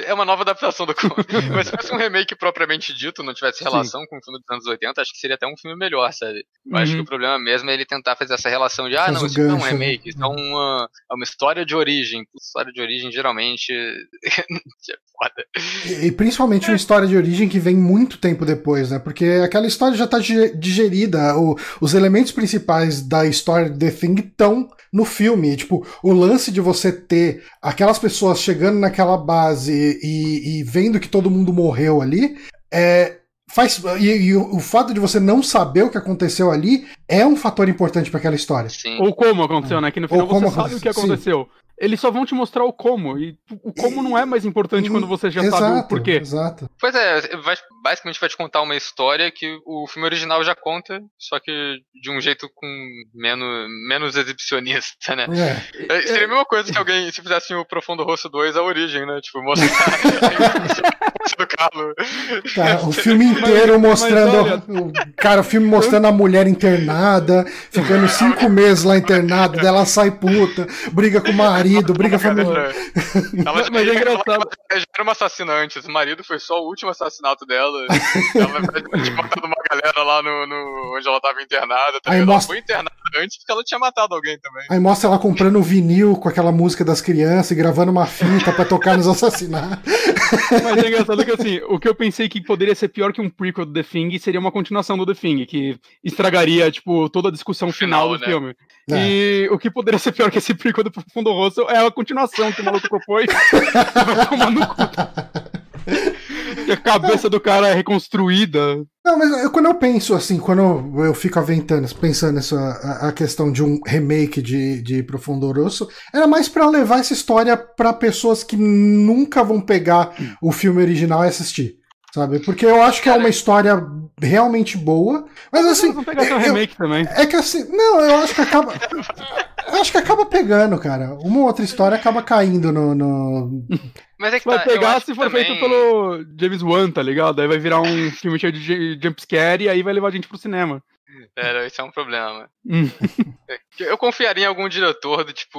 Speaker 3: É uma nova adaptação do comic. Mas se fosse um remake propriamente dito, não tivesse relação Sim. com o filme dos anos 80, acho que seria até um filme melhor, sabe? Eu uhum. acho que uhum. o problema mesmo é ele tentar fazer essa relação de, ah, Faz não, isso não é um né? remake, isso é uma, é uma história de origem. História de origem geralmente é foda.
Speaker 1: E, e principalmente uma história de origem que vem muito tempo depois, né? Porque aquela história já tá digerida. O, os elementos principais da história de The Thing estão no filme. Tipo, o lance de você ter aquelas pessoas chegando naquela base e, e vendo que todo mundo morreu ali, é, faz e, e o, o, fato de você não saber o que aconteceu ali é um fator importante para aquela história.
Speaker 2: Sim. Ou como aconteceu, né? Que no final você sabe o que aconteceu. Sim eles só vão te mostrar o como. E o como não é mais importante quando você já exato, sabe o porquê.
Speaker 1: Exato.
Speaker 3: Pois é, vai, basicamente vai te contar uma história que o filme original já conta, só que de um jeito com menos, menos exibicionista, né? É. é seria a mesma coisa se alguém se fizesse o Profundo Rosto 2 a origem, né? Tipo, mostrar do
Speaker 1: Carlo. Cara, o filme inteiro mostrando. cara, o filme mostrando a mulher internada, ficando cinco meses lá internada, dela sai puta, briga com o marido briga familiar.
Speaker 3: Ela, mas é engraçado. Ela já era uma assassina antes, o marido foi só o último assassinato dela. ela tinha matado uma galera lá no, no onde ela tava internada. Tá Aí mostra... Ela foi internada antes porque ela tinha matado alguém também.
Speaker 1: Aí mostra ela comprando vinil com aquela música das crianças e gravando uma fita pra tocar nos assassinatos.
Speaker 2: Mas é engraçado que assim, o que eu pensei que poderia ser pior que um prequel do The Thing seria uma continuação do The Thing, que estragaria, tipo, toda a discussão final, final do né? filme. É. E o que poderia ser pior que esse prequel do Fundo Rosso é a continuação que o maluco propôs. Vai tomar no cu. a cabeça do cara é reconstruída.
Speaker 1: Não, mas eu, quando eu penso assim, quando eu, fico aventando, pensando nessa a, a, questão de um remake de, de Profundo Rosso, era mais para levar essa história para pessoas que nunca vão pegar o filme original e assistir sabe? Porque eu acho que é uma história realmente boa, mas assim.
Speaker 2: Vou pegar eu, remake também.
Speaker 1: É que assim, não, eu acho que acaba. acho que acaba pegando, cara. Uma ou outra história acaba caindo no. no...
Speaker 3: Mas é que
Speaker 2: Vai
Speaker 3: tá,
Speaker 2: pegar se for
Speaker 3: também-
Speaker 2: feito pelo James Wan, tá ligado? Aí vai virar um filme cheio de jumpscare e aí vai levar a gente pro cinema.
Speaker 3: É, isso é um problema.
Speaker 2: Hum.
Speaker 3: Eu confiaria em algum diretor do tipo.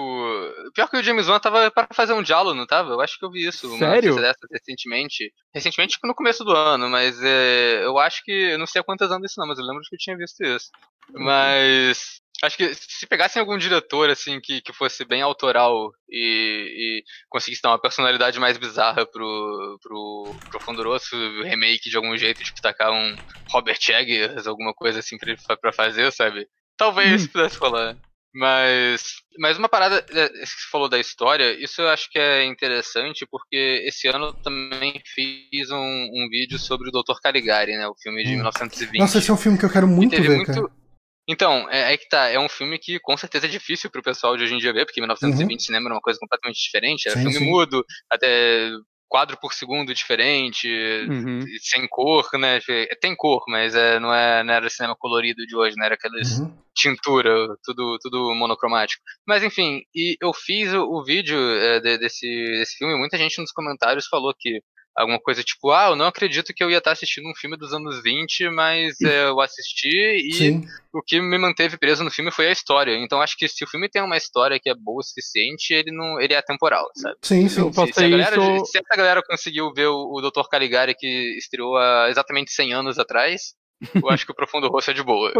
Speaker 3: Pior que o James Wan tava para fazer um diálogo, não tava? Eu acho que eu vi isso.
Speaker 2: Sério?
Speaker 3: recentemente. Recentemente no começo do ano, mas é, eu acho que. Eu não sei há quantos anos isso não, mas eu lembro que eu tinha visto isso. Mas. Acho que se pegassem algum diretor, assim, que, que fosse bem autoral e, e conseguisse dar uma personalidade mais bizarra pro, pro Profundo Rosso remake de algum jeito, tipo, tacar um Robert Eggers, alguma coisa assim pra, ele pra fazer, sabe? Talvez
Speaker 2: Hum.
Speaker 3: pudesse rolar. Mas, mas uma parada é, que você falou da história, isso eu acho que é interessante, porque esse ano eu também fiz um, um vídeo sobre o Dr. Caligari, né? O filme de
Speaker 1: Hum.
Speaker 3: 1920.
Speaker 1: Nossa, esse é um filme que eu quero muito ver,
Speaker 3: muito-
Speaker 1: cara.
Speaker 3: Então, é, aí que tá, é um filme que com certeza é difícil pro pessoal de hoje em dia ver, porque 1920 cinema era uma coisa completamente diferente, era
Speaker 1: Uhum. Sim,
Speaker 3: filme
Speaker 1: sim.
Speaker 3: mudo, até quadro por segundo diferente,
Speaker 2: Uhum.
Speaker 3: sem cor, né? Tem cor, mas é, não, é, não era cinema colorido de hoje, não era aqueles
Speaker 1: Uhum.
Speaker 3: tintura, tudo, tudo monocromático. Mas enfim, e eu fiz o, o vídeo é, de- desse, desse filme, e muita gente nos comentários falou que alguma coisa tipo, ah, eu não acredito que eu ia estar assistindo um filme dos anos 20, mas é, eu assisti e
Speaker 1: Sim.
Speaker 3: o que me manteve preso no filme foi a história. Então acho que se o filme tem uma história que é boa o suficiente, ele não, ele é atemporal, sabe?
Speaker 1: Sim, sim.
Speaker 2: Eu
Speaker 3: Se, se a
Speaker 2: passei
Speaker 3: galera,
Speaker 2: isso.
Speaker 3: se essa galera conseguiu ver o, o Dr. Caligari que estreou há exatamente 100 anos atrás, eu acho que o Profundo Rosso é de boa.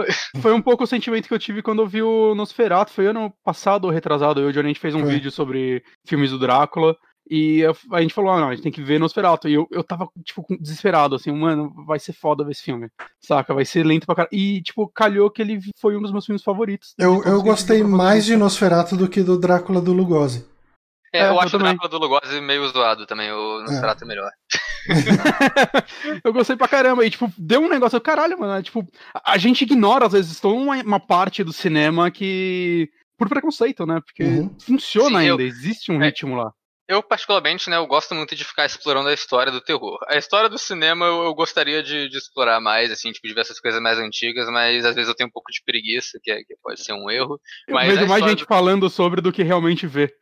Speaker 2: Foi um pouco o sentimento que eu tive quando eu vi o Nosferatu. Foi ano passado ou retrasado. Eu e o Johnny, a gente fez um
Speaker 1: Foi.
Speaker 2: vídeo sobre filmes do Drácula. E eu- a gente falou, ah, não, a gente tem que ver Nosferatu. E eu, eu tava, tipo, desesperado, assim, mano, vai ser foda ver esse filme. Saca? Vai ser lento pra caralho. E, tipo, calhou que ele foi um dos meus filmes favoritos.
Speaker 1: Eu, eu gostei mais de Nosferatu do que do Drácula do Lugosi.
Speaker 3: É,
Speaker 2: É,
Speaker 3: eu
Speaker 2: eu
Speaker 3: acho o
Speaker 2: também.
Speaker 3: Drácula do Lugosi meio zoado também, o Nosferatu é melhor.
Speaker 2: eu gostei pra caramba. E, tipo, deu um negócio, caralho, mano. é, tipo, a, gente ignora, às vezes, toda uma, uma parte do cinema que. Por preconceito, né? Porque
Speaker 1: Uhum.
Speaker 2: funciona
Speaker 3: Sim, eu-
Speaker 2: ainda, existe um
Speaker 3: é.
Speaker 2: ritmo lá.
Speaker 3: Eu, particularmente, né, eu gosto muito de ficar explorando a história do terror. A história do cinema eu, eu gostaria de, de explorar mais, assim, tipo, de ver essas coisas mais antigas, mas às vezes eu tenho um pouco de preguiça, que, é- que pode ser um erro.
Speaker 2: Eu
Speaker 3: Mas
Speaker 2: vejo
Speaker 3: a
Speaker 2: mais gente falando sobre do que realmente vê.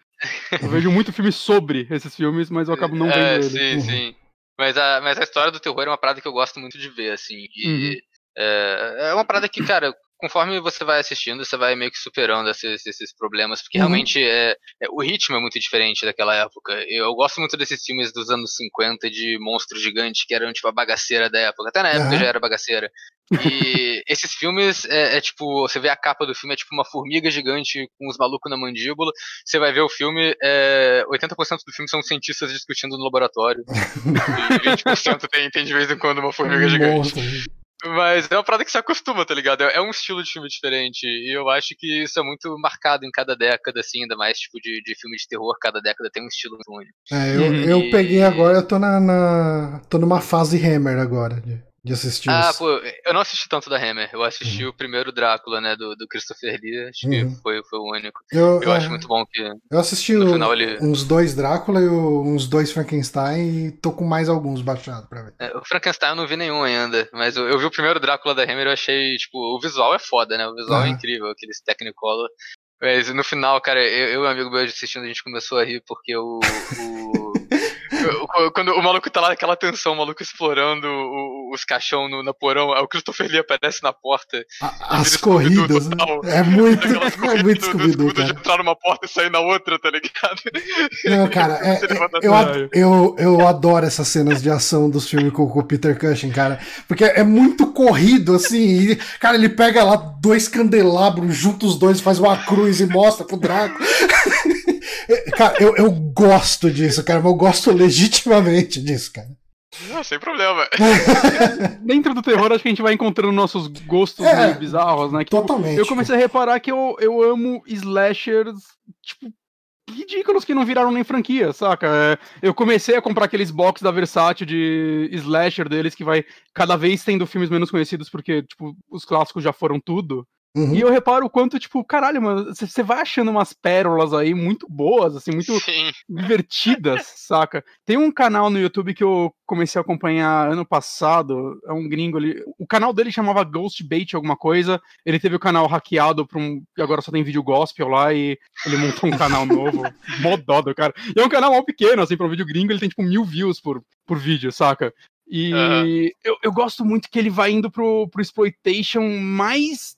Speaker 2: Eu vejo muito filme sobre esses filmes, mas eu acabo não vendo
Speaker 3: é, sim,
Speaker 1: Uhum.
Speaker 3: sim. Mas a, mas a história do terror é uma parada que eu gosto muito de ver, assim. E
Speaker 2: Uhum.
Speaker 3: é, é uma parada que, cara, conforme você vai assistindo, você vai meio que superando esses, esses problemas, porque
Speaker 1: Uhum.
Speaker 3: realmente é, é- o ritmo é muito diferente daquela época. Eu gosto muito desses filmes dos anos 50 de monstros gigantes que eram tipo a bagaceira da época. Até na época
Speaker 1: Aham.
Speaker 3: já era bagaceira. E esses filmes é, é tipo, você vê a capa do filme, é tipo uma formiga gigante com os malucos na mandíbula. Você vai ver o filme, é, 80% do filme são cientistas discutindo no laboratório. e 20% tem, tem de vez em quando uma formiga gigante.
Speaker 1: monstro.
Speaker 3: Mas é uma parada que se acostuma, tá ligado? É é um estilo de filme diferente. E eu acho que isso é muito marcado em cada década, assim, ainda mais tipo de, de filme de terror, cada década tem um estilo muito único.
Speaker 1: É, eu,
Speaker 2: Uhum.
Speaker 1: eu peguei agora, eu tô na, na- tô numa fase Hammer agora de, de assistir
Speaker 3: Ah,
Speaker 1: os-
Speaker 3: pô, eu não assisti tanto da Hammer. Eu assisti o primeiro Drácula, né, do, do Christopher Lee. Acho
Speaker 1: Uhum.
Speaker 3: que foi, foi o único.
Speaker 1: Eu,
Speaker 3: Eu
Speaker 1: é,
Speaker 3: acho muito bom que
Speaker 1: eu assisti
Speaker 3: no
Speaker 1: o-
Speaker 3: final ele.
Speaker 1: uns dois Drácula e uns dois Frankenstein e tô com mais alguns baixados pra ver.
Speaker 3: É, O Frankenstein eu não vi nenhum ainda, mas eu, eu vi o primeiro Drácula da Hammer e eu achei, tipo, o visual é foda, né? O visual é
Speaker 1: Aham.
Speaker 3: incrível, aqueles Technicolor. Mas no final, cara, eu, eu e um amigo meu assistindo, a gente começou a rir porque o- o- quando o maluco tá lá naquela tensão, o maluco explorando os caixão no, na porão, aí o Christopher Lee aparece na porta.
Speaker 1: A- as corridas, né? É muito, é muito
Speaker 3: do, do
Speaker 1: Scooby-Doo,
Speaker 3: de entrar numa porta e sair na outra, tá ligado?
Speaker 1: Não, cara, é- é- eu, ad- eu, eu adoro essas cenas de ação dos filmes com, com o Peter Cushing, cara. Porque é muito corrido, assim. e, cara, ele pega lá dois candelabros, junta os dois, faz uma cruz e mostra pro Draco. É, cara, eu, eu gosto disso, cara. mas Eu gosto legitimamente disso, cara.
Speaker 3: Não, sem problema.
Speaker 2: Dentro do terror, acho que a gente vai encontrando nossos gostos
Speaker 1: É,
Speaker 2: meio bizarros, né? Que, tipo,
Speaker 1: Totalmente.
Speaker 2: eu comecei a reparar que eu, eu amo slashers, tipo, ridículos que não viraram nem franquia, saca? É, Eu comecei a comprar aqueles box da Versátil de slasher deles, que vai cada vez tendo filmes menos conhecidos, porque, tipo, os clássicos já foram tudo. Uhum. E eu reparo o quanto, tipo, caralho, mano, você vai achando umas pérolas aí muito boas, assim, muito Sim. divertidas, saca? Tem um canal no YouTube que eu comecei a acompanhar ano passado, é um gringo ali. O canal dele chamava Ghost Bait alguma coisa. Ele teve o canal hackeado pra um. Agora só tem vídeo gospel lá e ele montou um canal novo. Mó do cara. E é um canal mal pequeno, assim, pra um vídeo gringo, ele tem tipo mil views por, por vídeo, saca? E uhum. eu, eu gosto muito que ele vai indo pro, pro exploitation mais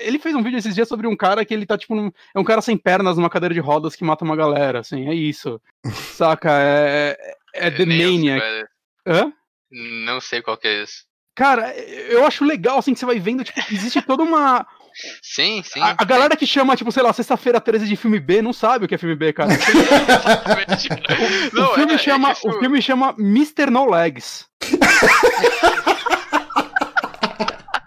Speaker 2: ele fez um vídeo esses dias sobre um cara que ele tá, tipo, num, é um cara sem pernas numa cadeira de rodas que mata uma galera, assim, é isso. Saca? É, é, é The Maniac.
Speaker 3: Hã? Não sei qual que é esse.
Speaker 2: Cara, eu acho legal, assim, que você vai vendo, tipo, existe toda uma.
Speaker 3: Sim, sim.
Speaker 2: A, a galera que chama, tipo, sei lá, sexta-feira 13 de filme B não sabe o que é filme B, cara. o, não, o, filme é, é chama, é o filme chama Mr. No Legs.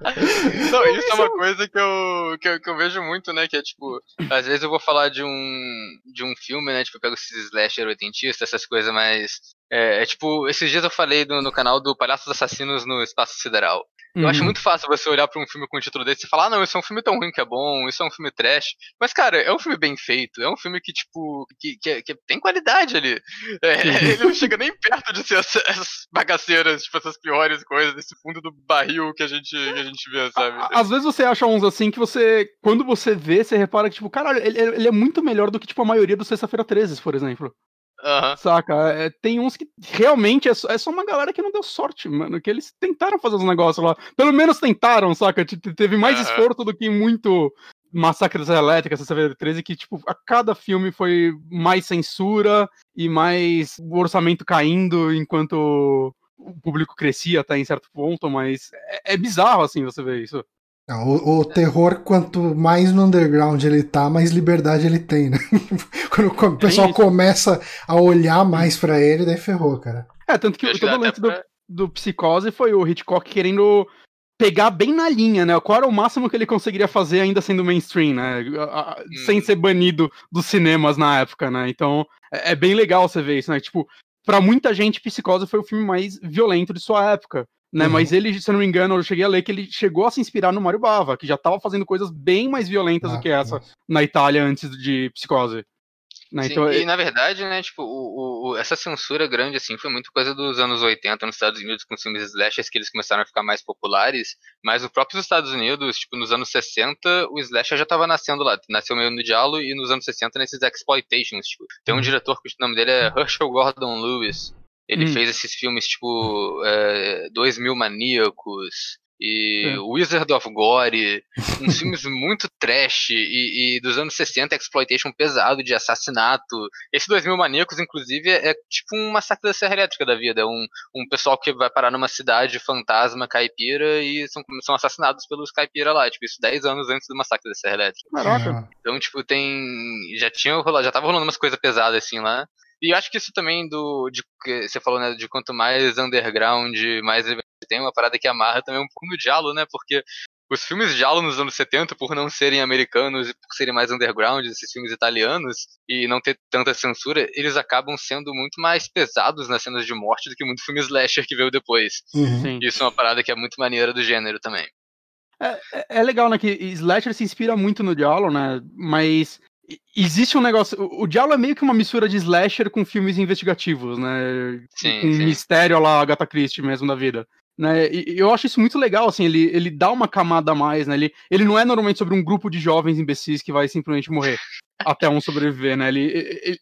Speaker 3: Não, isso é uma coisa que eu, que eu, que, eu, vejo muito, né? Que é tipo, às vezes eu vou falar de um, de um filme, né? Tipo, eu pego esses slasher oitentistas, essas coisas mais. É, é, tipo, esses dias eu falei no canal do Palhaços Assassinos no Espaço Sideral. Eu acho uhum. muito fácil você olhar para um filme com um título desse e falar, ah, não, isso é um filme tão ruim que é bom, isso é um filme trash. Mas, cara, é um filme bem feito, é um filme que, tipo, que, que, que tem qualidade ali. É, ele não chega nem perto de ser essas bagaceiras, tipo, essas piores coisas, desse fundo do barril que a gente, que a gente vê, sabe?
Speaker 2: Às vezes você acha uns assim que você, quando você vê, você repara que, tipo, caralho, ele, ele é muito melhor do que, tipo, a maioria do Sexta-feira 13, por exemplo.
Speaker 3: Uhum.
Speaker 2: Saca? É, tem uns que realmente é só, é só, uma galera que não deu sorte, mano. Que eles tentaram fazer os negócios lá. Pelo menos tentaram, saca? Teve mais uhum. esforço do que muito Massacre das Elétricas, essa 13, que, tipo, a cada filme foi mais censura e mais o orçamento caindo enquanto o público crescia até em certo ponto, mas é, é bizarro, assim, você ver isso.
Speaker 1: O, o, terror, quanto mais no underground ele tá, mais liberdade ele tem, né? Quando o pessoal é começa a olhar mais para ele, daí ferrou, cara.
Speaker 2: É, tanto que todo o lance do, do Psicose foi o Hitchcock querendo pegar bem na linha, né? Qual era o máximo que ele conseguiria fazer ainda sendo mainstream, né? Hum. Sem ser banido dos cinemas na época, né? Então é, é bem legal você ver isso, né? Tipo, para muita gente, Psicose foi o filme mais violento de sua época né? Uhum. Mas ele, se eu não me engano, eu cheguei a ler que ele chegou a se inspirar no Mario Bava, que já estava fazendo coisas bem mais violentas ah, do que essa nossa. na Itália antes de Psicose.
Speaker 3: Né? Sim, então, e na verdade, né, tipo, o, o, essa censura grande, assim, foi muito coisa dos anos 80 nos Estados Unidos com os filmes slashers que eles começaram a ficar mais populares, mas no próprio Estados Unidos, tipo, nos anos 60, o slasher já estava nascendo lá, nasceu meio no diálogo e nos anos 60 nesses exploitations, tipo, tem um uhum. diretor que o nome dele é Herschel Gordon Lewis, ele hum. fez esses filmes tipo é, Dois Mil Maníacos e é. Wizard of Gore, uns filmes muito trash e, e, dos anos 60, exploitation pesado de assassinato. Esse Dois Mil Maníacos, inclusive, é, é tipo um massacre da Serra Elétrica da vida. É um, um pessoal que vai parar numa cidade fantasma caipira e são, são assassinados pelos caipira lá. Tipo, isso 10 anos antes do massacre da Serra Elétrica.
Speaker 2: Caraca.
Speaker 3: Então, tipo, tem. Já tinha rolado, já tava rolando umas coisas pesadas assim lá. E eu acho que isso também do. De, que você falou, né? De quanto mais underground, mais tem uma parada que amarra também um pouco no diálogo, né? Porque os filmes de diálogo nos anos 70, por não serem americanos e por serem mais underground, esses filmes italianos, e não ter tanta censura, eles acabam sendo muito mais pesados nas cenas de morte do que muito filme slasher que veio depois.
Speaker 2: Uhum.
Speaker 3: Isso é uma parada que é muito maneira do gênero também.
Speaker 2: É, é, é legal, né? Que slasher se inspira muito no diálogo, né? Mas existe um negócio. O, Diablo é meio que uma mistura de slasher com filmes investigativos, né?
Speaker 3: Sim,
Speaker 2: com
Speaker 3: sim.
Speaker 2: mistério lá, Agatha Christie mesmo da vida. Né? E eu acho isso muito legal, assim, ele, ele dá uma camada a mais, né? Ele, ele não é normalmente sobre um grupo de jovens imbecis que vai simplesmente morrer até um sobreviver, né? Ele, ele,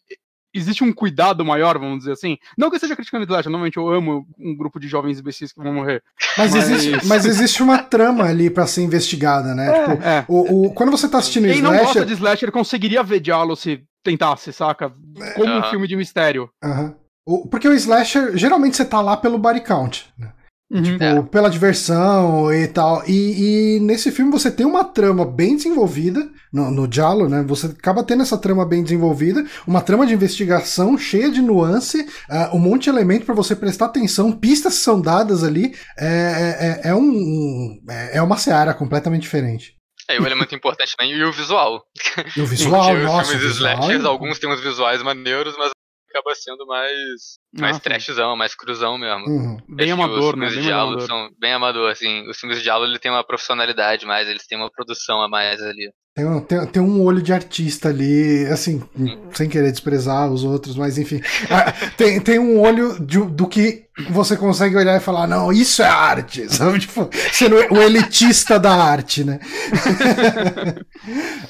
Speaker 2: existe um cuidado maior, vamos dizer assim. Não que eu esteja criticando Slash, normalmente eu amo um grupo de jovens imbecis que vão morrer.
Speaker 1: Mas, mas... Existe, mas existe uma trama ali para ser investigada, né? É, tipo, é. O, o, quando você tá assistindo
Speaker 2: Quem Slash... não gosta de Slash, ele conseguiria ver Diallo se tentasse, saca? Como uh -huh. um filme de mistério.
Speaker 1: Uh -huh. o, porque o Slasher, geralmente você tá lá pelo body count, né? Uhum. Tipo, é. pela diversão e tal. E, e, nesse filme você tem uma trama bem desenvolvida, no, no Diallo, né? Você acaba tendo essa trama bem desenvolvida, uma trama de investigação cheia de nuance, uh, um monte de elemento para você prestar atenção, pistas são dadas ali. É, é, é, é um, é, é uma seara completamente diferente.
Speaker 3: É, o elemento importante também, e o visual.
Speaker 1: E o visual,
Speaker 3: Os
Speaker 1: nossa.
Speaker 3: filmes slashers, alguns têm uns visuais maneiros, mas acaba sendo mais, mais trashzão, mais cruzão mesmo.
Speaker 2: Uhum. Bem amador, né? Bem
Speaker 3: amador. São bem amador, assim. Os filmes de diálogo ele tem uma profissionalidade mais, eles têm uma produção a mais ali.
Speaker 1: Tem um, tem, tem um olho de artista ali, assim, sem querer desprezar os outros, mas enfim. Ah, tem, tem um olho de, do que você consegue olhar e falar, não, isso é arte, sabe? Tipo, sendo o elitista da arte, né?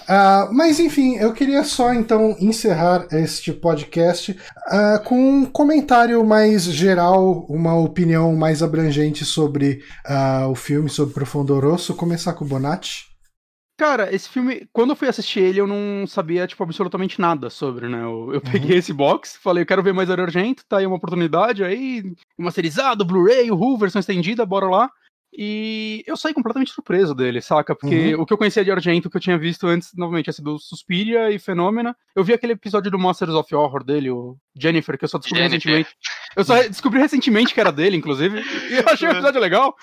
Speaker 1: uh, mas enfim, eu queria só então encerrar este podcast uh, com um comentário mais geral, uma opinião mais abrangente sobre uh, o filme, sobre Profundo Rosso. Começar com o Bonatti.
Speaker 2: Cara, esse filme, quando eu fui assistir ele, eu não sabia, tipo, absolutamente nada sobre, né? Eu, eu uhum. peguei esse box, falei, eu quero ver mais Dario Argento, tá aí uma oportunidade, aí, masterizado, Blu-ray, o versão estendida, bora lá. E eu saí completamente surpreso dele, saca? Porque uhum. o que eu conhecia de Argento, que eu tinha visto antes, novamente, tinha sido Suspiria e Fenômena. Eu vi aquele episódio do Masters of Horror dele, o Jennifer, que eu só descobri Jennifer. recentemente. Eu só descobri recentemente que era dele, inclusive. E eu achei o episódio legal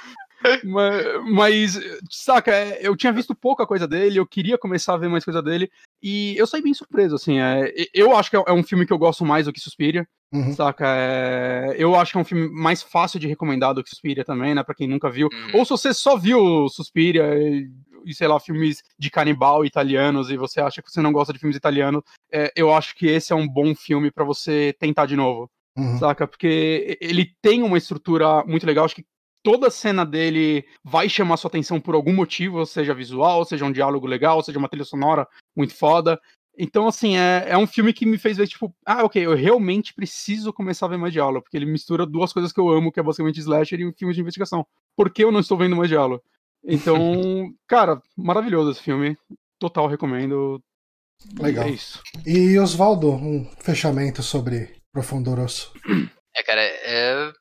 Speaker 2: mas, mas, saca, eu tinha visto pouca coisa dele, eu queria começar a ver mais coisa dele, e eu saí bem surpreso, assim, é, eu acho que é, é um filme que eu gosto mais do que Suspiria, uhum. saca, é, eu acho que é um filme mais fácil de recomendar do que Suspiria também, né, pra quem nunca viu, uhum. ou se você só viu Suspiria e, e, sei lá, filmes de canibal italianos, e você acha que você não gosta de filmes italianos, é, eu acho que esse é um bom filme para você tentar de novo. Uhum. Saca? Porque ele tem uma estrutura muito legal. Acho que toda cena dele vai chamar sua atenção por algum motivo, seja visual, seja um diálogo legal, seja uma trilha sonora muito foda. Então, assim, é, é um filme que me fez ver, tipo, ah, ok, eu realmente preciso começar a ver mais diálogo, porque ele mistura duas coisas que eu amo, que é basicamente slasher e um filme de investigação. Por que eu não estou vendo mais diálogo? Então, cara, maravilhoso esse filme. Total recomendo.
Speaker 1: Legal. É isso. E Oswaldo, um fechamento sobre Profundoroso.
Speaker 3: É, cara, é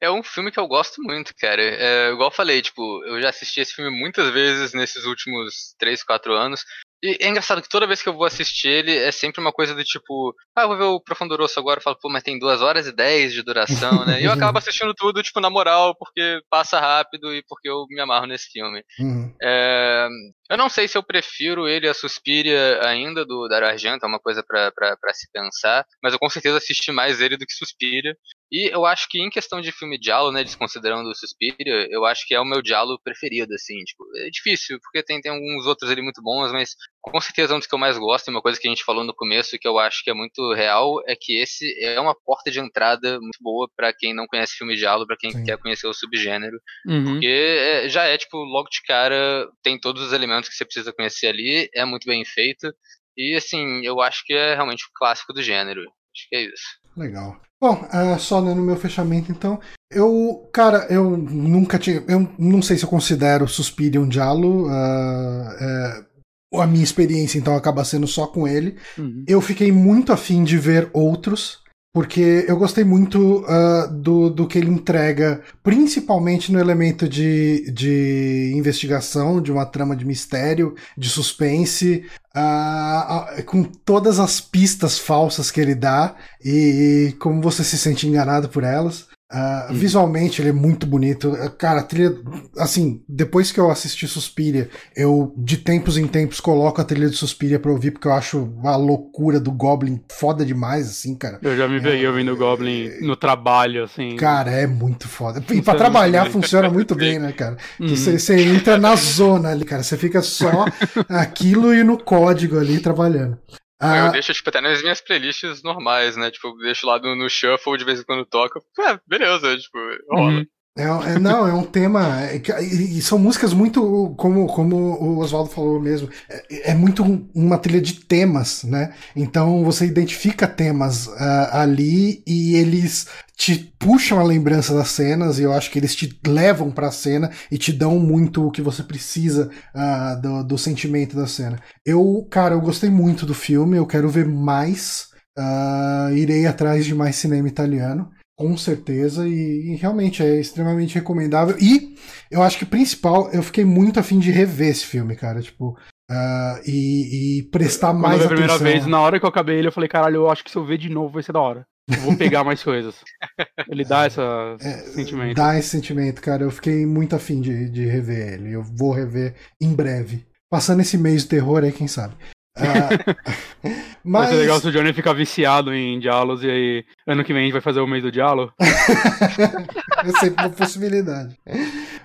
Speaker 3: é um filme que eu gosto muito, cara. É, igual eu falei, tipo, eu já assisti esse filme muitas vezes nesses últimos 3, 4 anos. E é engraçado que toda vez que eu vou assistir ele, é sempre uma coisa do tipo, ah, eu vou ver o Profundoroso agora, eu falo, pô, mas tem 2 horas e 10 de duração, né? E eu acabo assistindo tudo, tipo, na moral, porque passa rápido e porque eu me amarro nesse filme. Uhum. É, eu não sei se eu prefiro ele a Suspiria ainda, do Dario Argento, é uma coisa para se pensar, mas eu com certeza assisti mais ele do que Suspiria. E eu acho que em questão de filme diálogo, né, desconsiderando o Suspiria, eu acho que é o meu diálogo preferido, assim, tipo, é difícil, porque tem, tem alguns outros ali muito bons, mas com certeza um dos que eu mais gosto, e uma coisa que a gente falou no começo, que eu acho que é muito real, é que esse é uma porta de entrada muito boa para quem não conhece filme diálogo, para quem Sim. quer conhecer o subgênero, uhum. porque é, já é, tipo, logo de cara, tem todos os elementos que você precisa conhecer ali, é muito bem feito, e assim, eu acho que é realmente o clássico do gênero. Acho que é isso.
Speaker 1: Legal. Bom, uh, só no meu fechamento então. Eu, cara, eu nunca tinha. Eu não sei se eu considero Suspiria um Diallo. Uh, a minha experiência então acaba sendo só com ele. Uhum. Eu fiquei muito afim de ver outros. Porque eu gostei muito uh, do, do que ele entrega, principalmente no elemento de, de investigação, de uma trama de mistério, de suspense, uh, uh, com todas as pistas falsas que ele dá e, e como você se sente enganado por elas. Uh, visualmente ele é muito bonito. Cara, a trilha. Assim, depois que eu assisti Suspiria, eu de tempos em tempos coloco a trilha de Suspiria pra ouvir, porque eu acho a loucura do Goblin foda demais, assim, cara.
Speaker 2: Eu já me peguei é, ouvindo o Goblin é, no trabalho, assim.
Speaker 1: Cara, é muito foda. E pra trabalhar funciona muito bem, né, cara? Você uhum. entra na zona ali, cara. Você fica só aquilo e no código ali trabalhando.
Speaker 3: Ah, eu deixo, tipo, até nas minhas playlists normais, né? Tipo, eu deixo lá no, no shuffle de vez em quando toca. É, beleza, tipo, rola. Uhum.
Speaker 1: É, é, não, é um tema. É, e são músicas muito. Como, como o Oswaldo falou mesmo. É, é, muito uma trilha de temas, né? Então você identifica temas uh, ali e eles te puxam a lembrança das cenas e eu acho que eles te levam para a cena e te dão muito o que você precisa uh, do, do sentimento da cena. Eu, cara, eu gostei muito do filme, eu quero ver mais. Uh, irei atrás de mais cinema italiano. Com certeza, e, e, realmente é extremamente recomendável. E eu acho que principal, eu fiquei muito afim de rever esse filme, cara. Tipo, uh, e, e, prestar Quando mais
Speaker 2: atenção. a primeira vez, na hora que eu acabei ele, eu falei, caralho, eu acho que se eu ver de novo vai ser da hora. Eu vou pegar mais coisas. Ele dá esse é, sentimento.
Speaker 1: Dá esse sentimento, cara. Eu fiquei muito afim de, de rever ele. Eu vou rever em breve. Passando esse mês de terror aí, quem sabe.
Speaker 2: Uh, mas... Vai ser legal se o Johnny ficar viciado em diálogos e aí ano que vem a gente vai fazer o mês do diálogo.
Speaker 1: é sempre uma possibilidade.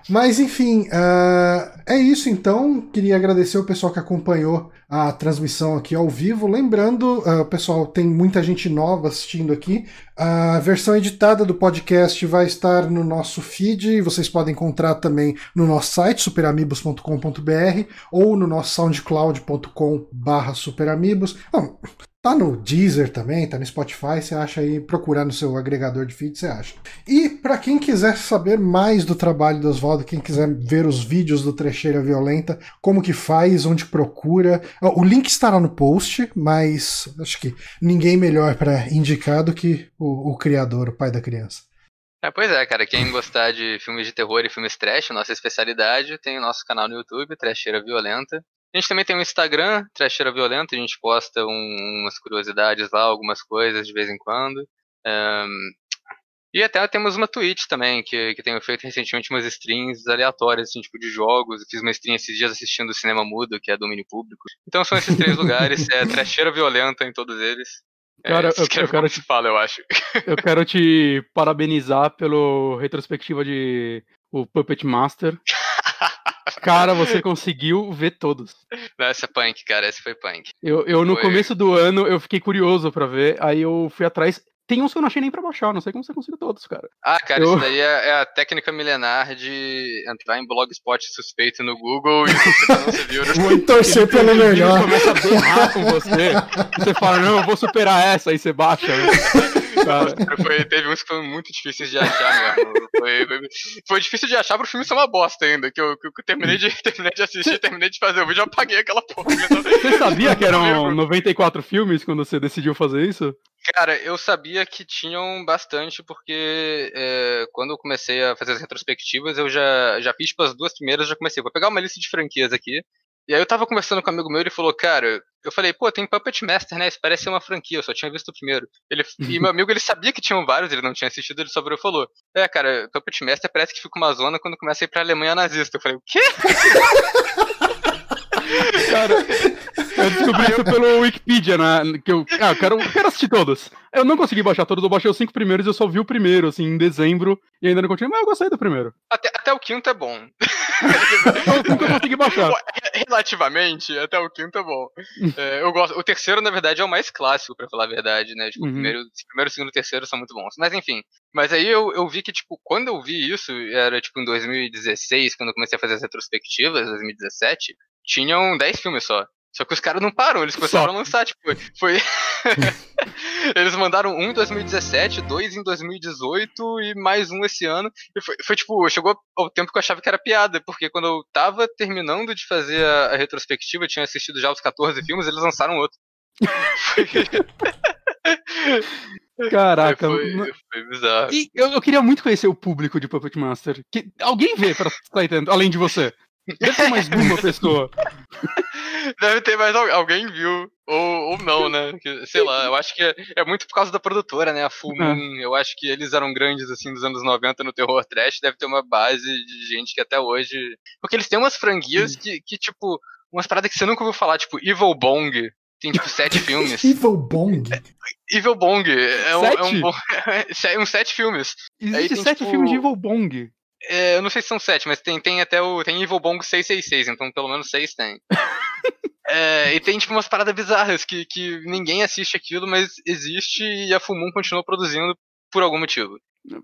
Speaker 1: Mas enfim, uh, é isso então. Queria agradecer o pessoal que acompanhou a transmissão aqui ao vivo. Lembrando, uh, pessoal, tem muita gente nova assistindo aqui. A versão editada do podcast vai estar no nosso feed. Vocês podem encontrar também no nosso site, superamigos.com.br ou no nosso soundcloud.com/superamigos. Tá no Deezer também, tá no Spotify, você acha aí, procurar no seu agregador de feed, você acha. E para quem quiser saber mais do trabalho do Oswaldo, quem quiser ver os vídeos do Trecheira Violenta, como que faz, onde procura, o link estará no post, mas acho que ninguém melhor para indicar do que o, o criador, o pai da criança.
Speaker 3: É, pois é, cara. Quem gostar de filmes de terror e filmes trash, nossa especialidade, tem o nosso canal no YouTube, Trecheira Violenta. A gente também tem um Instagram, Trecheira Violenta, a gente posta um, umas curiosidades lá, algumas coisas de vez em quando. Um, e até temos uma Twitch também, que, que tenho feito recentemente umas streams aleatórias, assim, tipo de jogos. Eu fiz uma stream esses dias assistindo o Cinema Mudo, que é domínio público. Então são esses três lugares, é Trecheira Violenta em todos eles.
Speaker 2: É, Cara, é, eu, eu quero te
Speaker 3: fala, eu acho.
Speaker 2: Eu quero te parabenizar pelo retrospectiva de o Puppet Master. Cara, você conseguiu ver todos.
Speaker 3: Não, essa é punk, cara, esse foi punk.
Speaker 2: Eu, eu no foi... começo do ano, eu fiquei curioso para ver, aí eu fui atrás. Tem uns que eu não achei nem pra baixar, não sei como você conseguiu todos, cara.
Speaker 3: Ah, cara, eu... isso daí é, é, a técnica milenar de entrar em blogspot suspeito no Google e você não se viu.
Speaker 1: Vou torcer pelo melhor.
Speaker 2: começa a berrar com você. Você fala, não, eu vou superar essa, aí você baixa. Né?
Speaker 3: Foi, teve uns que foram muito difíceis de achar mesmo. Foi, foi, foi, difícil de achar pro filme ser uma bosta ainda. Que eu, que eu terminei, de, terminei de assistir, terminei de fazer o vídeo, eu apaguei aquela porra.
Speaker 2: Você sabia que eram 94 filmes quando você decidiu fazer isso?
Speaker 3: Cara, eu sabia que tinham bastante, porque é, quando eu comecei a fazer as retrospectivas, eu já, já fiz tipo, as duas primeiras, já comecei. Vou pegar uma lista de franquias aqui. E aí eu tava conversando com um amigo meu, ele falou, cara, eu falei, pô, tem Puppet Master, né? Isso parece ser uma franquia, eu só tinha visto o primeiro. Ele, e meu amigo, ele sabia que tinham vários, ele não tinha assistido, ele só virou e falou, é, cara, Puppet Master parece que fica uma zona quando começa a ir pra Alemanha nazista. Eu falei, o quê?
Speaker 2: cara, eu descobri isso pelo Wikipedia, né? Que eu, ah, eu quero, quero assistir todos. Eu não consegui baixar todos, eu baixei os cinco primeiros e eu só vi o primeiro, assim, em dezembro, e ainda não continuei, mas eu gostei do primeiro.
Speaker 3: Até, até o quinto é bom.
Speaker 2: o quinto eu consegui baixar.
Speaker 3: Relativamente, até o quinto é bom. É, eu gosto. O terceiro, na verdade, é o mais clássico, pra falar a verdade, né? Tipo, uhum. o primeiro, primeiro, segundo e terceiro são muito bons. Mas enfim. Mas aí eu, eu vi que, tipo, quando eu vi isso, era tipo em 2016, quando eu comecei a fazer as retrospectivas, 2017, tinham 10 filmes só. Só que os caras não param, eles começaram Só. a lançar, tipo, foi. eles mandaram um em 2017, dois em 2018 e mais um esse ano. E foi, foi, tipo, chegou ao tempo que eu achava que era piada, porque quando eu tava terminando de fazer a, a retrospectiva, eu tinha assistido já os 14 filmes, eles lançaram outro.
Speaker 2: Caraca,
Speaker 3: foi, foi bizarro.
Speaker 2: E eu, eu, queria muito conhecer o público de Puppet Master. Que, alguém vê pra entendendo, além de você. Deve ter mais uma pessoa.
Speaker 3: Deve ter mais alguém viu. Ou, ou não, né? Sei lá, eu acho que é, é muito por causa da produtora, né? A Full é. Moon. Eu acho que eles eram grandes, assim, dos anos 90 no terror trash. Deve ter uma base de gente que até hoje. Porque eles têm umas franquias que, que tipo, umas paradas que você nunca ouviu falar, tipo Evil Bong. Tem tipo sete filmes.
Speaker 1: Evil Bong?
Speaker 3: Evil Bong. É um, é um, é um sete filmes.
Speaker 2: Existe sete tipo... filmes de Evil Bong.
Speaker 3: É, eu não sei se são sete, mas tem, tem até o. Tem Evil Bong 666, então pelo menos seis tem. é, e tem tipo umas paradas bizarras que, que ninguém assiste aquilo, mas existe e a Fumum continua produzindo por algum motivo.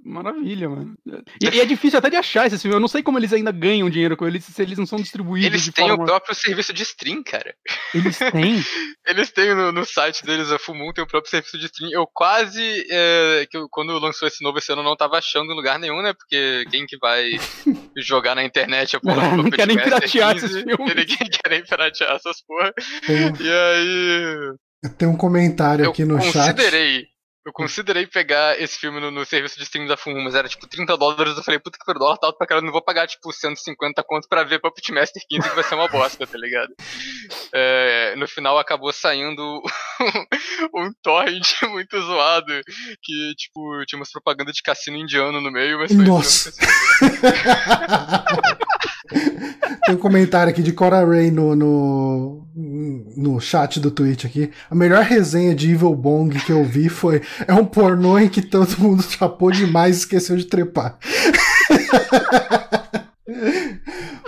Speaker 2: Maravilha, mano. E, e, é difícil até de achar esses filmes. Eu não sei como eles ainda ganham dinheiro com eles se eles não são distribuídos.
Speaker 3: Eles
Speaker 2: de
Speaker 3: têm
Speaker 2: forma...
Speaker 3: o próprio serviço de stream, cara.
Speaker 2: Eles têm?
Speaker 3: eles têm no, no, site deles, a Fumum tem o próprio serviço de stream. Eu quase, é, que eu, quando lançou esse novo esse ano, eu não tava achando em lugar nenhum, né? Porque quem que vai jogar na internet a
Speaker 2: porra do Não quer nem piratear esses filmes.
Speaker 3: Ninguém quer nem piratear essas porra. E aí.
Speaker 1: Tem um comentário aqui no
Speaker 3: chat. Eu considerei eu considerei pegar esse filme no, no, serviço de streaming da Fumu, mas era tipo 30 dólares. Eu falei, puta que pariu, dólar tá alto pra caralho, não vou pagar tipo 150 conto pra ver Puppet Master 15 que vai ser uma bosta, tá ligado? É, no final acabou saindo um torrent muito zoado, que tipo tinha umas propagandas de cassino indiano no meio, mas foi
Speaker 1: Nossa! Tem um comentário aqui de Cora Ray no, no, no chat do Twitch aqui. A melhor resenha de Evil Bong que eu vi foi. É um pornô em que todo mundo chapou demais e esqueceu de trepar.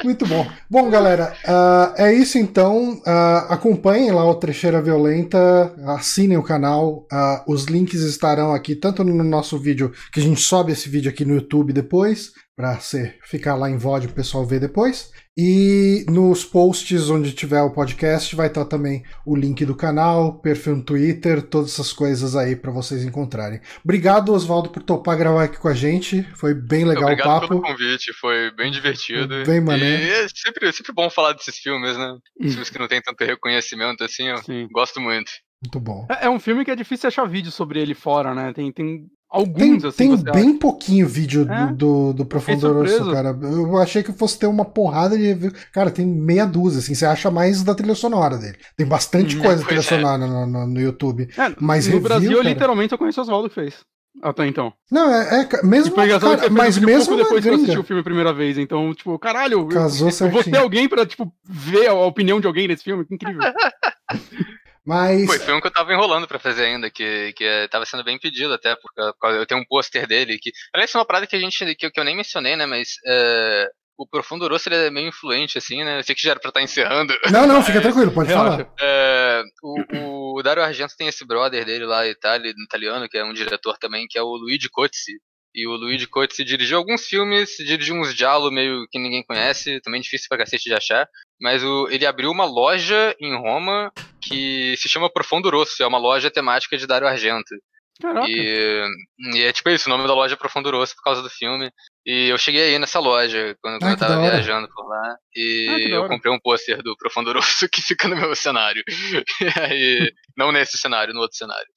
Speaker 1: Muito bom. Bom, galera, uh, é isso então. Uh, acompanhem lá o Trecheira Violenta, assinem o canal. Uh, os links estarão aqui, tanto no nosso vídeo, que a gente sobe esse vídeo aqui no YouTube depois, para ficar lá em VOD o pessoal ver depois. E nos posts onde tiver o podcast vai estar também o link do canal, perfil no Twitter, todas essas coisas aí para vocês encontrarem. Obrigado, Oswaldo, por topar gravar aqui com a gente. Foi bem legal
Speaker 3: Obrigado
Speaker 1: o papo.
Speaker 3: pelo convite, foi bem divertido. Foi
Speaker 1: bem maneiro.
Speaker 3: E é sempre, sempre bom falar desses filmes, né? Filmes que não tem tanto reconhecimento assim, eu Sim. gosto muito.
Speaker 1: Muito bom.
Speaker 2: É, é, um filme que é difícil achar vídeo sobre ele fora, né? Tem, tem Alguns,
Speaker 1: tem,
Speaker 2: assim.
Speaker 1: Tem bem acha? pouquinho vídeo é? do, do, do Profundoroso, cara. Eu achei que fosse ter uma porrada de review. Cara, tem meia dúzia, assim. Você acha mais da trilha sonora dele. Tem bastante hum, coisa da trilha é. sonora no, no, no, YouTube. É, mas
Speaker 2: no
Speaker 1: review,
Speaker 2: Brasil,
Speaker 1: cara...
Speaker 2: literalmente, eu conheço o Oswaldo que fez. Até então.
Speaker 1: Não, é, é mesmo. Cara, mas um mesmo
Speaker 2: depois que eu assisti o filme a primeira vez. Então, tipo, caralho,
Speaker 1: Casou
Speaker 2: eu, eu vou ter alguém pra, tipo, ver a opinião de alguém nesse filme. Que incrível.
Speaker 1: Mas...
Speaker 3: Foi, foi um que eu tava enrolando para fazer ainda, que, que é, tava sendo bem pedido até, porque eu tenho um pôster dele. Que, aliás, é uma parada que a gente que, que eu nem mencionei, né? Mas é, o Profundo Rosso ele é meio influente, assim, né? Eu sei que já era pra estar tá encerrando.
Speaker 1: Não, não, fica tranquilo, pode falar.
Speaker 3: É, o, o Dario Argento tem esse brother dele lá, itali, italiano, que é um diretor também, que é o Luigi Cozzi. E o Luigi Cozzi dirigiu alguns filmes, dirigiu uns diálogos meio que ninguém conhece, também difícil pra cacete de achar. Mas o, ele abriu uma loja em Roma que se chama Profundo Rosso, é uma loja temática de Dario Argento.
Speaker 2: Caraca.
Speaker 3: E, e, é tipo isso, o nome da loja é Profundo Rosso por causa do filme. E eu cheguei aí nessa loja quando, quando eu tava viajando por lá. E ah, eu comprei um pôster do Profundo Rosso que fica no meu cenário. e aí, não nesse cenário, no outro cenário.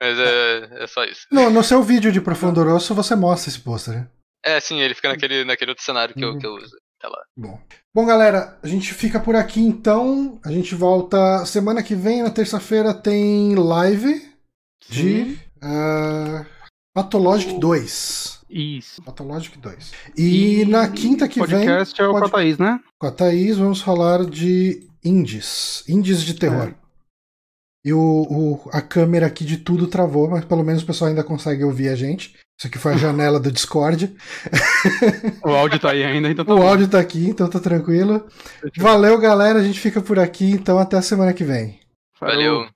Speaker 3: Mas é, é só isso.
Speaker 1: No, no seu vídeo de Profundo Rosso você mostra esse pôster, né?
Speaker 3: É, sim, ele fica naquele, naquele outro cenário que, uhum. eu, que eu uso. Lá.
Speaker 1: Bom. Bom, galera, a gente fica por aqui então. A gente volta semana que vem, na terça-feira, tem live sim. de uh, Pathologic 2.
Speaker 2: Isso.
Speaker 1: Pathologic 2. E, e na quinta que
Speaker 2: podcast
Speaker 1: vem.
Speaker 2: podcast é o pode... com a Thaís, né?
Speaker 1: Com a Thaís, vamos falar de indies. Indies de terror. É. E o, o, a câmera aqui de tudo travou, mas pelo menos o pessoal ainda consegue ouvir a gente. Isso aqui foi a janela do Discord.
Speaker 2: O áudio tá aí ainda, então tá
Speaker 1: O
Speaker 2: bom.
Speaker 1: áudio tá aqui, então tá tranquilo. Valeu, galera. A gente fica por aqui, então até a semana que vem.
Speaker 3: Valeu.